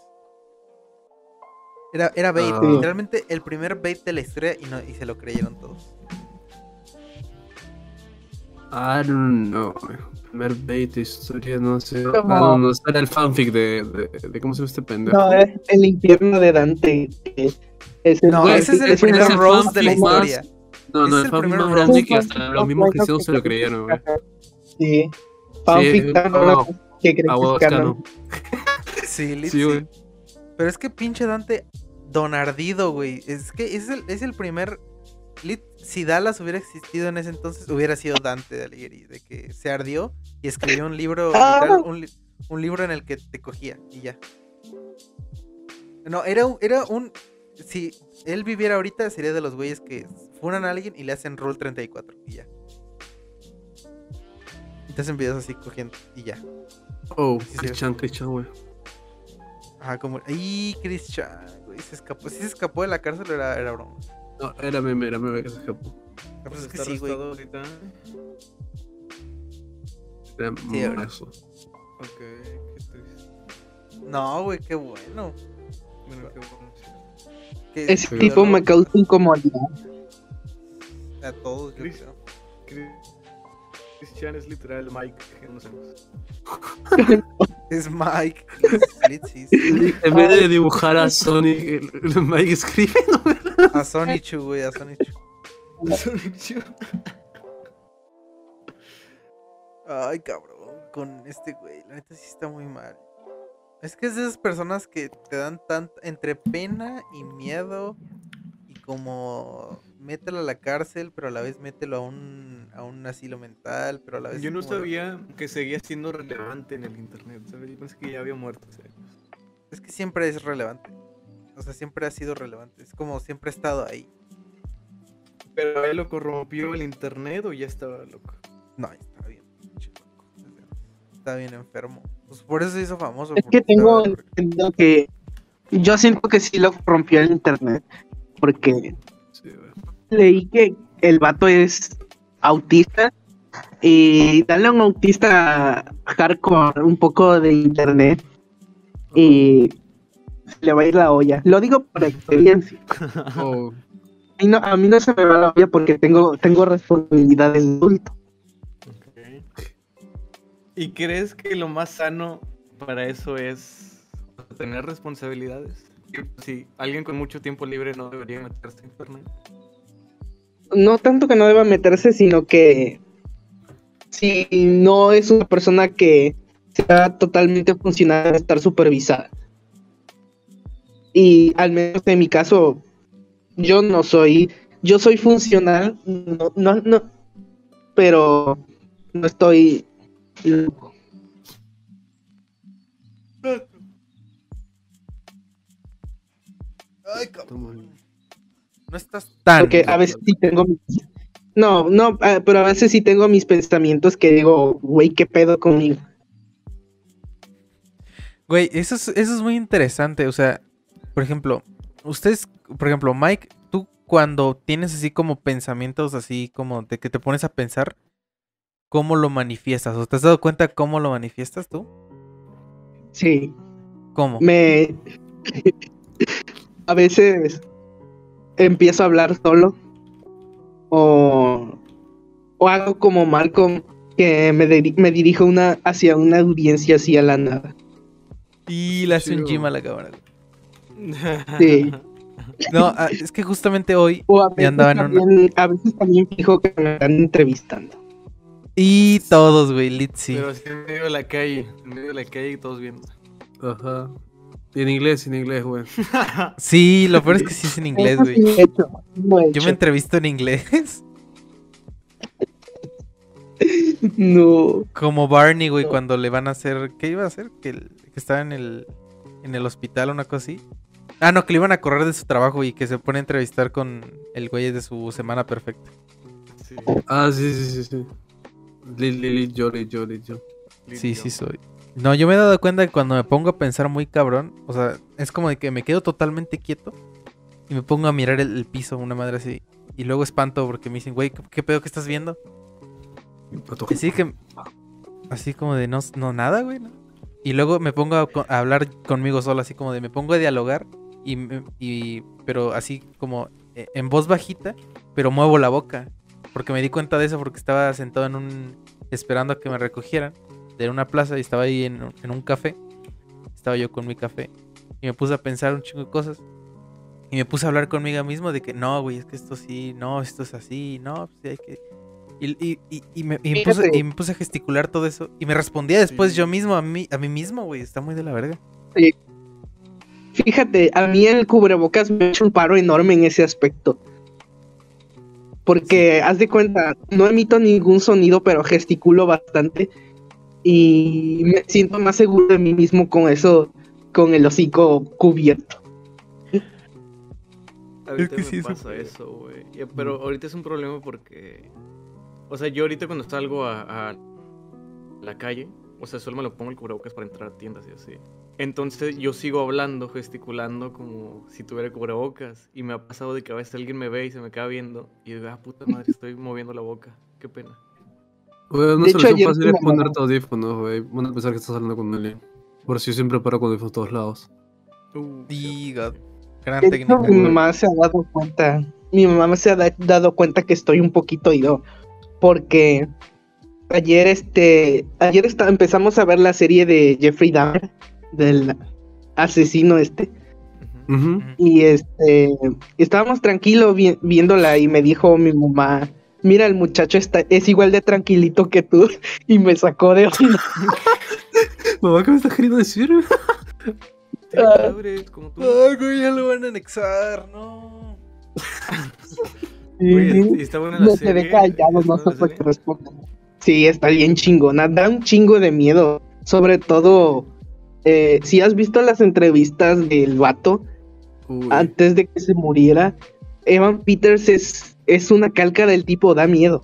Era, era bait, Ah. literalmente el primer bait de la historia y, no, y se lo creyeron todos. I don't know. Primer bait de historia, no sé. Como- Ah, no, no, era el fanfic de, de, de ¿Cómo se llama este pendejo? No, es el infierno de Dante. que es el No, ese es el un primer ese roast de la fanfic más- historia. No, no, es el el fanfic más roast. grande que hasta los mismos cristianos se lo creyeron, güey. Sí. Fanfic Sí, tan ah, raro que crees que es es canon. [laughs] Sí, lit, Sí, güey. Pero es que pinche Dante, Don Ardido, güey. Es que es el, es el primer. lit- si Dallas hubiera existido en ese entonces, hubiera sido Dante de Alighieri. De que se ardió y escribió un libro. [laughs] Ah. un, li- un libro en el que te cogía y ya. No, era un. Era un si él viviera ahorita, sería de los güeyes que funan a alguien y le hacen Rule 34 y ya. Y te hacen videos así cogiendo y ya. Oh, Sí, Christian, Christian, güey. Ajá, como. ¡Ay, Christian! Güey, se escapó. Si se escapó de la cárcel o era, era broma. No, era meme, era meme que se escapó. Ah, pues es que está sí, güey. ahorita. Era Sí, eso. Ok, qué triste. No, güey, qué bueno. Bueno, qué bueno. Ese tipo me causa incomodidad. A todos, yo creo. Christian es literal Mike que conocemos. [laughs] Es Mike. En vez de dibujar a Sonic, el, el Mike escribe, ¿no? A Sonichu, güey, a Sonichu. Ay, cabrón. Con este güey. La neta sí está muy mal. Es que es de esas personas que te dan tanto. Entre pena y miedo. Y como. Mételo a la cárcel, pero a la vez mételo a un, a un asilo mental, pero a la vez. Yo no sabía que seguía siendo relevante en el internet, ¿sabes? Yo pensé que ya había muerto. ¿sabes? Es que siempre es relevante. O sea, siempre ha sido relevante. Es como siempre ha estado ahí. ¿Pero él lo corrompió el internet o ya estaba loco? No, está bien. pinche loco. Está bien enfermo. Pues por eso se hizo famoso. Es que tengo estaba- entendido que yo siento que sí lo rompió el internet. Porque. Leí que el vato es autista. Y darle a un autista hardcore un poco de internet. Y le va a ir la olla. Lo digo por experiencia. [laughs] Oh, A mí no, a mí no se me va la olla porque tengo, tengo responsabilidades de adulto. ¿Y crees que lo más sano para eso es tener responsabilidades? Sí, alguien con mucho tiempo libre no debería meterse en Fortnite. No tanto que no deba meterse, sino que si no es una persona que sea totalmente funcional, estar supervisada. Y al menos en mi caso, yo no soy, yo soy funcional, no, no, pero no estoy loco. Ay, cabrón. No estás tan. Porque a veces sí tengo mis... No, no, ah, pero a veces sí tengo mis pensamientos que digo, güey, ¿qué pedo conmigo? Güey, eso es, eso es muy interesante. O sea, por ejemplo, ustedes, por ejemplo, Mike, tú cuando tienes así como pensamientos así como de que te pones a pensar, ¿cómo lo manifiestas? ¿O te has dado cuenta cómo lo manifiestas tú? Sí, ¿Cómo? me... [laughs] a veces empiezo a hablar solo o, o hago como Malcolm que me, me dirijo una, hacia una audiencia así a la nada. Y le hace un gym a la cámara. [laughs] Sí. No, ah, es que justamente hoy O a veces, andaba en una- también, a veces también fijo que me están entrevistando. Y todos, güey, Litzy. Pero así en medio de la calle, en medio de la calle y todos viendo. Ajá. En inglés, en inglés, güey. [laughs] Sí, lo peor es que sí es en inglés, güey. sí lo he hecho, sí lo he Yo me entrevisto en inglés. [laughs] No. Como Barney, güey, No. cuando le van a hacer. ¿Qué iba a hacer? Que, el- que estaba en el, en el hospital o una cosa así. Ah, no, que le iban a correr de su trabajo y que se pone a entrevistar con el güey de su semana perfecta. Sí. Ah, sí, sí, sí, sí. Lili, Jolly, Jolly, Jolly. Sí, sí soy. No, yo me he dado cuenta que cuando me pongo a pensar muy cabrón, o sea, es como de que me quedo totalmente quieto y me pongo a mirar el, el piso, una madre así. Y luego espanto porque me dicen, güey, ¿qué, qué pedo que estás viendo? Así que. Así como de no, no nada, güey. ¿no? Y luego me pongo a, a hablar conmigo solo, así como de me pongo a dialogar. Y, y pero así como eh, en voz bajita, pero muevo la boca. Porque me di cuenta de eso porque estaba sentado en un. esperando a que me recogieran de una plaza y estaba ahí en, un- en un café. Estaba yo con mi café. Y me puse a pensar un chingo de cosas. Y me puse a hablar conmigo mismo de que no, güey, es que esto sí, no, esto es así, no, pues hay que. Y, y, y, y me, y me puse, Fíjate. y me puse a gesticular todo eso. Y me respondía después Sí. yo mismo a mí, a mí mismo, güey. Está muy de la verga. Fíjate, a mí el cubrebocas me ha hecho un paro enorme en ese aspecto. Porque, haz de cuenta, no emito ningún sonido, pero gesticulo bastante. Y me siento más seguro de mí mismo con eso, con el hocico cubierto. Ahorita que me sí, eso pasa eso, güey. Ya, Pero ahorita es un problema porque. O sea, yo ahorita cuando salgo a, a la calle, o sea, solo me lo pongo el cubrebocas para entrar a tiendas y así. Entonces yo sigo hablando, gesticulando como si tuviera cubrebocas. Y me ha pasado de que a veces alguien me ve y se me queda viendo. Y digo, ah, puta madre, estoy moviendo la boca. Qué pena. Güey, una De solución fácil es mandaron- ponerte audífonos, güey. Van a pensar que estás hablando con alguien. Por si yo siempre paro con audífonos a todos lados. Uh, Y God, gran De hecho, técnica. mi mamá se ha dado cuenta, mi mamá se ha da- dado cuenta que estoy un poquito ido, porque ayer este, ayer esta- empezamos a ver la serie de Jeffrey Dahmer, del asesino este, y este, estábamos tranquilos vi- viéndola y me dijo mi mamá, mira el muchacho está, es igual de tranquilito que tú, [laughs] y me sacó de onda. [laughs] Mamá, ¿qué me estás queriendo decir? [laughs] Tiene Ah. como tú. Ay, güey, ya lo van a anexar, no. Güey, está buena la no se serie. ve callado, ¿está no supo serie? que responda. Sí, está bien chingona, da un chingo de miedo. Sobre todo, eh, si has visto las entrevistas del vato Uy. antes de que se muriera, Evan Peters es, es una calca del tipo, da miedo.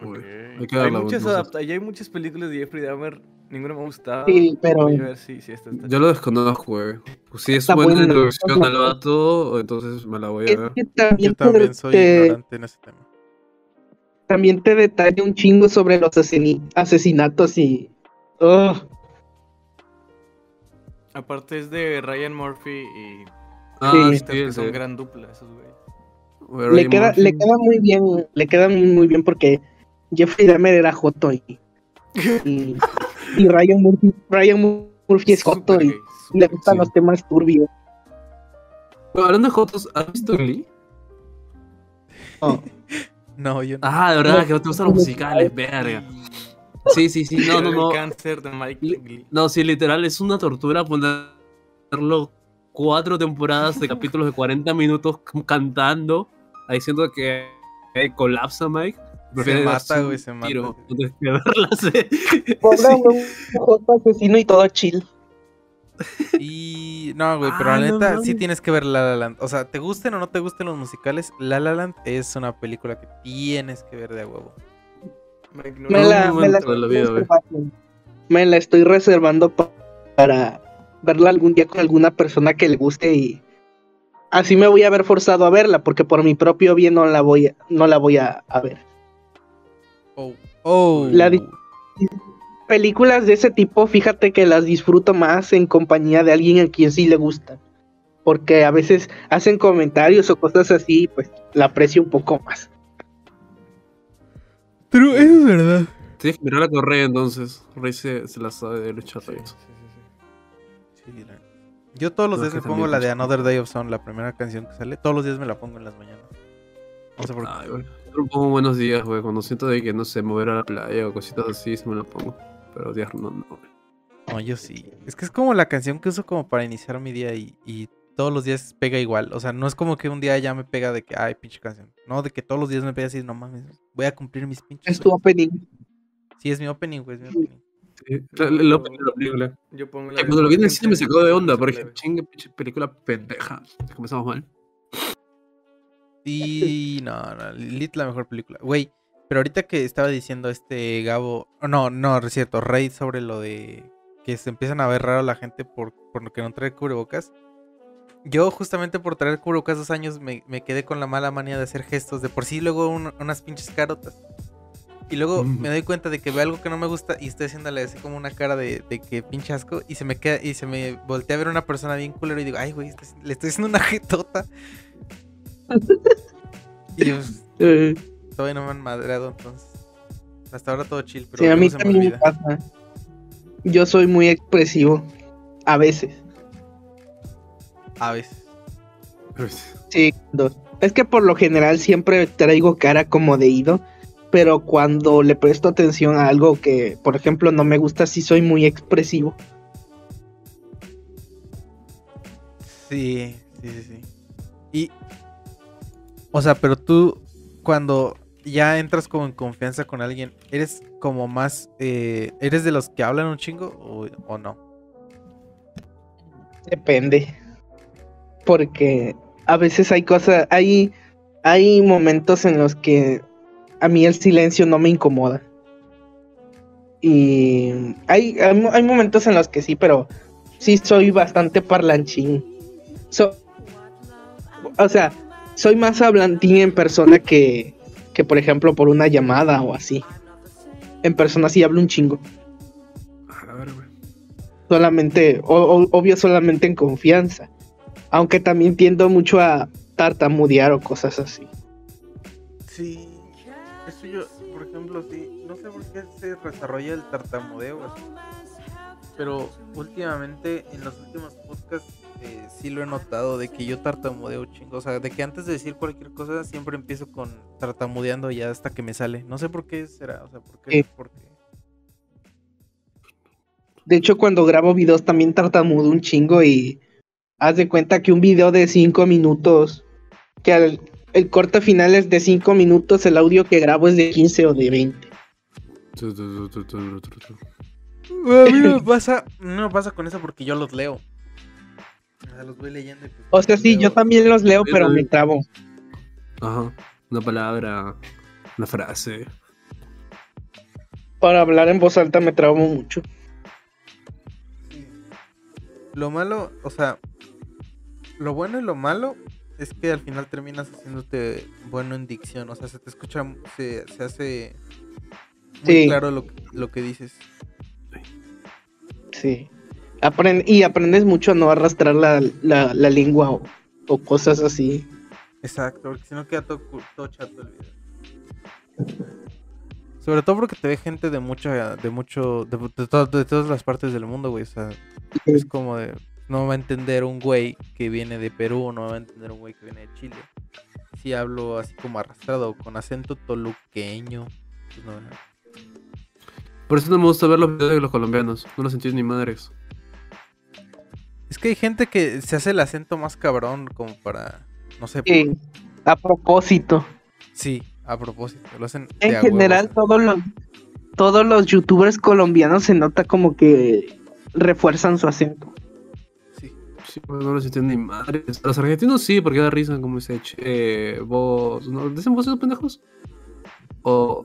Hay muchas entonces. adapta- ya hay muchas películas de Jeffrey Dahmer, ninguna me ha gustado. Sí, pero Voy a ver si, si esta está. Yo lo desconozco, güey. Pues si es Está buena introducción al vato, entonces me la voy a es ver. que también, Yo también te, soy te- ignorante en ese tema. también te detalla un chingo sobre los asesinatos y... Ugh. Aparte es de Ryan Murphy y Ah, Sí. sí, que son gran dupla esos güeyes. Le queda, le queda muy bien, le queda muy bien porque Jeffrey Dahmer era Joto y, y, y Ryan Murphy, Ryan Murphy es Joto y le gustan sí. los temas turbios. Bueno, hablando de Jotos, ¿has visto Glee? No. [laughs] No, yo no. Ah, de verdad, que no te gustan los musicales, verga. Sí, sí, sí, no, no, no. El cáncer de Mike Glee. No, sí, literal, es una tortura ponerlo cuatro temporadas de capítulos de 40 minutos cantando, ahí siento que eh, colapsa Mike. Prefiere mata, güey, se mata, tiro [laughs] asesino y todo chill. Y no, güey, pero Ah, la no neta sí tienes que ver La La Land. O sea, te gusten o no te gusten los musicales, La La Land es una película que tienes que ver de a huevo. Me la, me la estoy vida, reservando. Me la estoy reservando pa- para verla algún día con alguna persona que le guste y así me voy a ver forzado a verla porque por mi propio bien no la voy a, no la voy a, a ver. Oh, oh. La Películas de ese tipo, fíjate que las disfruto más en compañía de alguien a quien sí le gustan. Porque a veces hacen comentarios o cosas así, pues la aprecio un poco más. Pero eso es verdad. Tienes que mirar a Correa entonces. Rey se, se la sabe de lucha Sí, sí, sí, sí. Sí, la- Yo todos los días que me pongo la de. Another Day of Sun, la primera canción que sale. Todos los días me la pongo en las mañanas. No sé por qué. Ay, güey. Yo me pongo buenos días, güey. Cuando siento de que no sé, mover a la playa o cositas así, sí me la pongo. Pero días no, no. güey. No, yo sí. Es que es como la canción que uso como para iniciar mi día y, y todos los días pega igual. O sea, no es como que un día ya me pega de que, ay, pinche canción. No, de que todos los días me pega así, no mames, voy a cumplir mis pinches. Es tu sueños". opening. Sí, es mi opening, güey, es mi opening. Sí, la, la, la opening de la película. Yo pongo la Que de cuando lo vi en el cine me sacó de onda, porque dije, chinga, pinche película pendeja. Comenzamos mal. Y no, no, Lit la mejor película. Güey, pero ahorita que estaba diciendo este Gabo, oh, no, no, es cierto, Rey sobre lo de que se empiezan a ver raro la gente por, por lo que no trae cubrebocas. Yo justamente por traer cubrebocas dos años me, me quedé con la mala manía de hacer gestos, de por sí luego un- unas pinches carotas. Y luego Mm. me doy cuenta de que veo algo que no me gusta y estoy haciéndole así como una cara de, de que pinche asco y se me queda y se me voltea a ver una persona bien culero y digo, ay güey, estoy- le estoy haciendo una jetota. y yo, [laughs] Eh, Todavía no me han madreado, entonces. Hasta ahora todo chill, pero sí, a mí se me también me olvida. pasa. Yo soy muy expresivo. A veces. A veces. Sí, dos. Es que por lo general siempre traigo cara como de ido, pero cuando le presto atención a algo que, por ejemplo, no me gusta, sí soy muy expresivo. Sí, sí, sí, sí. Y. O sea, pero tú, cuando ya entras como en confianza con alguien, ¿eres como más. eh, ¿Eres de los que hablan un chingo o, o no? Depende. Porque a veces hay cosas, hay, hay momentos en los que a mí el silencio no me incomoda. Y hay, hay, mo- hay momentos en los que sí, pero sí soy bastante parlanchín. So- o sea, soy más hablantín en persona que, que, por ejemplo, por una llamada o así. En persona sí hablo un chingo. A ver, güey. solamente, o- o- obvio solamente en confianza. Aunque también tiendo mucho a tartamudear o cosas así. Sí. Se desarrolla el tartamudeo así. Pero últimamente, en los últimos podcasts, eh, sí lo he notado de que yo tartamudeo chingo. O sea, de que antes de decir cualquier cosa, siempre empiezo con tartamudeando ya hasta que me sale. No sé por qué será. O sea, por qué. Por qué. De hecho, cuando grabo videos también tartamudo un chingo y haz de cuenta que un video de 5 minutos, que al- el corte final es de 5 minutos, el audio que grabo es de 15 o de 20. A mí no me [laughs] pasa, no me pasa con eso porque yo los leo. O sea, los voy leyendo. y pues, O sea, sí, leo. yo también los leo, pero me trabo. Ajá. Una palabra, una frase. Para hablar en voz alta me trabo mucho. Lo malo, o sea, lo bueno y lo malo es que al final terminas haciéndote bueno en dicción. O sea, se te escucha, se, se hace muy Sí. claro lo, que- lo que dices. Sí. Apren- y aprendes mucho a no arrastrar la, la- la lengua o, o cosas así. Exacto, porque si no queda todo, todo chato el video. Sobre todo porque te ve gente de mucha, de mucho, de, de to- de todas las partes del mundo, güey. O sea, es como de, no va a entender un güey que viene de Perú, no va a entender un güey que viene de Chile. Si hablo así como arrastrado, con acento toluqueño. pues no, no. Por eso no me gusta ver los videos de los colombianos. No los entiendo ni madres. Es que hay gente que se hace el acento más cabrón como para, no sé, Eh, a propósito. sí, a propósito, lo hacen de En general, todos los, todos los youtubers colombianos se nota como que refuerzan su acento. Sí. Sí, pues, no los entiendo ni madres. Los argentinos sí, porque da risa como dice, che, vos, ¿no? ¿Dicen vos esos pendejos? O,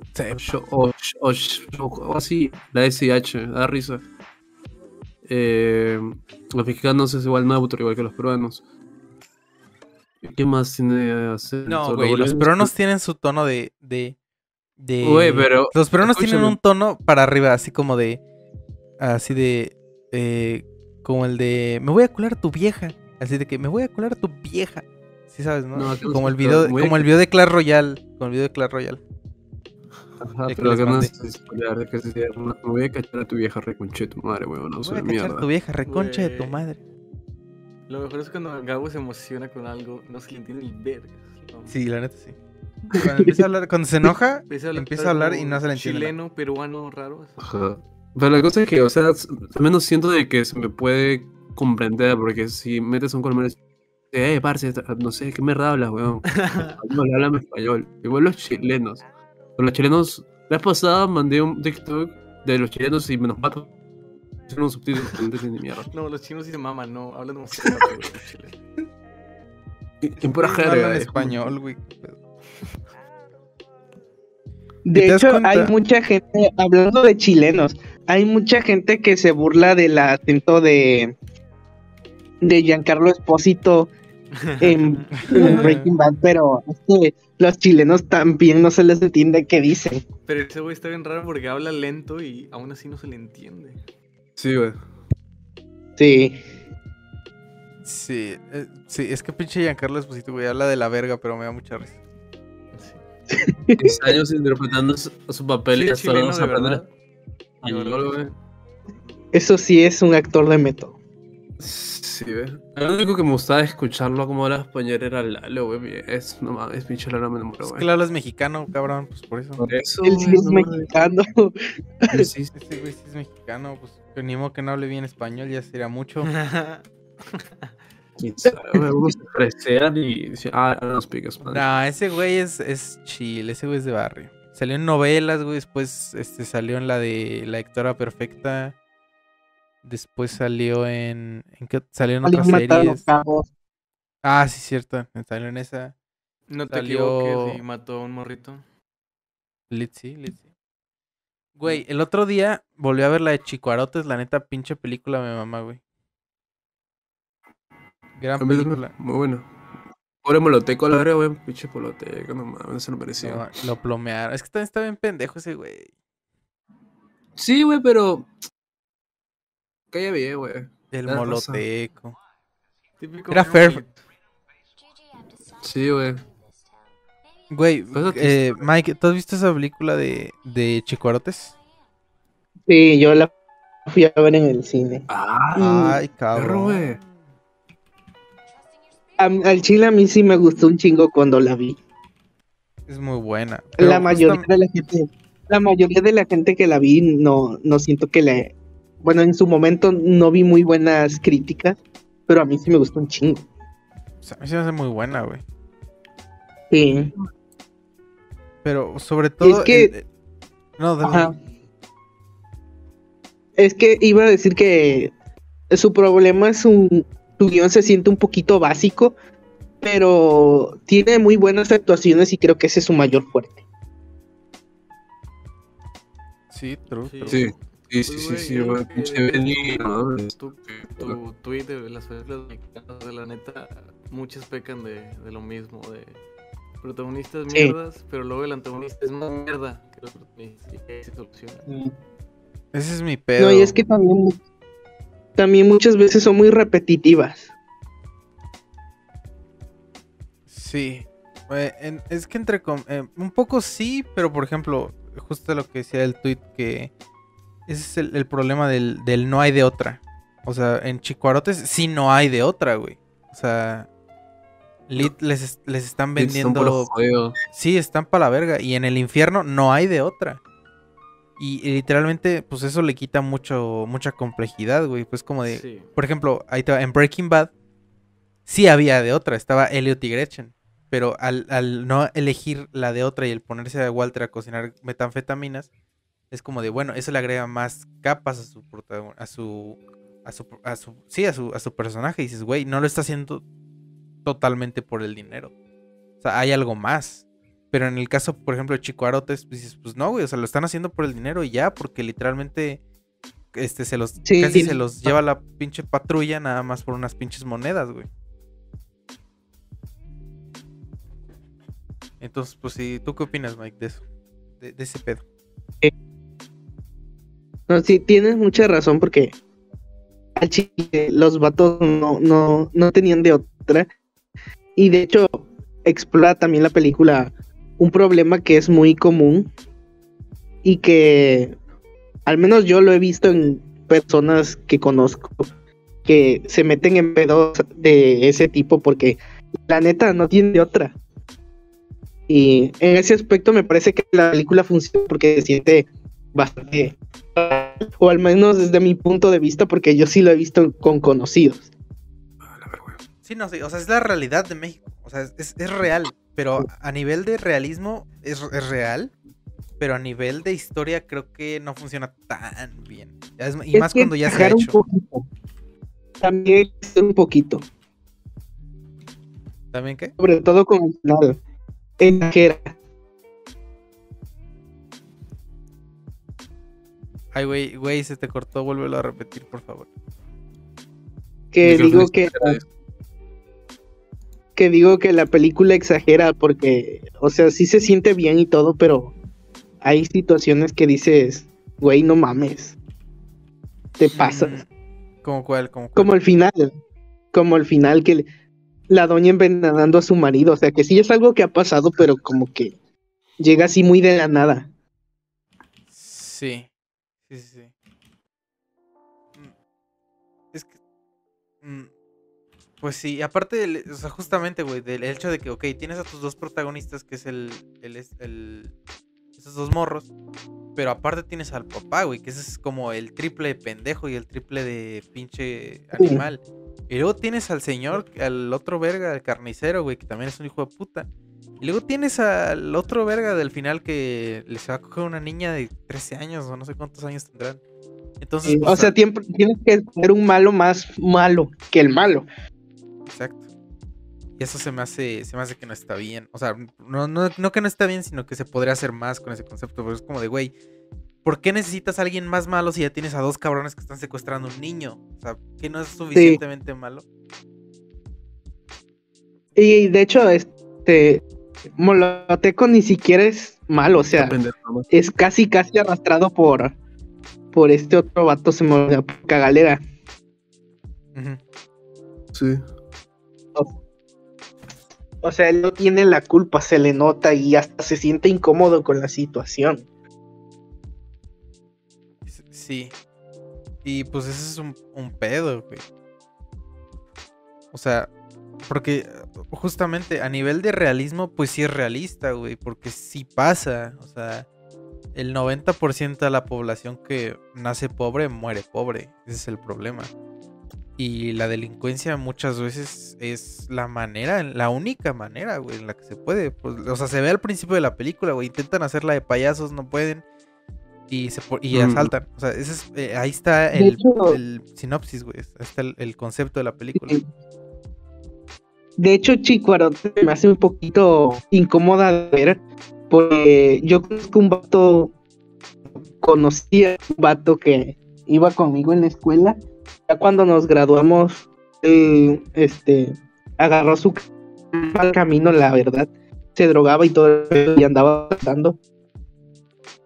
o, o, o, o- o así, la SH, da risa. Eh, los mexicanos es igual neutro, igual que los peruanos. ¿Qué más tiene acento? No, güey, los peruanos tienen su tono de, de, de... Güey, pero Los peruanos tienen un tono para arriba, así como de, así de, eh, como el de, me voy a colar tu vieja, así de que me voy a colar tu vieja, sí sabes, ¿no? Como el video, como el video de Clash Royale, como el video de Clash Royale. Ajá, Ya que pero mandé. es es que se me voy a cachar a tu vieja reconche tu madre, weón, no voy soy a de cachar tu vieja, reconcha de tu madre. Lo mejor es cuando Gabo se emociona con algo, no se le entiende ni verga. Sí, la neta sí. [laughs] Cuando empieza a hablar, cuando se enoja, Empieza empieza a hablar y no se le entiende. nada. Chileno, peruano, raro. así. Ajá. Pero la cosa es que, o sea, al menos siento de que se me puede comprender, porque si metes un colombiano, eh, parce, no sé, ¿qué mierda hablas, weón? [laughs] Español, háblame español. Igual los chilenos. Pero los chilenos, la vez pasada mandé un TikTok de los chilenos y me los mato. Son unos subtítulos ni mierda. No, los chinos sí se maman, no, hablan. Y- [laughs] En pura No jerga. hablan es como- español, güey. De hecho, cuenta? hay mucha gente, hablando de chilenos, hay mucha gente que se burla del acento de, de Giancarlo Espósito en, [laughs] en Breaking Bad, pero es que los chilenos también no se les entiende qué dicen. Pero ese güey está bien raro porque habla lento y aún así no se le entiende. Sí, güey. Sí. Sí, eh, sí, es que pinche Giancarlo Esposito, güey, habla de la verga, pero me da mucha risa. Sí. 10 años interpretando su, su papel Sí, y hasta chileno vamos a de aprender. Eso sí es un actor de método. Sí, güey. Lo único que me gustaba escucharlo como era español era Lalo, güey. Es, no mames, pinche Lalo me enamoró, Es güey. que Lalo es mexicano, cabrón, pues por eso. Por eso, Él sí es mexicano. Sí, sí, Este güey sí es mexicano, pues que ni modo que no hable bien español, ya sería mucho. [laughs] quién sabe, güey. Algunos se fresean y dicen, ah, no nos piques, madre. No, ese güey es, es chill, ese güey es de barrio. Salió en novelas, güey, después este, salió en la de La Hectora Perfecta. Después salió en... ¿En qué? Salió en otras series. Ah, sí, cierto. Salió en esa. No te Salió- equivoques y mató a un morrito. Litzy, Litzy. Güey, el otro día volví a ver la de Chicuarotes, la neta pinche película me mamá, güey. Gran A mí también, película. Muy bueno. Pobre Moloteco, la verdad, güey. Pinche Moloteco, no mames, se lo merecía. No, lo plomearon. Es que también está bien pendejo ese güey. Sí, güey, pero. Calla bien, güey. El moloteco. Típico Era Fair-. Sí, güey. Güey, Pues eh, Mike, ¿tú has visto esa película de, de Chicuarotes? Sí, yo la fui a ver en el cine. Ah, Ay, cabrón. güey. A- al chile a mí sí me gustó un chingo cuando la vi. Es muy buena. la mayoría de la gente, la mayoría de la gente que la vi no, no siento que le, bueno, en su momento no vi muy buenas críticas, pero a mí sí me gustó un chingo. o sea, a mí se me hace muy buena, güey. Sí. Pero sobre todo. que- el- el- No, dale. Ajá. Es que iba a decir que su problema es un, su guion se siente un poquito básico, pero tiene muy buenas actuaciones y creo que ese es su mayor fuerte. Sí, true, Sí. true. Sí, sí, sí, Pues, sí, sí, güey. Pinche. Tu, tu tweet de las películas mexicanas, de la neta, muchas pecan de, de lo mismo, de protagonistas Sí. mierdas, pero luego el antagonista es más mierda que los protagonistas y ahí se soluciona. Ese es mi pedo. No, y es que también, también muchas veces son muy repetitivas. Sí. Eh, en- es que entre... com- eh, un poco sí, pero por ejemplo, justo lo que decía el tweet que... Ese es el, el problema del, del no hay de otra. O sea, en Chicuarotes sí no hay de otra, güey. O sea, lit les, es- les están vendiendo. Sí, están para la verga. Y en el infierno no hay de otra. Y, y literalmente, pues eso le quita mucho, mucha complejidad, güey. Pues como de. Sí. Por ejemplo, ahí te va, en Breaking Bad sí había de otra, estaba Elliot y Gretchen. Pero al, al no elegir la de otra y el ponerse a Walter a cocinar metanfetaminas, es como de, bueno, eso le agrega más capas a su a su a su, a su sí, a su, a su personaje. Y dices, güey, no lo está haciendo totalmente por el dinero. O sea, hay algo más. Pero en el caso, por ejemplo, de Chico Arotes, pues dices, pues no, güey, o sea, lo están haciendo por el dinero y ya, porque literalmente este se los Sí. casi se los lleva la pinche patrulla nada más por unas pinches monedas, güey. Entonces, pues sí, ¿tú qué opinas, Mike, de eso? De, de ese pedo. No, sí, tienes mucha razón porque al chile los vatos no, no, no tenían de otra. Y de hecho, explora también la película un problema que es muy común y que al menos yo lo he visto en personas que conozco que se meten en pedos de ese tipo porque la neta no tiene de otra. Y en ese aspecto me parece que la película funciona porque siente bastante o al menos desde mi punto de vista, porque yo sí lo he visto con conocidos. Sí, no, sí, o sea, es la realidad de México. O sea, es, es- real. Pero a nivel de realismo es, es real. Pero a nivel de historia creo que no funciona tan bien. Es- y Es más que cuando ya se ha exagerar un hecho. poquito. También un poquito, ¿También qué? sobre todo con el final. Exagera. Ay, güey, güey, se te cortó, vuélvelo a repetir, por favor. Que digo que, que digo que la película exagera porque, o sea, sí se siente bien y todo, pero hay situaciones que dices, güey, no mames. Te pasas. Mm, ¿Cómo cuál? ¿Cómo cuál? Como el final. Como el final que le- la doña envenenando a su marido. O sea, que sí es algo que ha pasado, pero como que llega así muy de la nada. Sí. Sí, sí, sí. Mm, Es que. mm, Pues sí, aparte, del- o sea, justamente, güey, del hecho de que, ok, tienes a tus dos protagonistas, que es el. el, el- esos dos morros. Pero aparte tienes al papá, güey, que ese es como el triple de pendejo y el triple de pinche animal. Y luego tienes al señor, al otro verga, al carnicero, güey, que también es un hijo de puta. Y luego tienes al otro verga del final que les va a coger una niña de 13 años o no sé cuántos años tendrán. Entonces, Sí, pues, o sea, tienes que ser un malo más malo que el malo. exacto. Y eso se me hace, se me hace que no está bien. O sea, no, no, no que no está bien, sino que se podría hacer más con ese concepto. Pero es como de, güey, ¿por qué necesitas a alguien más malo si ya tienes a dos cabrones que están secuestrando a un niño? O sea, que no es suficientemente malo. Y de hecho, este Moloteco ni siquiera es malo, o sea, nomás. es casi casi arrastrado por por este otro vato se me olvidó, por cagalera. Ujú. Sí. O sea, él no tiene la culpa, se le nota y hasta se siente incómodo con la situación. Sí. Y pues ese es un, un pedo, güey. O sea, porque justamente a nivel de realismo, pues sí es realista, güey. Porque sí pasa. O sea, el 90% de la población que nace pobre muere pobre. Ese es el problema. Y la delincuencia muchas veces es la manera, la única manera, güey, en la que se puede. Pues, o sea, se ve al principio de la película, güey. Intentan hacerla de payasos, no pueden. Y, se, y Mm. asaltan. O sea, ese es, eh, ahí está De el, hecho- el sinopsis, güey. Ahí está el, el concepto de la película. De hecho, Chicuarote me hace un poquito incómoda de ver, porque yo conozco un vato, conocí a un vato que iba conmigo en la escuela. Ya cuando nos graduamos, este, agarró su mal camino, la verdad. Se drogaba y todo, y andaba tratando.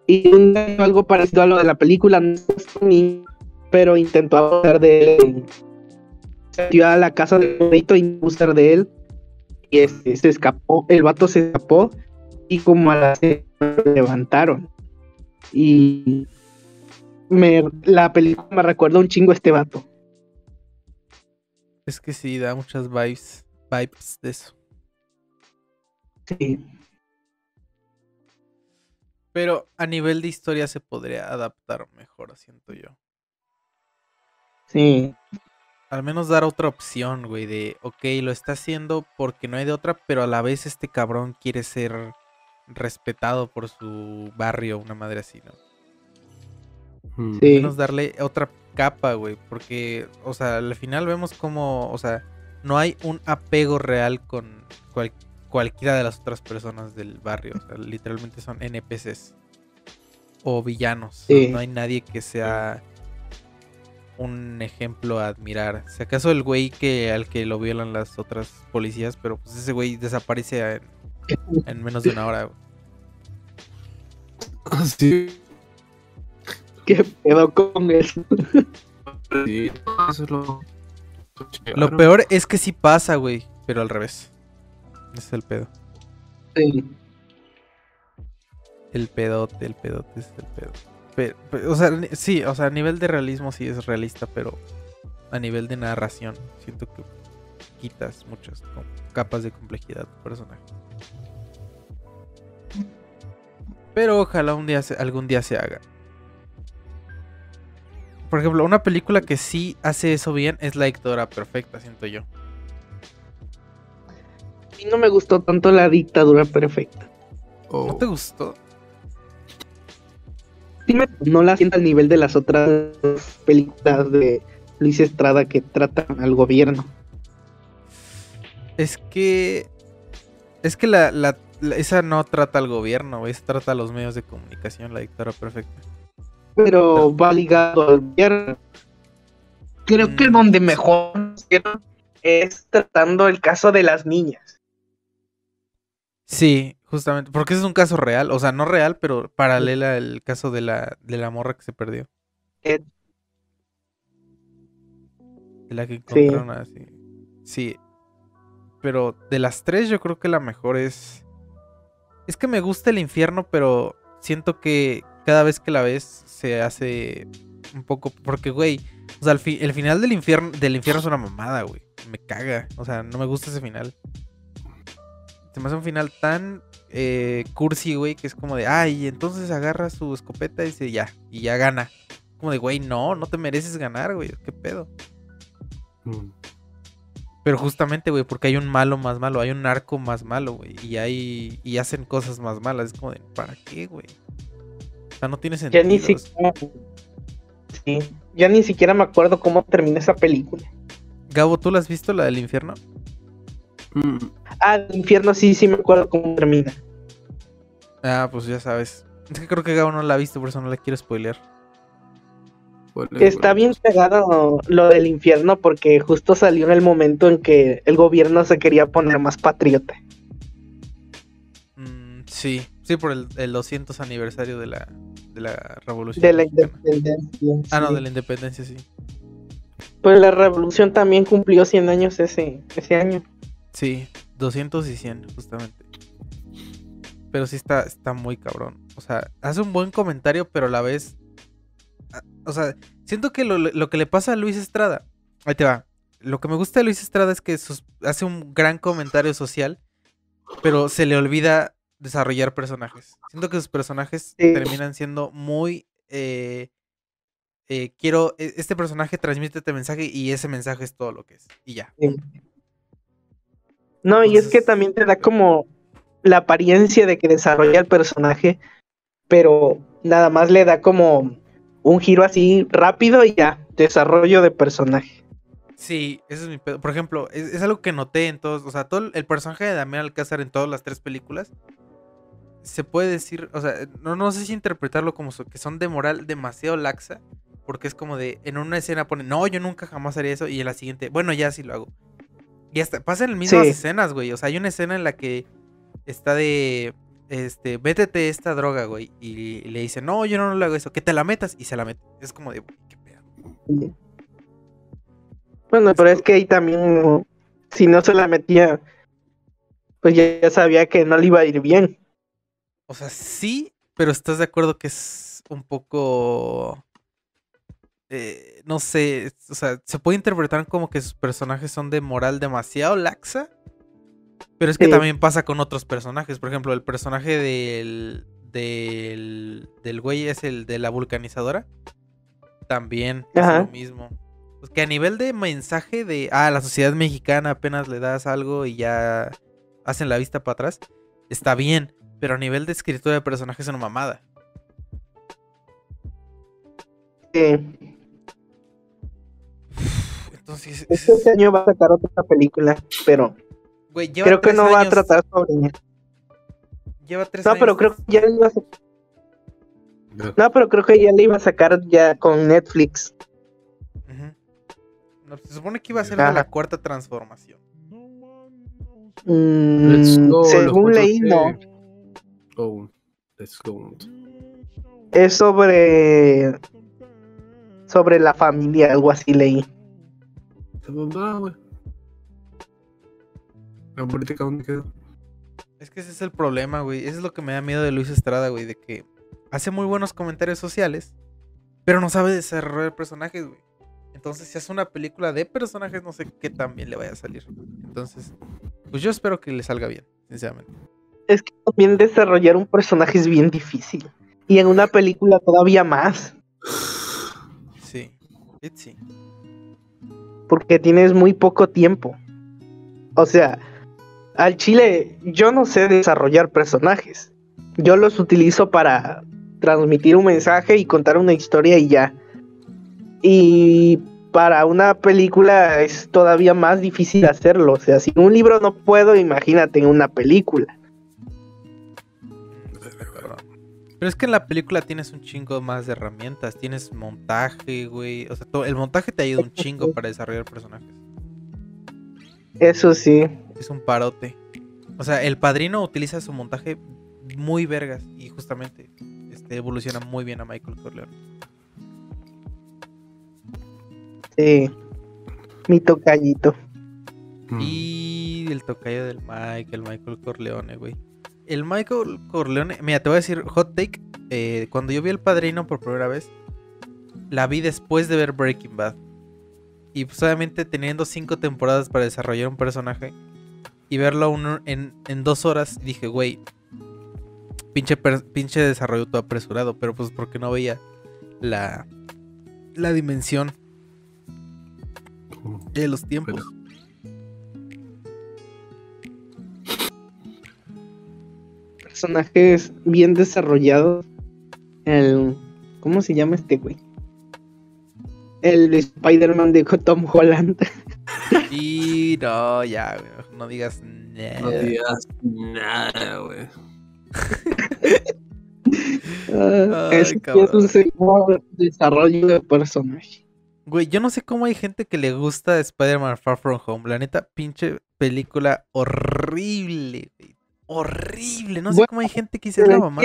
Y algo parecido a lo de la película, no es ni- pero intentó abusar de él metió a la casa del bonito y abusar de él. Y este, se escapó, el vato se escapó y como a las lo levantaron. Y me, la película me recuerda un chingo a este vato. Es que sí, da muchas vibes, vibes de eso. Sí. Pero a nivel de historia se podría adaptar mejor, siento yo. Sí. Al menos dar otra opción, güey, de, ok, lo está haciendo porque no hay de otra, pero a la vez este cabrón quiere ser respetado por su barrio, una madre así, ¿no? Mm. Al Sí. menos darle otra capa, güey, porque, o sea, al final vemos como, o sea, no hay un apego real con cual- cualquiera de las otras personas del barrio, o sea, literalmente son NPCs o villanos, no- Sí. no hay nadie que sea un ejemplo a admirar. Si acaso el güey que al que lo violan las otras policías, pero pues ese güey desaparece en, en menos de una hora. [laughs] sí. ¿Qué pedo con eso? [laughs] sí, Eso es lo. Lo peor es que sí pasa, güey, pero al revés. Ese es el pedo. Sí. El pedote, el pedote es el pedo. Pero, pero, o sea, sí, o sea, a nivel de realismo sí es realista, pero a nivel de narración siento que quitas muchas capas de complejidad a tu personaje. Pero ojalá un día se- algún día se haga. Por ejemplo, una película que sí hace eso bien es La Dictadura Perfecta, siento yo. A mí no me gustó tanto la dictadura perfecta. ¿No te gustó? Me- no la siento al nivel de las otras películas de Luis Estrada que tratan al gobierno. Es que. Es que la, la- la- esa no trata al gobierno, esa trata a los medios de comunicación, la dictadura perfecta. Pero va ligado al gobierno. Creo que Mm. donde mejor es tratando el caso de las niñas. Sí, justamente, porque ese es un caso real, o sea, no real, pero paralela al caso de la, de la morra que se perdió. Eh. De la que encontraron así. Sí. Pero de las tres yo creo que la mejor es... Es que me gusta el infierno, pero siento que cada vez que la ves se hace un poco... Porque, güey, o sea, el, fi- el final del infierno, del infierno es una mamada, güey. Me caga. O sea, no me gusta ese final. Se me hace un final tan eh, cursi, güey, que es como de, ay, entonces agarra su escopeta y dice, ya, y ya gana. Como de, güey, no, no te mereces ganar, güey, qué pedo. Mm. Pero justamente, güey, porque hay un malo más malo, hay un narco más malo, güey, y hay, y hacen cosas más malas. Es como de, ¿para qué, güey? O sea, no tiene Ya sentido. ni siquiera. Sí, ya ni siquiera me acuerdo cómo termina esa película. Gabo, ¿tú la has visto, la del infierno? Mm. Ah, el infierno sí, sí me acuerdo cómo termina. Ah, pues ya sabes. [laughs] Es que creo que Gabo no la ha visto, por eso no la quiero spoilear. ¿Cuál es, Está bien es? cagado lo del infierno porque justo salió en el momento en que el gobierno se quería poner más patriota. Mm, sí, sí, por el, el 200 aniversario de la, de la revolución. De la mexicana. independencia. Ah, no, de la independencia, sí. Pues la revolución también cumplió 100 años ese, ese año. Sí, 200 y 100, justamente. Pero sí está, está muy cabrón. O sea, hace un buen comentario, pero a la vez. a- O sea, siento que lo, lo que le pasa a Luis Estrada. Ahí te va. Lo que me gusta de Luis Estrada es que sus- hace un gran comentario social, pero se le olvida desarrollar personajes. Siento que sus personajes Sí. terminan siendo muy. eh, eh, quiero. e- Este personaje transmite este mensaje y ese mensaje es todo lo que es. Y ya. Sí. No, y es que también te da como la apariencia de que desarrolla el personaje, pero nada más le da como un giro así rápido y ya, desarrollo de personaje. Sí, ese es mi pedo. Por ejemplo, es, es algo que noté en todos, o sea, todo el, el personaje de Damián Alcázar en todas las tres películas, se puede decir, o sea, no, no sé si interpretarlo como so- que son de moral demasiado laxa, porque es como de, en una escena pone, no, yo nunca jamás haría eso, y en la siguiente, bueno, ya sí lo hago. Y hasta pasan las mismas Sí. escenas, güey, o sea, hay una escena en la que está de, este, métete esta droga, güey, y, le dice, no, yo no, le hago eso, que te la metas, y se la mete. Es como de, qué pedo. Bueno, pero es que ahí también, si no se la metía, pues ya, ya sabía que no le iba a ir bien. O sea, sí, pero estás de acuerdo que es un poco. Eh, no sé, o sea, se puede interpretar como que sus personajes son de moral demasiado laxa. Pero es que Sí. también pasa con otros personajes. Por ejemplo, el personaje del. del. del güey es el de la vulcanizadora. También es lo mismo. Pues que a nivel de mensaje de. Ah, la sociedad mexicana apenas le das algo y ya hacen la vista para atrás. Está bien. Pero a nivel de escritura de personajes es una mamada. Eh, Entonces, es que este [laughs] año va a sacar otra película, pero güey, lleva creo que no va a tratar sobre Lleva tres No, pero años- creo que ya le iba a sacar. Ya. No, pero creo que ya le iba a sacar ya con Netflix. No, se supone que iba a ser la cuarta transformación. Mm, go, según leí, 4G. no. Oh, let's go. Es sobre. Sobre la familia, algo así leí. Mamá, güey. La política, ¿dónde quedó? Es que ese es el problema, güey. Eso es lo que me da miedo de Luis Estrada, güey. De que hace muy buenos comentarios sociales, pero no sabe desarrollar personajes, güey. Entonces, si hace una película de personajes, no sé qué tan bien le vaya a salir. Entonces, pues yo espero que le salga bien, sinceramente. Es que también desarrollar un personaje es bien difícil. Y en una película todavía más. Sí. Sí. Porque tienes muy poco tiempo. O sea, al chile yo no sé desarrollar personajes. Yo los utilizo para transmitir un mensaje y contar una historia y ya. Y para una película es todavía más difícil hacerlo. O sea, si un libro no puedo, imagínate en una película. Pero es que en la película tienes un chingo más de herramientas. Tienes montaje, güey. O sea, todo- el montaje te ayuda un chingo para desarrollar personajes. Eso sí. Es un parote. O sea, el padrino utiliza su montaje muy vergas. Y justamente este, evoluciona muy bien a Michael Corleone. Sí. Mi tocallito. Mm. Y el tocayo del Mike, el Michael Corleone, güey. El Michael Corleone, mira, te voy a decir hot take. eh, cuando yo vi El Padrino por primera vez, la vi después de ver Breaking Bad. Y pues obviamente teniendo cinco temporadas para desarrollar un personaje y verlo uno en, en dos horas, dije, güey, pinche, per- pinche desarrollo todo apresurado, pero pues porque no veía la, la dimensión de los tiempos. Personajes bien desarrollados. El. ¿Cómo se llama este güey? El Spider-Man de Tom Holland. [laughs] Y no, ya, güey, no digas nada. No digas nada, güey. Ah, Ay, es es un señor desarrollo de personaje. Güey, yo no sé cómo hay gente que le gusta Spider-Man Far From Home. La neta, pinche película horrible, güey. Horrible. No sé Bueno, cómo hay gente que dice la mamá.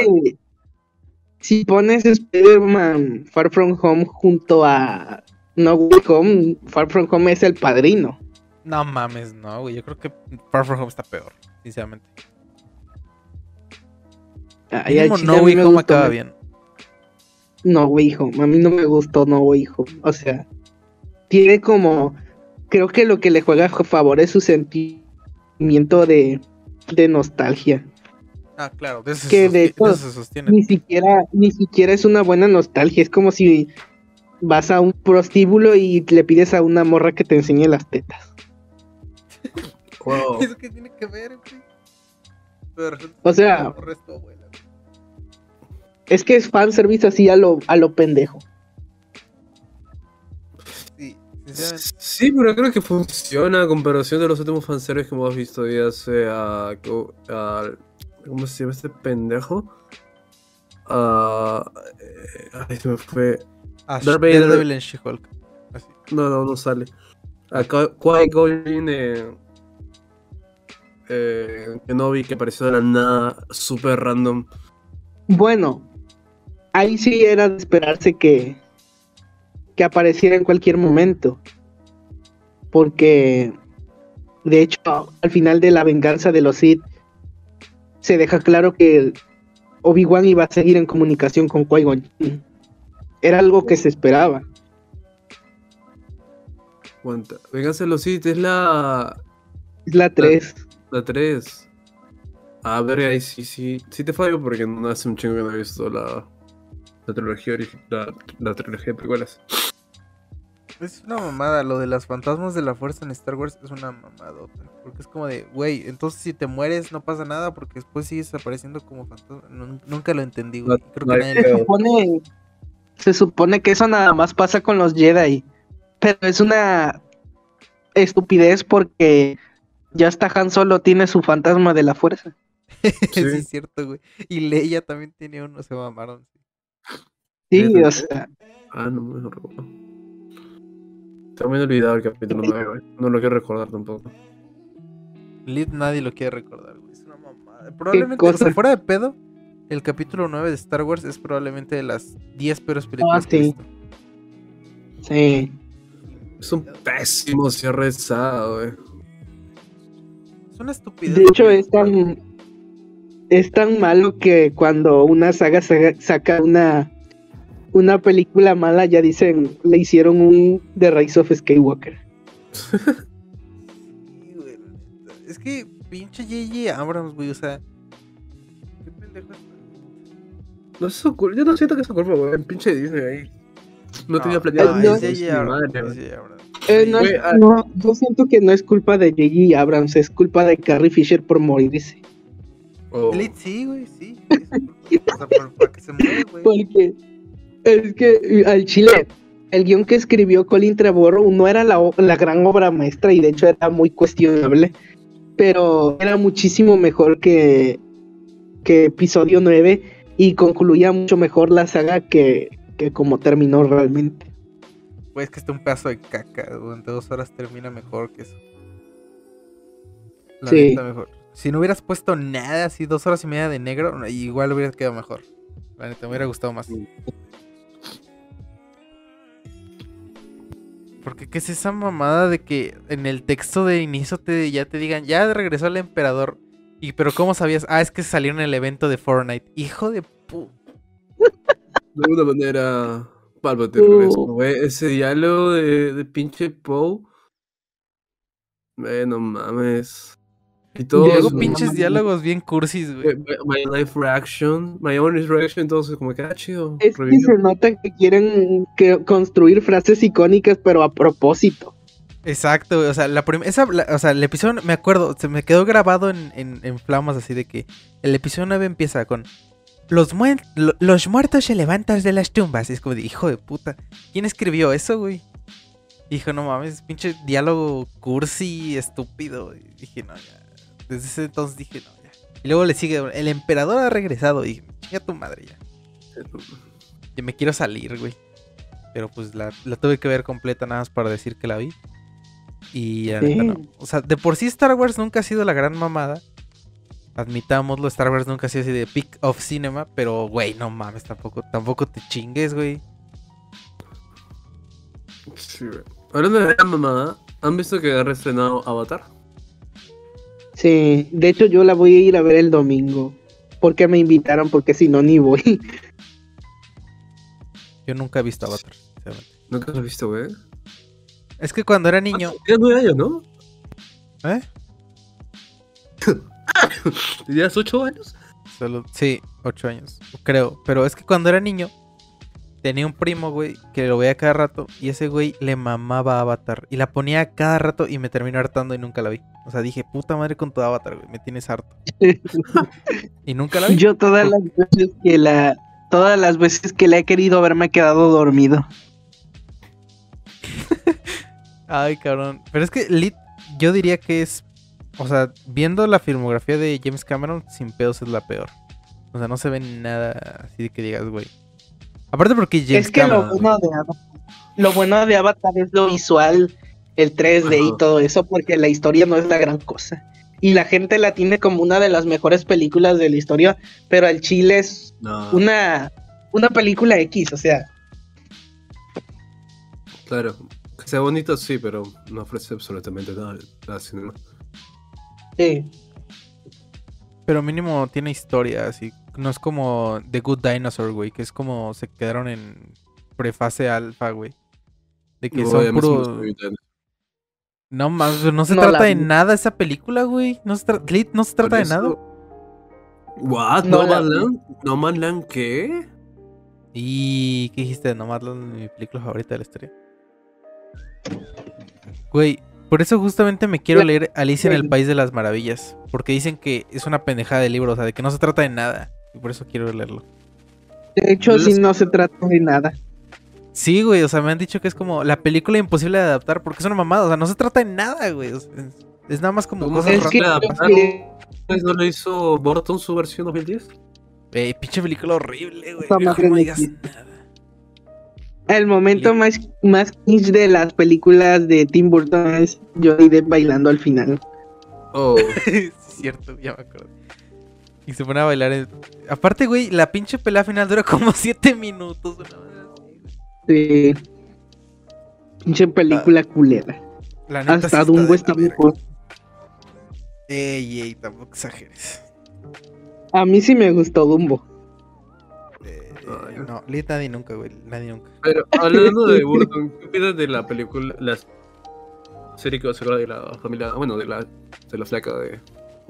si pones Spider-Man Far From Home junto a No Way Home, Far From Home es el padrino. No mames, no, güey. Yo creo que Far From Home está peor, sinceramente. Ay, Mínimo No Way me Home gustó acaba bien. No Way Home, a mí no me gustó No Way Home. O sea, tiene como. Creo que lo que le juega a favor es su sentimiento de, de nostalgia. Ah, claro, de eso, Que se, de hecho, eso se sostiene. Ni siquiera, ni siquiera es una buena nostalgia. Es como si vas a un prostíbulo y le pides a una morra que te enseñe las tetas. [laughs] Wow. [laughs] ¿Eso qué tiene que ver? Pero O sea- es abuela. Es que es fanservice así a lo, a lo pendejo. Sí, pero creo que funciona a comparación de los últimos fanservice que hemos visto, ya sea co- al- ¿Cómo se llama este pendejo? Ah, eh, ay, se me fue. Ah, Darth Vader- en She-Hulk. No, no, no sale. Acá Qui-Gon eh, eh, Kenobi que apareció de la nada, super random. Bueno, ahí sí era de esperarse que, que apareciera en cualquier momento. Porque, de hecho, al final de la venganza de los Sith, se deja claro que Obi-Wan iba a seguir en comunicación con Qui-Gon. Era algo que se esperaba. Aguanta. Vénganse los Sith, es la. Es la 3. La 3. A ver, ahí sí, sí. Sí te fallo porque no hace un chingo que no he visto la. La trilogía la, la trilogía de precuelas. Es una mamada, lo de las fantasmas de la fuerza en Star Wars es una mamadota. Porque es como de, güey, entonces si te mueres no pasa nada porque después sigues apareciendo como fantasma. Nun- nunca lo entendí, güey. Creo no que nadie Se supone, se supone que eso nada más pasa con los Jedi. Pero es una estupidez porque ya hasta Han Solo tiene su fantasma de la fuerza. [laughs] sí, Sí. es cierto, güey. Y Leia también tiene uno, se mamaron. Sí, Neta. o sea, Ah, no me lo recuerdo. También he olvidado el capítulo 9, güey. No lo quiero recordar tampoco. Lid nadie lo quiere recordar, güey. Es una mamada. Probablemente, o sea, cosa? fuera de pedo, el capítulo 9 de Star Wars es probablemente de las 10 peores películas Ah, que he sí. visto. sí. Es un pésimo cierre de güey. Es una estupidez. De hecho, es tan, es tan malo que cuando una saga sa- saca una, una película mala, ya dicen, le hicieron un The Rise of Skywalker. Es que pinche J.J. Abrams, güey, o sea. Qué pendejo es. No es su culpa. Yo no siento que es su culpa, güey. El pinche Disney ahí. No, tenía planeado. no, es J.J. Abrams. Eh, no, es- ah. no, yo siento que no es culpa de J.J. Abrams, es culpa de Carrie Fisher por morirse. Oh. Elite sí, güey, sí. O sea, por- que se muera, güey. Porque es que eh, al chile, el guion que escribió Colin Trevorrow no era la, la gran obra maestra y de hecho era muy cuestionable, pero era muchísimo mejor que, que episodio 9 y concluía mucho mejor la saga que, que como terminó realmente. Güey, es que está un pedazo de caca. Durante dos horas termina mejor que eso. La Sí. neta, mejor. Si no hubieras puesto nada, así dos horas y media de negro, igual hubiera quedado mejor. La neta, me hubiera gustado más. Porque qué es esa mamada de que en el texto de inicio te, ya te digan, ya regresó el emperador. Y pero ¿cómo sabías? Ah, es que salió en el evento de Fortnite. Hijo de pu... De alguna manera, Palpatine Uh. regresó, güey. Ese diálogo de, de pinche Poe. Eh, no mames. Y todo. Luego pinches diálogos bien cursis, güey. My life reaction. My own reaction. Entonces, como que, ah, chido. Es que se nota que quieren que construir frases icónicas, pero a propósito. Exacto, o sea, la esa, la- o sea, el episodio, me acuerdo, se me quedó grabado en, en- en flamas así de que el episodio 9 empieza con los, muen- lo- los muertos se levantan de las tumbas. Y es como de, hijo de puta, ¿quién escribió eso, güey? Dijo, no mames, pinche diálogo cursi, estúpido. Y dije, no, ya. Desde ese entonces dije, no, ya. Y luego le sigue, el emperador ha regresado. Y dije, chinga tu madre ya. Y me quiero salir, güey. Pero pues la, la tuve que ver completa nada más para decir que la vi. Y la neta no. O sea, de por sí Star Wars nunca ha sido la gran mamada. Admitámoslo, Star Wars nunca ha sido así de peak of cinema. Pero, güey, no mames, tampoco, tampoco te chingues, güey. Sí, güey. Hablando de la mamada, ¿han visto que ha reestrenado Avatar? Sí, de hecho yo la voy a ir a ver el domingo. Porque me invitaron, porque si no, ni voy. [laughs] Yo nunca he visto Avatar. sinceramente. Nunca lo has visto, güey. Es que cuando era niño. Tienes nueve años, ¿no? ¿Eh? [laughs] ¿Tenías ocho años? Solo, sí, ocho años, creo. Pero es que cuando era niño, tenía un primo, güey, que lo veía cada rato. Y ese güey le mamaba Avatar. Y la ponía cada rato y me terminó hartando y nunca la vi. O sea, dije, puta madre con tu Avatar, güey, me tienes harto. [laughs] y nunca la vi. Yo todas las veces que la, todas las veces que la he querido ver me he quedado dormido. [laughs] Ay, cabrón. Pero es que Lit, yo diría que es. O sea, viendo la filmografía de James Cameron, sin pedos es la peor. O sea, no se ve nada así de que digas, güey. Aparte porque James es que Cameron. lo bueno, de Avatar, lo bueno de Avatar es lo visual, el 3D y todo eso, porque la historia no es la gran cosa. Y la gente la tiene como una de las mejores películas de la historia, pero al chile es No. una, una película X, o sea, Claro. Que sea bonito, sí, pero no ofrece absolutamente nada al cinema. sí. Pero mínimo tiene historia, así. No es como The Good Dinosaur, güey, que es como se quedaron en prefase alfa, güey. De que No, son puro... No más, no se No trata la de nada esa película, güey. No se, tra- no se trata de nada. ¿What? No ¿No, la Man vi. Land? ¿No Man Land qué? ¿Y qué dijiste de Nomadland, mi película favorita de la historia? Güey, por eso justamente me quiero leer Alicia en el. País de las Maravillas. Porque dicen que es una pendejada de libro, o sea, de que no se trata de nada. Y por eso quiero leerlo. De hecho, sí no se trata de nada. Sí, güey, o sea, me han dicho que es como la película imposible de adaptar porque es una mamada, o sea, no se trata de nada, güey. o sea, es, es nada más como ¿Cómo cosas Es que que Pues, ¿No lo hizo Burton su versión 2010? Eh, pinche película horrible, güey. No no digas nada. el momento más, más cringe de las películas de Tim Burton es Johnny Depp bailando al final. Oh. [laughs] Es cierto, ya me acuerdo. Y se pone a bailar. en- Aparte, güey, la pinche pelea final dura como [laughs] 7 minutos. Sí. Pinche película culera. La neta sí Hasta está Dumbo de está mejor. Ey, ey, tampoco exageres. A mí sí me gustó Dumbo. Eh, Ay, no. nadie nunca, güey. Nadie nunca. Pero hablando de [laughs] Burton, ¿qué opinas de la película, la serie que va a sacar de la familia, bueno, de la, de la flaca de...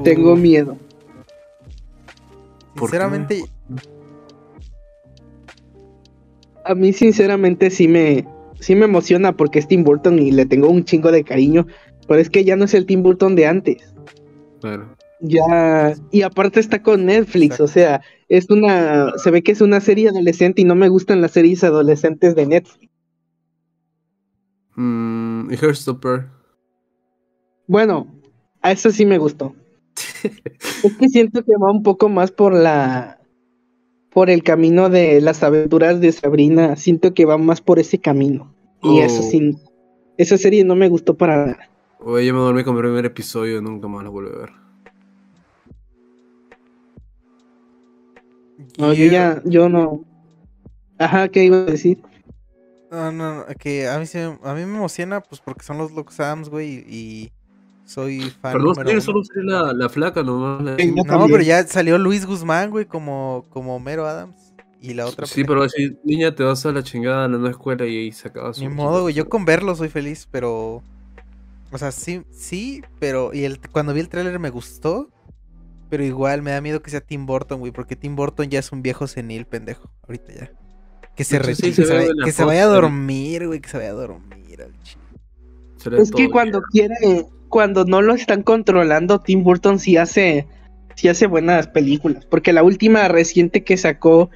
Tengo miedo. Sinceramente, A mí sinceramente sí me, sí me emociona porque es Tim Burton y le tengo un chingo de cariño. Pero es que ya no es el Tim Burton de antes. Claro. Ya. Y aparte está con Netflix. Exacto. O sea, es una. Se ve que es una serie adolescente y no me gustan las series adolescentes de Netflix. Mm, y Heartstopper. Bueno, a eso sí me gustó. [laughs] es que siento que va un poco más por la. Por el camino de las aventuras de Sabrina. Siento que va más por ese camino. Y eso Oh. sí. Esa serie no me gustó para nada. Oye, yo me dormí con el primer episodio y nunca más lo volví a ver. No, yo ya, yo no. Ajá, ¿qué iba a decir? No, no, no, que a mí, a mí me emociona, pues porque son los Locos Adams, güey, y soy fan Pero no número uno. solo sería la, la flaca nomás. la- No, también. pero ya salió Luis Guzmán, güey, como, como Homero Adams. Y la otra. Sí, pero si niña te vas a la chingada a la nueva escuela y ahí se acaba su... Ni modo, güey. Yo con verlo soy feliz, pero. O sea, sí, sí, pero. Y el, cuando vi el tráiler me gustó. Pero igual me da miedo que sea Tim Burton, güey. Porque Tim Burton ya es un viejo senil, pendejo. Ahorita ya. Que se, retire, sí, se que, se vaya, en la que se vaya a dormir, güey. Que se vaya a dormir al le Es que cuando quiere, cuando no lo están controlando, Tim Burton sí hace, sí hace buenas películas. Porque la última reciente que sacó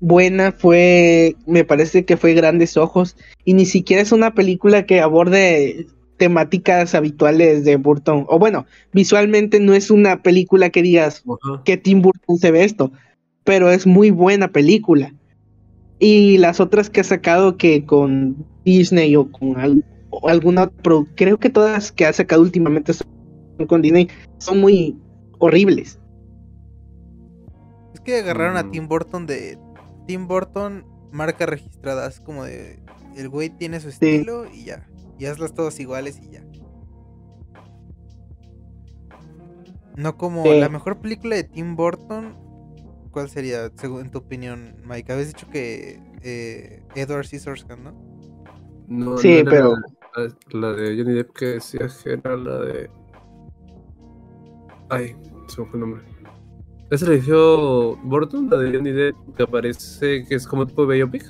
buena fue, me parece que fue Grandes Ojos. Y ni siquiera es una película que aborde temáticas habituales de Burton. O bueno, visualmente no es una película que digas que Tim Burton se ve esto. Pero es muy buena película. Y las otras que ha sacado que con Disney o con al- o alguna pro- creo que todas que ha sacado últimamente son con Disney son muy horribles. Es que agarraron a Mm. Tim Burton de. Tim Burton, marca registrada. Es como de. El güey tiene su estilo y ya. Y hazlas todas iguales y ya. No como Sí. la mejor película de Tim Burton. ¿Cuál sería, según en tu opinión, Mike? Habías dicho que eh, Edward Scissorhands, ¿no? No, Sí, no pero- La, la de Johnny Depp que decías que era la de... Ay, se me fue el nombre. ¿Esa la dirigió Burton? La de Johnny Depp que aparece que es como tipo biopic.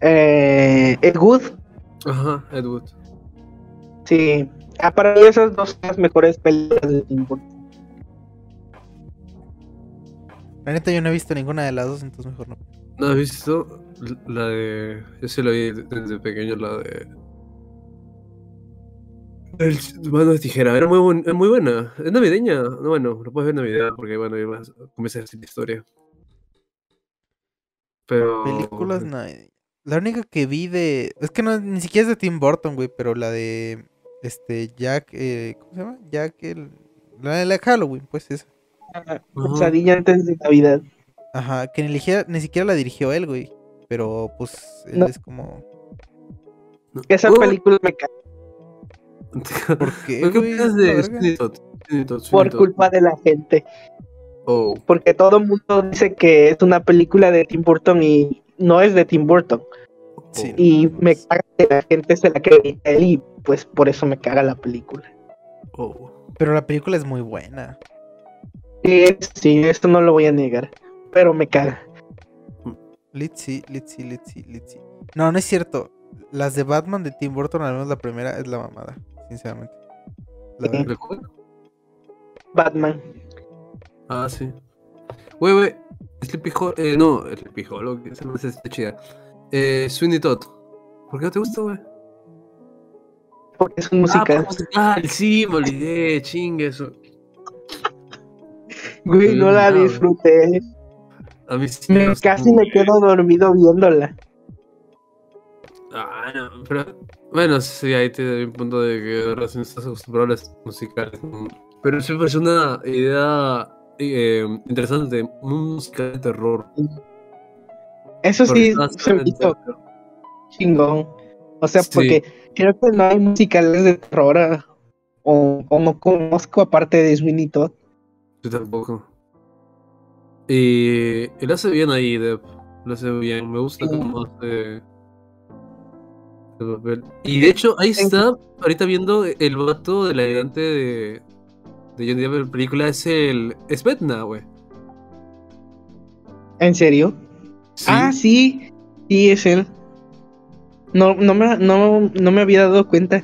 Eh, Ed Wood, Ajá, Ed Wood. sí. Ah, para mí esas dos son las mejores películas de Tim Burton. La neta, yo no he visto ninguna de las dos, entonces mejor no. ¿No has visto la de... Yo sí la vi desde pequeño, la de... El mano de tijera, era muy, buen- muy buena. Es navideña. No, bueno, lo puedes ver en Navidad porque, bueno, ahí vas- comienza a decir la historia. Pero. Películas, no. La única que vi de. Es que no, ni siquiera es de Tim Burton, güey, pero la de. Este, Jack. eh, ¿Cómo se llama? Jack el. La de la Halloween, pues esa. Pesadilla antes de Navidad. Ajá, que ni, ligera- ni siquiera la dirigió él, güey. Pero pues él No. es como. Esa película me cae [laughs] ¿Por qué? ¿Qué opinas ¿Es de? Sweeney Todd? Por culpa de la gente. Oh, Porque todo el mundo dice que es una película de Tim Burton y no es de Tim Burton. Sí. Y me caga que la gente se la acredita a él y pues por eso me caga la película. Oh. Pero la película es muy buena. Sí, sí, esto no lo voy a negar, pero me caga. Litzy, Litzy, Litzy, Litzy. No, no es cierto. Las de Batman de Tim Burton, al menos la primera, es la mamada, sinceramente. La. ¿De? Batman. Ah, sí. Güey, güey. Sleepy Hollow. Eh, no, Sleepy Hollow. que Se me hace esta chida. Eh, Sweeney Todd. ¿Por qué no te gusta, güey? Porque es un musical. Ah, musical, sí, me olvidé. Chingue eso. Güey, no la disfruté. A mí sí Me, gusta casi me quedo dormido viéndola. Ah, no, pero. Bueno, sí, ahí te doy un punto de que recién estás acostumbrado a las musicales. Pero sí me parece una idea eh, interesante. Un musical de terror. Eso sí se me hizo chingón. O sea, Sí. porque creo que no hay musicales de terror ah, o, o no conozco aparte de Sweeney Todd. Yo tampoco. Y, lo hace bien ahí, Dev. Lo hace bien. Me gusta Sí. cómo hace el papel. Y de hecho, ahí está, ahorita viendo el vato del ayudante de, de Johnny Depp en la película, es el. Es Vetna, güey. ¿En serio? Sí. Ah, sí. Sí, es él. No, no, me, no, no me había dado cuenta.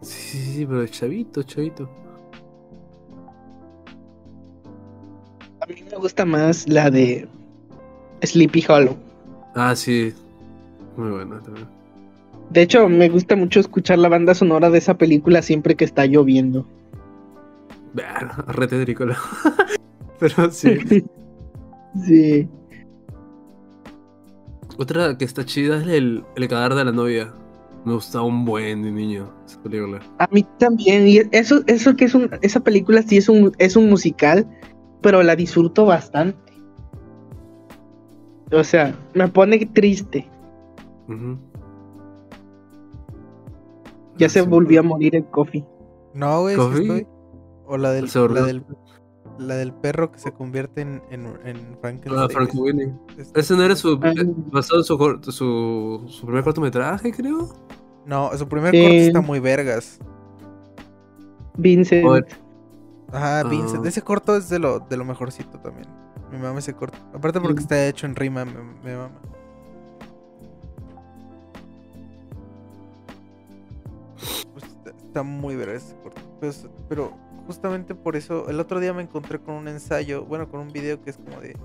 sí, sí, sí, pero chavito, chavito. A mí me gusta más la de Sleepy Hollow. Ah, sí. Muy buena también. De hecho, me gusta mucho escuchar la banda sonora de esa película siempre que está lloviendo. Ver, re tétrico, [laughs] Pero sí. [laughs] sí. Otra que está chida es el, el cadáver de la novia. Me gustaba un buen de niño esa película. A mí también. Y eso, eso que es un, esa película sí es un, es un musical, pero la disfruto bastante. O sea, me pone triste. Ya se Sí, volvió a morir el coffee. No, güey, sí ¿Coffee? estoy. O la del, la del, la del perro que se convierte en, en, en Frankenstein. Ah, Frank Winnie. Es- Ese no era su. Ah. eh, basado en su, su, su primer cortometraje, creo. No, su primer Sí. corte está muy vergas. Vincent. Joder. Ajá, Vincent. Ah. Ese corto es de lo, de lo mejorcito también. Me mama ese corto. Aparte porque Sí. está hecho en rima, me, me mama. Pues está, está muy vergas ese corto. Pues, pero justamente por eso, el otro día me encontré con un ensayo, bueno, con un video que es como de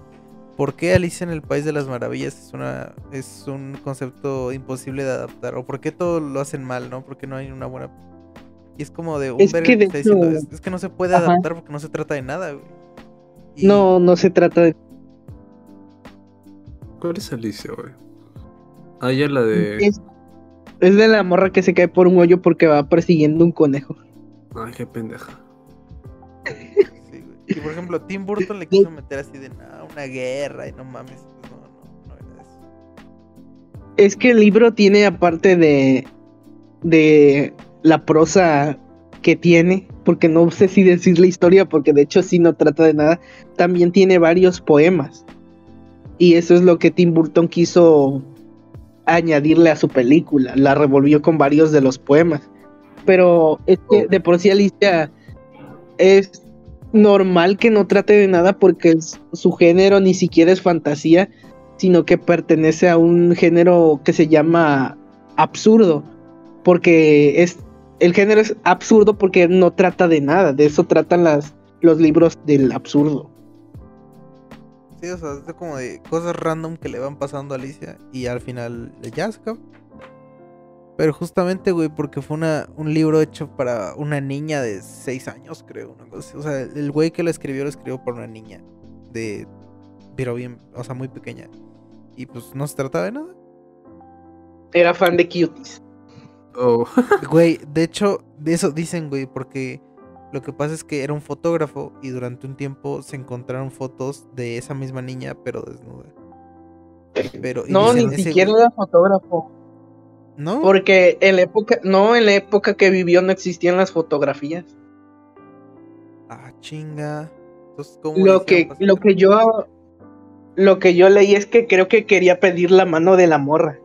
¿Por qué Alicia en el País de las Maravillas es una es un concepto imposible de adaptar? ¿O por qué todo lo hacen mal, no? Porque no hay una buena... Y es como de un Es verga que de está diciendo, es, es que no se puede Ajá. adaptar porque no se trata de nada, güey. Y- No, no se trata de. ¿Cuál es Alicia, güey? Ah, ya la de. Es, es de la morra que se cae por un hoyo porque va persiguiendo un conejo. Ay, qué pendeja. sí, güey. Y por ejemplo, Tim Burton le quiso meter así de "No, una guerra y no mames. Pues no, no, no era eso. Es que el libro tiene, aparte de, de la prosa que tiene, porque no sé si decir la historia, porque de hecho sí no trata de nada, también tiene varios poemas. Y eso es lo que Tim Burton quiso añadirle a su película, la revolvió con varios de los poemas. Pero es que de por sí Alicia es normal que no trate de nada porque es- su género ni siquiera es fantasía, sino que pertenece a un género que se llama absurdo, porque es el género es absurdo porque no trata de nada, de eso tratan las los libros del absurdo. Sí, o sea, es como de cosas random que le van pasando a Alicia y al final se acaba. Pero justamente, güey, porque fue una, un libro hecho para una niña de 6 años, creo. Una cosa. O sea, el güey que lo escribió lo escribió para una niña de... Pero bien, o sea, muy pequeña. Y pues no se trataba de nada. Era fan de Cuties. Oh. [laughs] Güey, de hecho, de eso dicen, güey, porque lo que pasa es que era un fotógrafo y durante un tiempo se encontraron fotos de esa misma niña, pero desnuda. Pero, No, ni dicen, siquiera güey- era fotógrafo, ¿No? porque en la época, no, en la época que vivió no existían las fotografías. Ah, chinga. Entonces, ¿cómo Lo que, lo que yo, lo que yo leí es que creo que quería pedir la mano de la morra.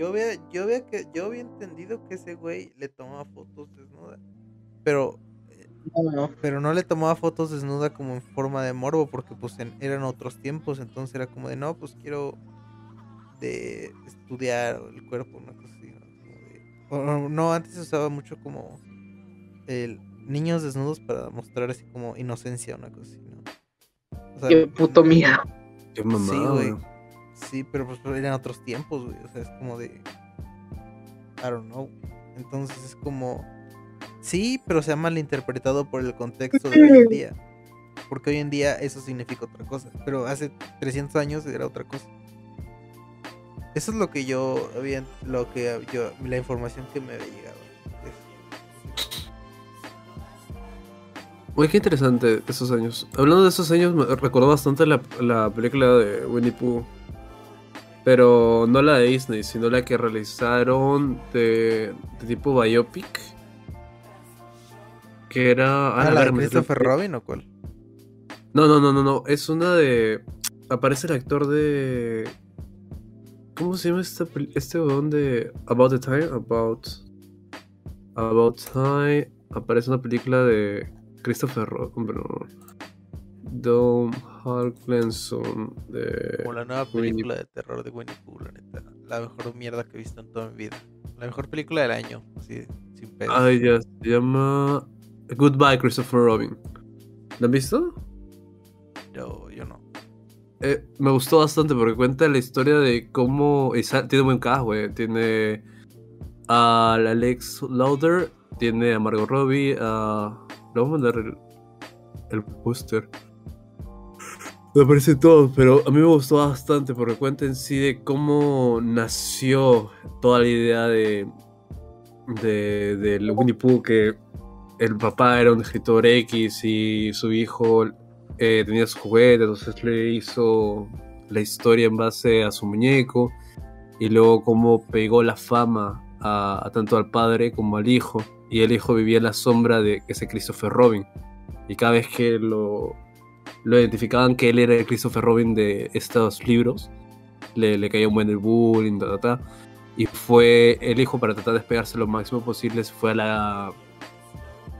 Yo había, yo había que, yo había entendido que ese güey le tomaba fotos desnuda. Pero, No, no. pero no le tomaba fotos desnuda como en forma de morbo, porque pues en- eran otros tiempos, entonces era como de no, pues quiero de estudiar el cuerpo, una cosa así, ¿no? Como de- o- no, antes se usaba mucho como el niños desnudos para mostrar así como inocencia, una cosa así, ¿no? O sea, Qué puto miedo. Qué mamá, Sí, güey. Sí, pero pues eran otros tiempos, güey. O sea, es como de. I don't know. Entonces es como. Sí, pero se ha malinterpretado por el contexto de hoy en [laughs] día. Porque hoy en día eso significa otra cosa. Pero hace 300 años era otra cosa. Eso es lo que yo había. Lo que yo. La información que me había llegado. Güey, qué interesante esos años. Hablando de esos años, me recordó bastante la, la película de Winnie Pooh. Pero no la de Disney, sino la que realizaron de, de tipo biopic. Que era. Ah, la de me Christopher Robin o cuál? No, no, no, no, no. Es una de. Aparece el actor de. ¿Cómo se llama esta peli- este weón de About the Time? About. About Time. Aparece una película de Christopher Robin. Pero. Dom Harklenson. De. Como la nueva Winnie- película de terror de Winnie Pooh, la neta. La mejor mierda que he visto en toda mi vida. La mejor película del año. Así, sin pedo. Ay, ya. Se llama. Goodbye, Christopher Robin. ¿La han visto? Yo, yo no. Eh, me gustó bastante porque cuenta la historia de cómo. tiene buen cast, güey. Tiene al Alex Lauder, tiene a Margot Robbie, a. Le vamos a mandar el, el póster. Me aparecen todos, pero a mí me gustó bastante porque cuenta en sí de cómo nació toda la idea de. de del Winnie Pooh, que el papá era un escritor X y su hijo eh, tenía su juguete, entonces le hizo la historia en base a su muñeco y luego cómo pegó la fama a, a tanto al padre como al hijo y el hijo vivía en la sombra de ese Christopher Robin y cada vez que lo, lo identificaban que él era el Christopher Robin de estos libros le, caía un buen el bullying ta, ta, ta. y fue el hijo para tratar de despegarse lo máximo posible se fue a la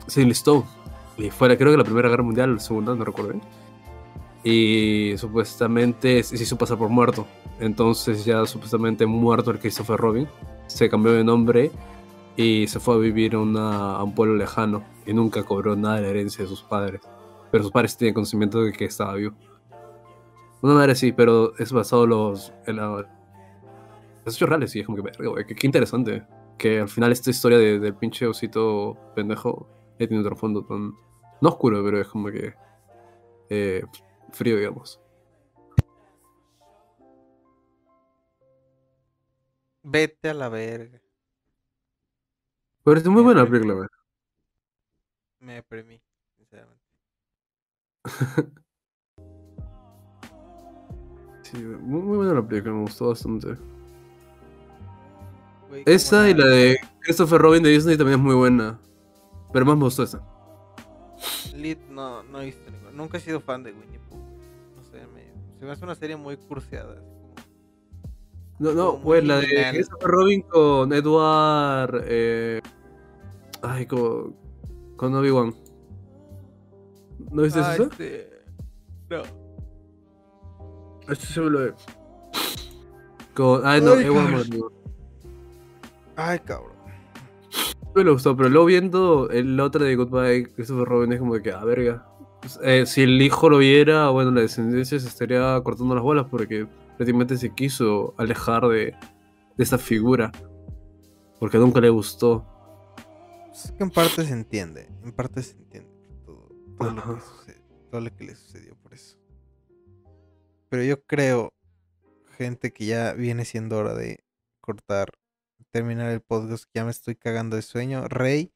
Sidney Stone y fue la- creo que la primera guerra mundial, la segunda, no recuerdo bien. Y supuestamente se se hizo pasar por muerto. Entonces ya supuestamente muerto el Christopher Robin. Se cambió de nombre y se fue a vivir a un pueblo lejano. Y nunca cobró nada de la herencia de sus padres. Pero sus padres tenían conocimiento de que estaba vivo. Una madre sí, pero es basado en los, en la- los hechos reales. Y es como que, qué, interesante. Que al final esta historia de- del pinche osito pendejo eh, tiene otro fondo tan... No oscuro, pero es como que... eh, frío, digamos. Vete a la verga. Pero es muy buena la película, güey. Me deprimí. [laughs] Sí, muy, muy buena la película, me gustó bastante. Esa y la de Christopher Robin de Disney también es muy buena. Pero más me gustó esa. Lit no, no he visto ninguna. Nunca he sido fan de Winnie Pooh. No sé, me, se me hace una serie muy curseada. No, no, güey, la de. Christopher Robin con Edward. Eh... Ay, con, con Obi-Wan. ¿No viste Ah, eso? este... No. Este se me lo ve. Con. Ay, no, Ay, cabrón. Ay, cabrón. Me lo gustó, pero luego viendo el otro de Goodbye Christopher Robin es como que, ah, verga. Pues, eh, si el hijo lo viera, bueno, la descendencia se estaría cortando las bolas porque prácticamente se quiso alejar de, de esta figura. Porque nunca le gustó. Es que en parte se entiende. En parte se entiende lo que todo lo que le sucedió por eso. Pero yo creo, gente, que ya viene siendo hora de cortar, terminar el podcast. que Ya me estoy cagando de sueño. Rey.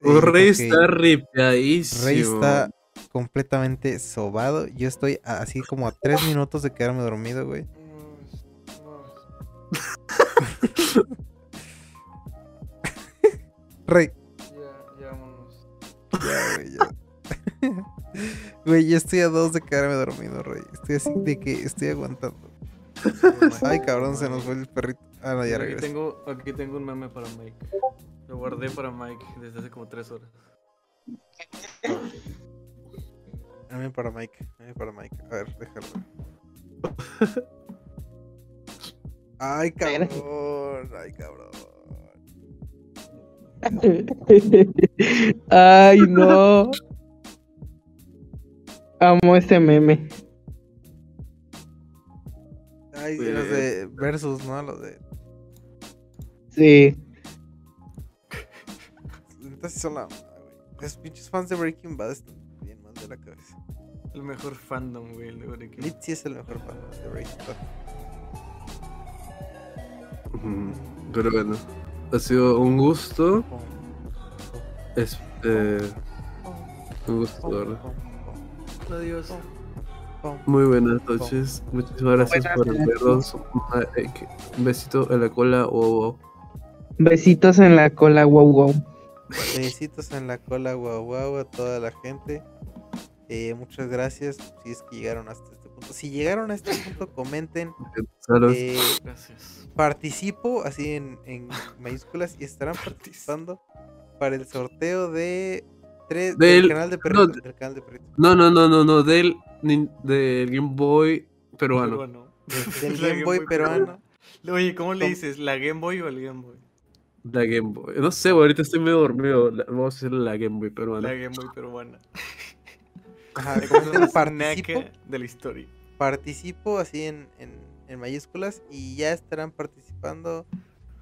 eh, yo Rey está ripiadísimo. Rey está completamente sobado. Yo estoy a- así como a tres minutos de quedarme dormido, güey. [laughs] [laughs] Rey. Ya, ya vámonos. Ya, güey, ya. [laughs] Güey, yo estoy a dos de quedarme dormido, Rey. Estoy así de que estoy aguantando. [laughs] Ay, cabrón, se nos fue el perrito. Ah, no, ya aquí, regresó. tengo, aquí tengo un meme para Mike. Lo guardé para Mike desde hace como tres horas. Dame para Mike. Dame para Mike. A ver, déjalo. Ay, cabrón. Ay, cabrón. [laughs] Ay, no. Amo este meme. Ay, los de Versus, ¿no? Los de. Sí. Entonces son la. Esos pinches fans de Breaking Bad están bien mal de la cabeza. El mejor fandom, güey, el de Breaking Bad. Litzy es el mejor fan de Breaking Bad. Pero bueno, ha sido un gusto. Es, eh, un gusto, verdad. Adiós. Muy buenas noches. Muchísimas gracias Buenas por noches. vernos. Un besito en la cola. o Besitos en la cola, wow, wow. Besitos en la cola, guau guau, a toda la gente. Eh, muchas gracias. Si es que llegaron hasta este punto. Si llegaron a este punto, comenten. Eh, Gracias. participo, así en, en mayúsculas, y estarán participando para el sorteo de del, Del- canal de no, Perrito. de- del canal de Perrito. No, no, no, no, no. Del, del Game Boy peruano. Peruano. Del [laughs] Game Boy peruano. Oye, ¿cómo le dices? ¿La Game Boy o el Game Boy? La Game Boy. No sé, ahorita estoy medio dormido. Vamos a hacer la Game Boy peruana. La Game Boy peruana. [laughs] Ajá, participo, de la historia. participo así en, en, en mayúsculas y ya estarán participando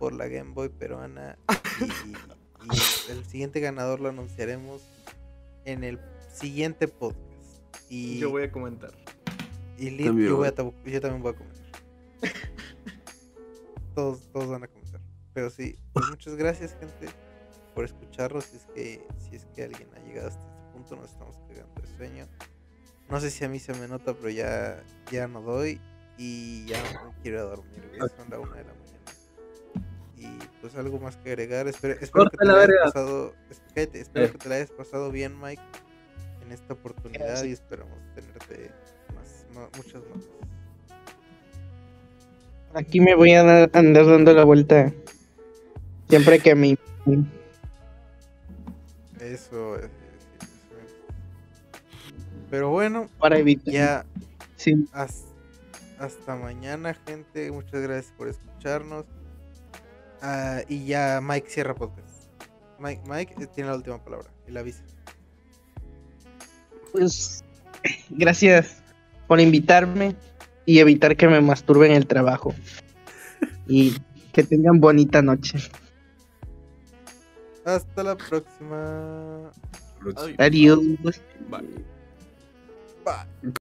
por la Game Boy peruana [laughs] y, y el siguiente ganador lo anunciaremos en el siguiente podcast. Y, Yo voy a comentar. y Lid, También yo, voy a yo también voy a comentar. [laughs] todos, todos van a comentar. Pero sí, pues muchas gracias gente por escucharnos. Si es que, si es que alguien ha llegado hasta este punto, nos estamos cagando de sueño. No sé si a mí se me nota, pero ya, ya no doy y ya me quiero ir a dormir. Son la una de la mañana. Y pues algo más que agregar. Espero, espero que te la hayas pasado. espero Eh. que te la hayas pasado bien, Mike, en esta oportunidad Gracias. y esperamos tenerte más, muchas más. Aquí me voy a dar- andar dando la vuelta. Siempre que me. Eso, es- es- es- Pero bueno, Para evitar. ya Sí. has- hasta mañana, gente. Muchas gracias por escucharnos. Ah, y ya Mike cierra podcast. Mike, Mike eh, tiene la última palabra. Y la avisa. Pues. [laughs] Gracias por invitarme y evitar que me masturbe en el trabajo. Y que tengan bonita noche. Hasta la próxima. Adiós. Adiós. Bye. Bye.